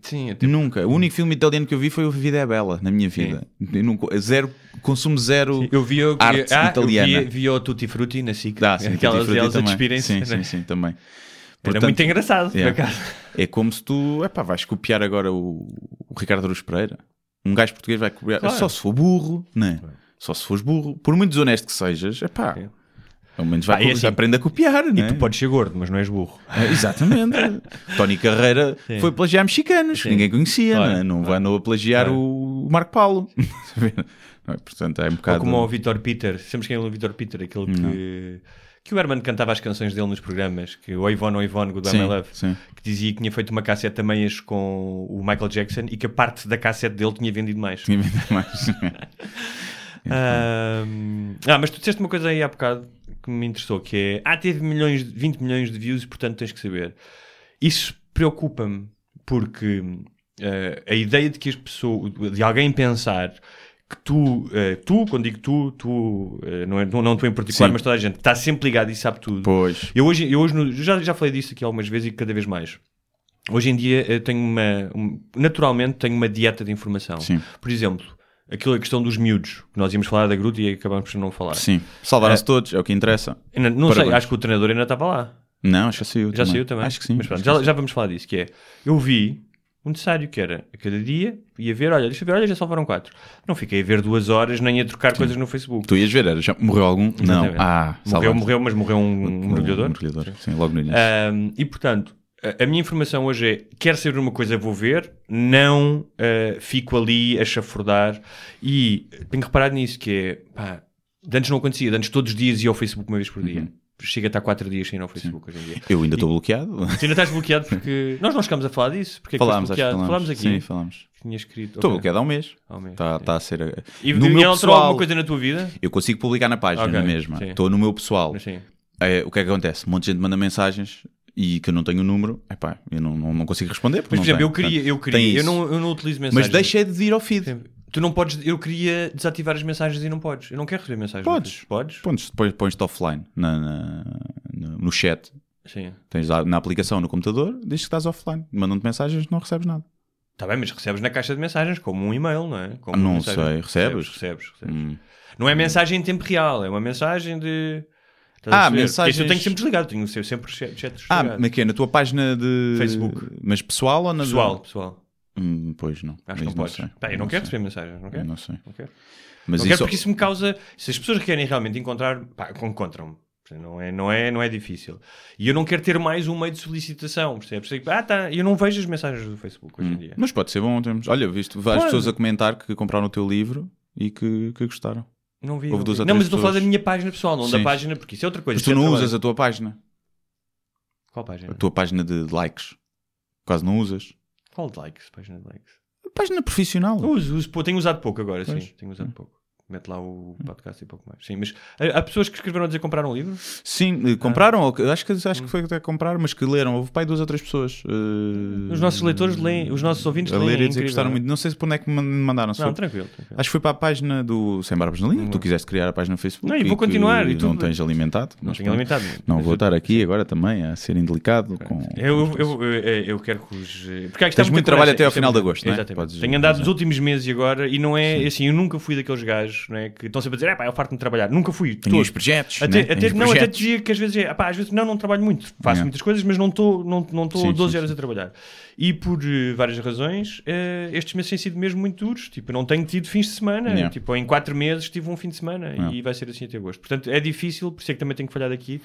Sim, até Nunca. O único filme italiano que eu vi foi o Vida é Bela, na minha vida. Eu nunca- zero, consumo zero. Eu vi, o- Arte ah, italiana. Eu vi, vi o Tutti Frutti na SIC. Sim, aquelas Tutti Frutti elas a despirem-se. Sim, né? sim, sim, também. Era Portanto, muito engraçado, Yeah. por acaso. É como se tu epá, vais copiar agora o, o Ricardo Aruz Pereira. Um gajo português vai copiar. Claro. Só se for burro, né? Só se fores burro. Por muito desonesto que sejas, epá, Sim. Pelo menos vai, Ah, co- assim, aprende a copiar, E né? tu podes ser gordo, mas não és burro. É, exatamente. Tony Carreira foi plagiar mexicanos, que Sim. ninguém conhecia, Claro, né? não claro. vai andou a plagiar Claro. o Marco Paulo. Não é? Portanto, é um Ou bocado. como o Vitor Peter. Sabemos quem é o Vitor Peter? Aquele que... Que o Herman cantava as canções dele nos programas, que o Ivone ou Ivone, Goodbye Sim, My Love, sim. que dizia que tinha feito uma cassete a meias com o Michael Jackson e que a parte da cassete dele tinha vendido mais. Tinha vindo mais. Ah, mas tu disseste uma coisa aí há bocado que me interessou, que é, ah, teve milhões, de- 20 milhões de views, portanto tens que saber. Isso preocupa-me, porque eh, a ideia de que as pessoas, de alguém pensar que tu, eh, tu, quando digo tu, tu, eh, não, é, não, não tu em particular, Sim. mas toda a gente, está sempre ligado e sabe tudo. Pois. Eu hoje, eu hoje no- já, já falei disso aqui algumas vezes e cada vez mais. Hoje em dia eu tenho uma, um- naturalmente tenho uma dieta de informação. Sim. Por exemplo, aquela questão dos miúdos, que nós íamos falar da gruta e acabamos por não falar. Sim. Salvaram-se todos, é o que interessa. Ainda- não sei, acho que o treinador ainda estava lá. Não, acho que já saiu. Já saiu também. Acho que sim. Mas pronto, já, já vamos falar disso, que é, eu vi um necessário que era, a cada dia, ia ver, olha, deixa eu ver, olha, já salvaram quatro. Não fiquei a ver duas horas, nem a trocar coisas no Facebook. Tu ias ver, era, já morreu algum? Não. Ah, morreu, morreu, mas morreu um, Um mergulhador. mergulhador. Sim, logo no início. Ahm, e portanto, a, a minha informação hoje é: quer saber uma coisa, vou ver, não ah, fico ali a chafurdar. E tenho reparado nisso: que é pá, antes não acontecia, antes todos os dias ia ao Facebook uma vez por dia. Chega a estar quatro dias sem ir ao Facebook hoje em dia. Eu ainda estou bloqueado. Tu ainda estás bloqueado porque nós não chegámos a falar disso. Porque é Falámos, bloqueado? falámos. Falámos aqui. Sim, falámos. Tinha escrito. Estou ok. bloqueado há um mês. Há um mês, Está sim. tá a ser. a- E, no meu alterou alguma pessoal, coisa na tua vida? eu consigo publicar na página Ok, na mesma. sim. Estou no meu pessoal. Sim. É, o que é que acontece? Um monte de gente manda mensagens e que eu não tenho o número. Epá, eu não, não, não consigo responder. Mas, por exemplo, eu tenho. queria, eu Portanto, tem queria, eu não, eu não utilizo mensagens. Mas deixei de ir ao feed. Sim. Tu não podes, eu queria desativar as mensagens e não podes. Eu não quero receber mensagens. Podes. Podes? Pões, depois pões-te offline na, na- no chat. Sim. Tens lá na aplicação no computador, diz que estás offline. Mandam-te mensagens, não recebes nada. Está bem, mas recebes na caixa de mensagens, como um e-mail, não é? Como Ah, não mensagem- sei. Recebes? Recebes, recebes. Hum. Não é mensagem em tempo real, é uma mensagem de. Estás Ah, mensagens- isso eu tenho sempre desligado, tenho sempre chat Ah, desligado. mas que é na tua página de. Facebook. Mas pessoal ou na Pessoal, pessoal. Hum, pois não. Acho que não Isso podes. sei. Pá, eu não, quero sei. receber mensagens, não quero. Não sei. Não quero. Mas não quero isso. porque isso me causa. Se as pessoas querem realmente encontrar, pá, encontram-me. Não é, não, é, não é difícil. E eu não quero ter mais um meio de solicitação, percebes? Ah, tá. Eu não vejo as mensagens do Facebook hoje em dia. Mas pode ser bom. Temos... Olha, visto várias Pode. pessoas a comentar que compraram o teu livro e que, que gostaram. Não vi. Não, vi. não mas estou a falar da minha página pessoal, não da Sim. página, porque isso é outra coisa. Mas tu é não trabalho. usas a tua página. Qual página? A tua página de likes. Quase não usas. Qual de likes? Página de likes. Página profissional. Uso, uso, tenho usado pouco agora, Pois. sim. Tenho usado pouco. Mete lá o podcast e pouco mais. Sim, mas há há pessoas que escreveram a dizer que compraram um livro? Sim, eh, compraram, ou que- acho que, acho que foi até comprar, mas que leram. Houve pai duas ou três pessoas. eh, Os nossos leitores leem, os nossos ouvintes a leem. ler é e dizer que gostaram muito. Não sei se para onde é que me mandaram. Não, foi- tranquilo. tranquilo. Acho que foi para a página do Sem Barbas na Linha. Tu quiseste criar a página no Facebook. Não, e vou que continuar, e não tu- tens alimentado. Não tenho alimentado. Não vou eu- estar aqui agora também a ser indelicado com. Eu, eu, eu, eu quero que os. Porque há que estar Tens muito trabalho até ao final de agosto, não é? Exatamente. Tenho andado nos últimos meses e agora, e não é assim, eu nunca fui daqueles gajos não é, que estão sempre a dizer, é pá, eu farto de trabalhar. Nunca fui. Tenho os projetos. Até, né? até, não, até projetos. dizia que às vezes é, "Ah pá, às vezes não, não trabalho muito, faço muitas coisas, mas não estou não, não estou Sim, 12 sim, horas sim. a trabalhar. E por eh, várias razões, eh, estes meses têm sido mesmo muito duros. Tipo, não tenho tido fins de semana. Yeah. Tipo, em 4 meses tive um fim de semana Yeah. e vai ser assim até agosto. Portanto, é difícil, por isso é que também tenho que falhar daqui.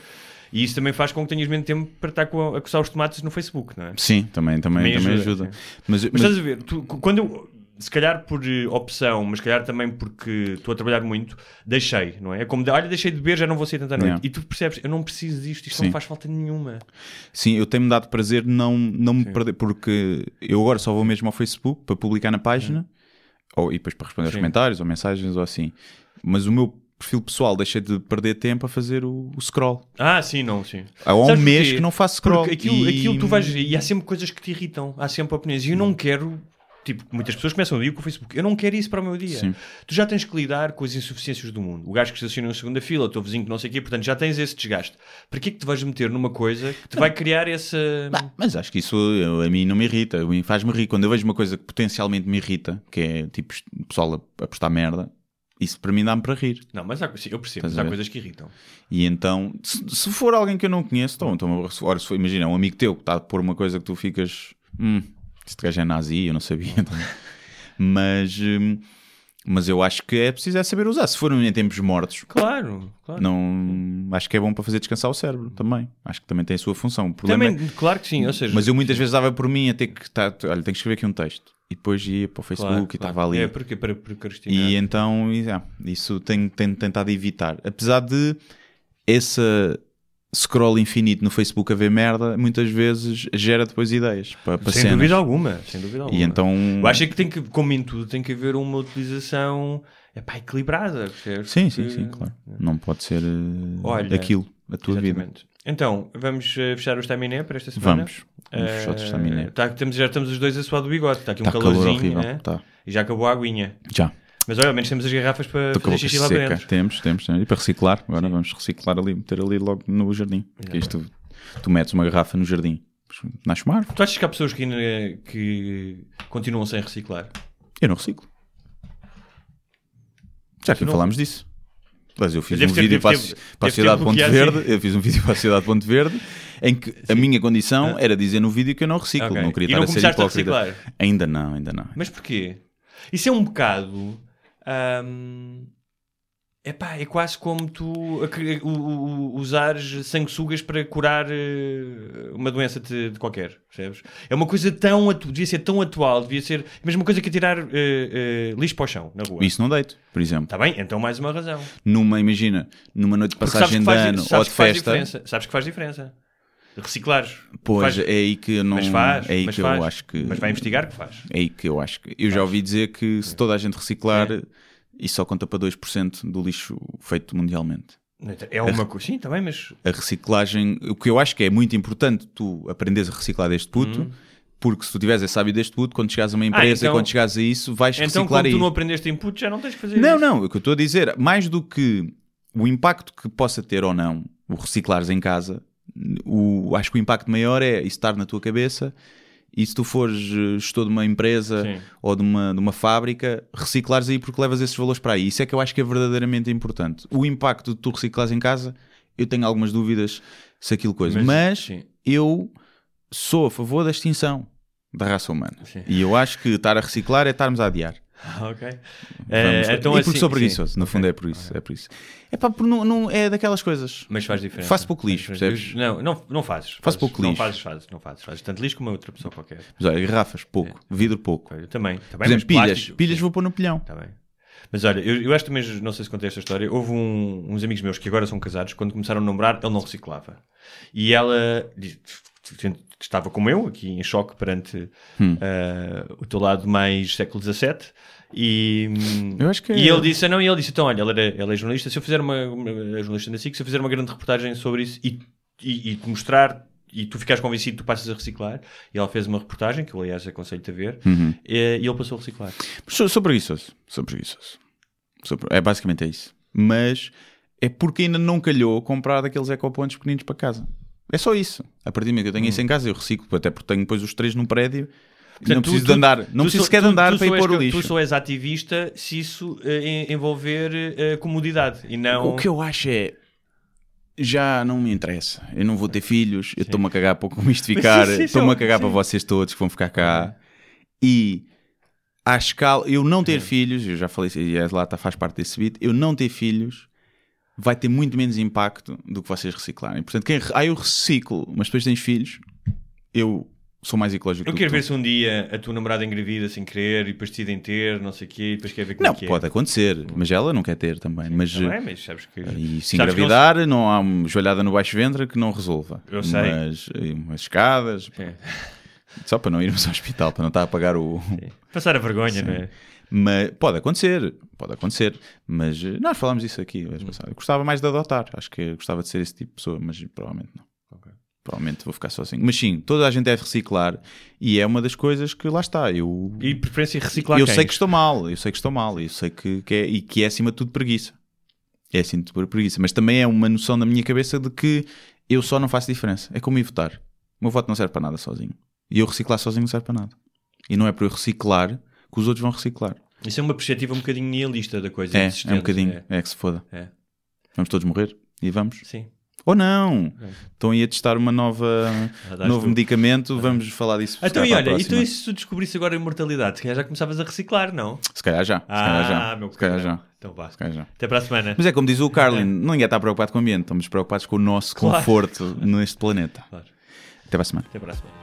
E isso também faz com que tenhas menos tempo para estar a, a coçar os tomates no Facebook, não é? Sim, também, também, Também também ajuda, ajuda. sim. Mas, Mas mas- estás a ver, tu- quando eu, se calhar por eh, opção, mas se calhar também porque estou a trabalhar muito, deixei, não é? É como, de, olha, deixei de beber, já não vou sair tanta noite. E tu percebes, eu não preciso disto, isto Sim. não faz falta nenhuma. Sim, eu tenho-me dado prazer não, não me perder, porque eu agora só vou mesmo ao Facebook para publicar na página, ou, e depois para responder aos Sim. comentários ou mensagens ou assim. Mas o meu perfil pessoal deixei de perder tempo a fazer o, o scroll. Ah, sim, não, sim. Há um Sabes mês porquê? que não faço scroll. Porque aquilo, e... aquilo tu vais. E há sempre coisas que te irritam, há sempre opiniões. E eu não quero. Tipo, muitas pessoas começam o dia com o Facebook. Eu não quero isso para o meu dia. Sim. Tu já tens que lidar com as insuficiências do mundo. O gajo que estaciona na segunda fila, o teu vizinho que não sei o quê, portanto já tens esse desgaste. Para que é que te vais meter numa coisa que te vai criar essa. Bah, mas acho que isso a mim não me irrita, faz-me rir. Quando eu vejo uma coisa que potencialmente me irrita, que é tipo o pessoal a, a postar merda, isso para mim dá-me para rir. Não, mas há, sim, eu percebo, mas há coisas que irritam. E então, se, se for alguém que eu não conheço, então, então for- se for- imagina, um amigo teu que está a pôr uma coisa que tu ficas, hum, este gajo é nazi, eu não sabia. então. mas, hum, mas eu acho que é preciso é saber usar. Se for em tempos mortos, Claro, claro. não, acho que é bom para fazer descansar o cérebro também. Acho que também tem a sua função. O problema Também, é- claro que sim, ou seja, mas eu muitas vezes dava por mim a ter que estar, olha, tenho que escrever aqui um texto. E depois ia para o Facebook claro, e claro. estava ali. É porque para procrastinar. E então, ah, isso tenho, tenho tentado evitar. Apesar de essa scroll infinito no Facebook a ver merda, muitas vezes gera depois ideias para, para sem cenas. dúvida alguma, sem dúvida alguma. E então, Eu acho que tem que, como em tudo, tem que haver uma utilização epá, equilibrada. percebes? sim, sim, sim, claro. Não pode ser eh, Olha, aquilo, a tua vida. Exatamente. Então, vamos eh, fechar o estaminé para esta semana? Vamos. Vamos fechar o Eh, estaminé. tá- já estamos os dois a suar do bigode. Está aqui um Está calor calorzinho, horrível. né? Tá. E já acabou a aguinha. Já. Mas olha, ao menos temos as garrafas para fazer xixi lá seca. dentro. Temos, temos, temos. E para reciclar, agora vamos reciclar ali, meter ali logo no jardim. Que isto, tu metes uma garrafa no jardim, nasce uma árvore. Tu achas que há pessoas que, que continuam sem reciclar? Eu não reciclo. Já aqui não- falámos disso. Mas eu fiz Deve um ter- vídeo deve para, a para Sociedade Ponte bloqueado, Verde. Eu fiz um vídeo para a Sociedade Ponte Verde em que a minha condição era dizer no vídeo que eu não reciclo. Ok. Não queria E estar não a ser começaste a hipócrita. reciclar? Ainda não, ainda não. Mas porquê? Isso é um bocado. Hum, epá, é quase como tu u- usares sanguessugas para curar eh, uma doença de, de qualquer, percebes? É uma coisa tão devia ser tão atual, devia ser a mesma coisa que tirar eh, eh, lixo para o chão na rua. Isso não deito, por exemplo. Está bem? Então mais uma razão. Numa, imagina, numa noite de passagem de ano ou de festa. Sabes que faz diferença. Reciclares. pois Faz- é aí que eu não. mas faz, é aí que faz. eu acho que. Mas vai investigar que faz. É aí que eu acho que. Eu já ouvi dizer que se toda a gente reciclar, isso só conta para 2% do lixo feito mundialmente. É uma coisa. Sim, bem, mas a reciclagem, o que eu acho que é muito importante tu aprenderes a reciclar deste puto, porque se tu tiveres esse hábito deste puto, quando chegares a uma empresa Hum. então- e quando chegares a isso, vais então reciclar como aí. tu não aprendeste input já não tens que fazer Não, isso. não, o que eu estou a dizer, mais do que o impacto que possa ter ou não o reciclares em casa, o, acho que o impacto maior é isso estar na tua cabeça e se tu fores eh, gestor de uma empresa Sim. ou de uma, de uma fábrica, reciclares aí porque levas esses valores para aí. Isso é que eu acho que é verdadeiramente importante. O impacto de tu reciclares em casa, eu tenho algumas dúvidas se aquilo coisa. Mas, Mas, eu sou a favor da extinção da raça humana. Sim. E eu acho que estar a reciclar é estarmos a adiar. Ok. Lá. então e porque assim- sou sim. preguiçoso, no fundo é por isso. É por isso. É pá, não, não- é daquelas coisas. Mas faz diferença. Faço pouco lixo, percebes? Não, não, não fazes. Faço Fazes- pouco Não lixo. fazes, fazes, não fazes. Fazes tanto lixo como outra pessoa qualquer. Mas olha, garrafas, pouco. Vidro, pouco. Eu também. também Por exemplo, pilhas. plástico, Pilhas sim. vou pôr no pilhão. Tá bem. Mas olha, eu, eu acho também, não sei se contei esta história, houve um- uns amigos meus que agora são casados, quando começaram a namorar, ele não reciclava. E ela diz- que estava como eu, aqui em choque perante Hum. ah, o teu lado mais século XVII. E, acho que é- e ele disse, não, e ele disse, então olha, ela, era, ela é jornalista, se eu fizer uma, é jornalista na SIC, se eu fizer uma grande reportagem sobre isso e, e, e te mostrar e tu ficares convencido, tu passas a reciclar. E ela fez uma reportagem, que eu aliás aconselho-te a ver, Uhum. e, e ele passou a reciclar. Sou, sou preguiçoso. Sou preguiçoso. Sou É basicamente é isso. Mas é porque ainda não calhou comprar daqueles ecopontos pequeninos para casa. É só isso. A partir do momento que eu tenho isso em casa, eu reciclo, até porque tenho depois os três num prédio e não Portanto, preciso tu- de andar. Não preciso sequer de andar para ir pôr o lixo. Tu só és ativista se isso en- envolver eh, comodidade e não. O que eu acho é. Já não me interessa. Eu não vou ter filhos. Eu estou-me a cagar para como isto ficar. sim, sim, Estou-me a sim. cagar para vocês todos que vão ficar cá. E à escala, eu não ter filhos, eu já falei, e lá tá, faz parte desse beat, eu não ter filhos vai ter muito menos impacto do que vocês reciclarem. Portanto, quem, ah, eu reciclo, mas depois tens filhos, eu sou mais ecológico Eu quero que ver se um dia a tua namorada engravida sem querer e depois decidem ter, não sei o quê, e depois quer ver como Não, é que é. pode acontecer, mas ela não quer ter também. Mas, Tá bem, mas sabes que. E se que não engravidar, não, há uma joelhada no baixo ventre que não resolva. Eu sei. Mas eh, umas escadas, é. só para não irmos ao hospital, para não estar a pagar o. Passar a vergonha, não é? Mas pode acontecer, pode acontecer. Mas eh, nós falámos isso aqui. passada. Eu gostava mais de adotar, acho que gostava de ser esse tipo de pessoa, mas provavelmente não. Provavelmente vou ficar sozinho. Mas sim, toda a gente deve reciclar e é uma das coisas que lá está. Eu, E preferência reciclar eu cães. sei que estou mal, eu sei que estou mal, eu sei que, que é, e que é acima de tudo preguiça. É acima de tudo preguiça, mas também é uma noção na minha cabeça de que eu só não faço diferença. É como ir votar. O meu voto não serve para nada sozinho. E eu reciclar sozinho não serve para nada. E não é para eu reciclar que os outros vão reciclar. Isso é uma perspectiva um bocadinho nihilista da coisa. É, é um bocadinho. É. É que se foda. É. Vamos todos morrer? E vamos? Sim. Ou não! Estão aí a testar uma nova, Ah, novo tu. medicamento. Vamos falar disso. se Então, calhar, e olha, e tu, e se tu descobrisse agora a imortalidade, se calhar já começavas a reciclar, não? Se calhar já. Se calhar já. meu se calhar já. Então vá. Até para a semana. Mas é como diz o Carlin, ninguém está preocupado com o ambiente, estamos preocupados com o nosso Claro. conforto neste planeta. Claro. Até para a semana. Até para a semana.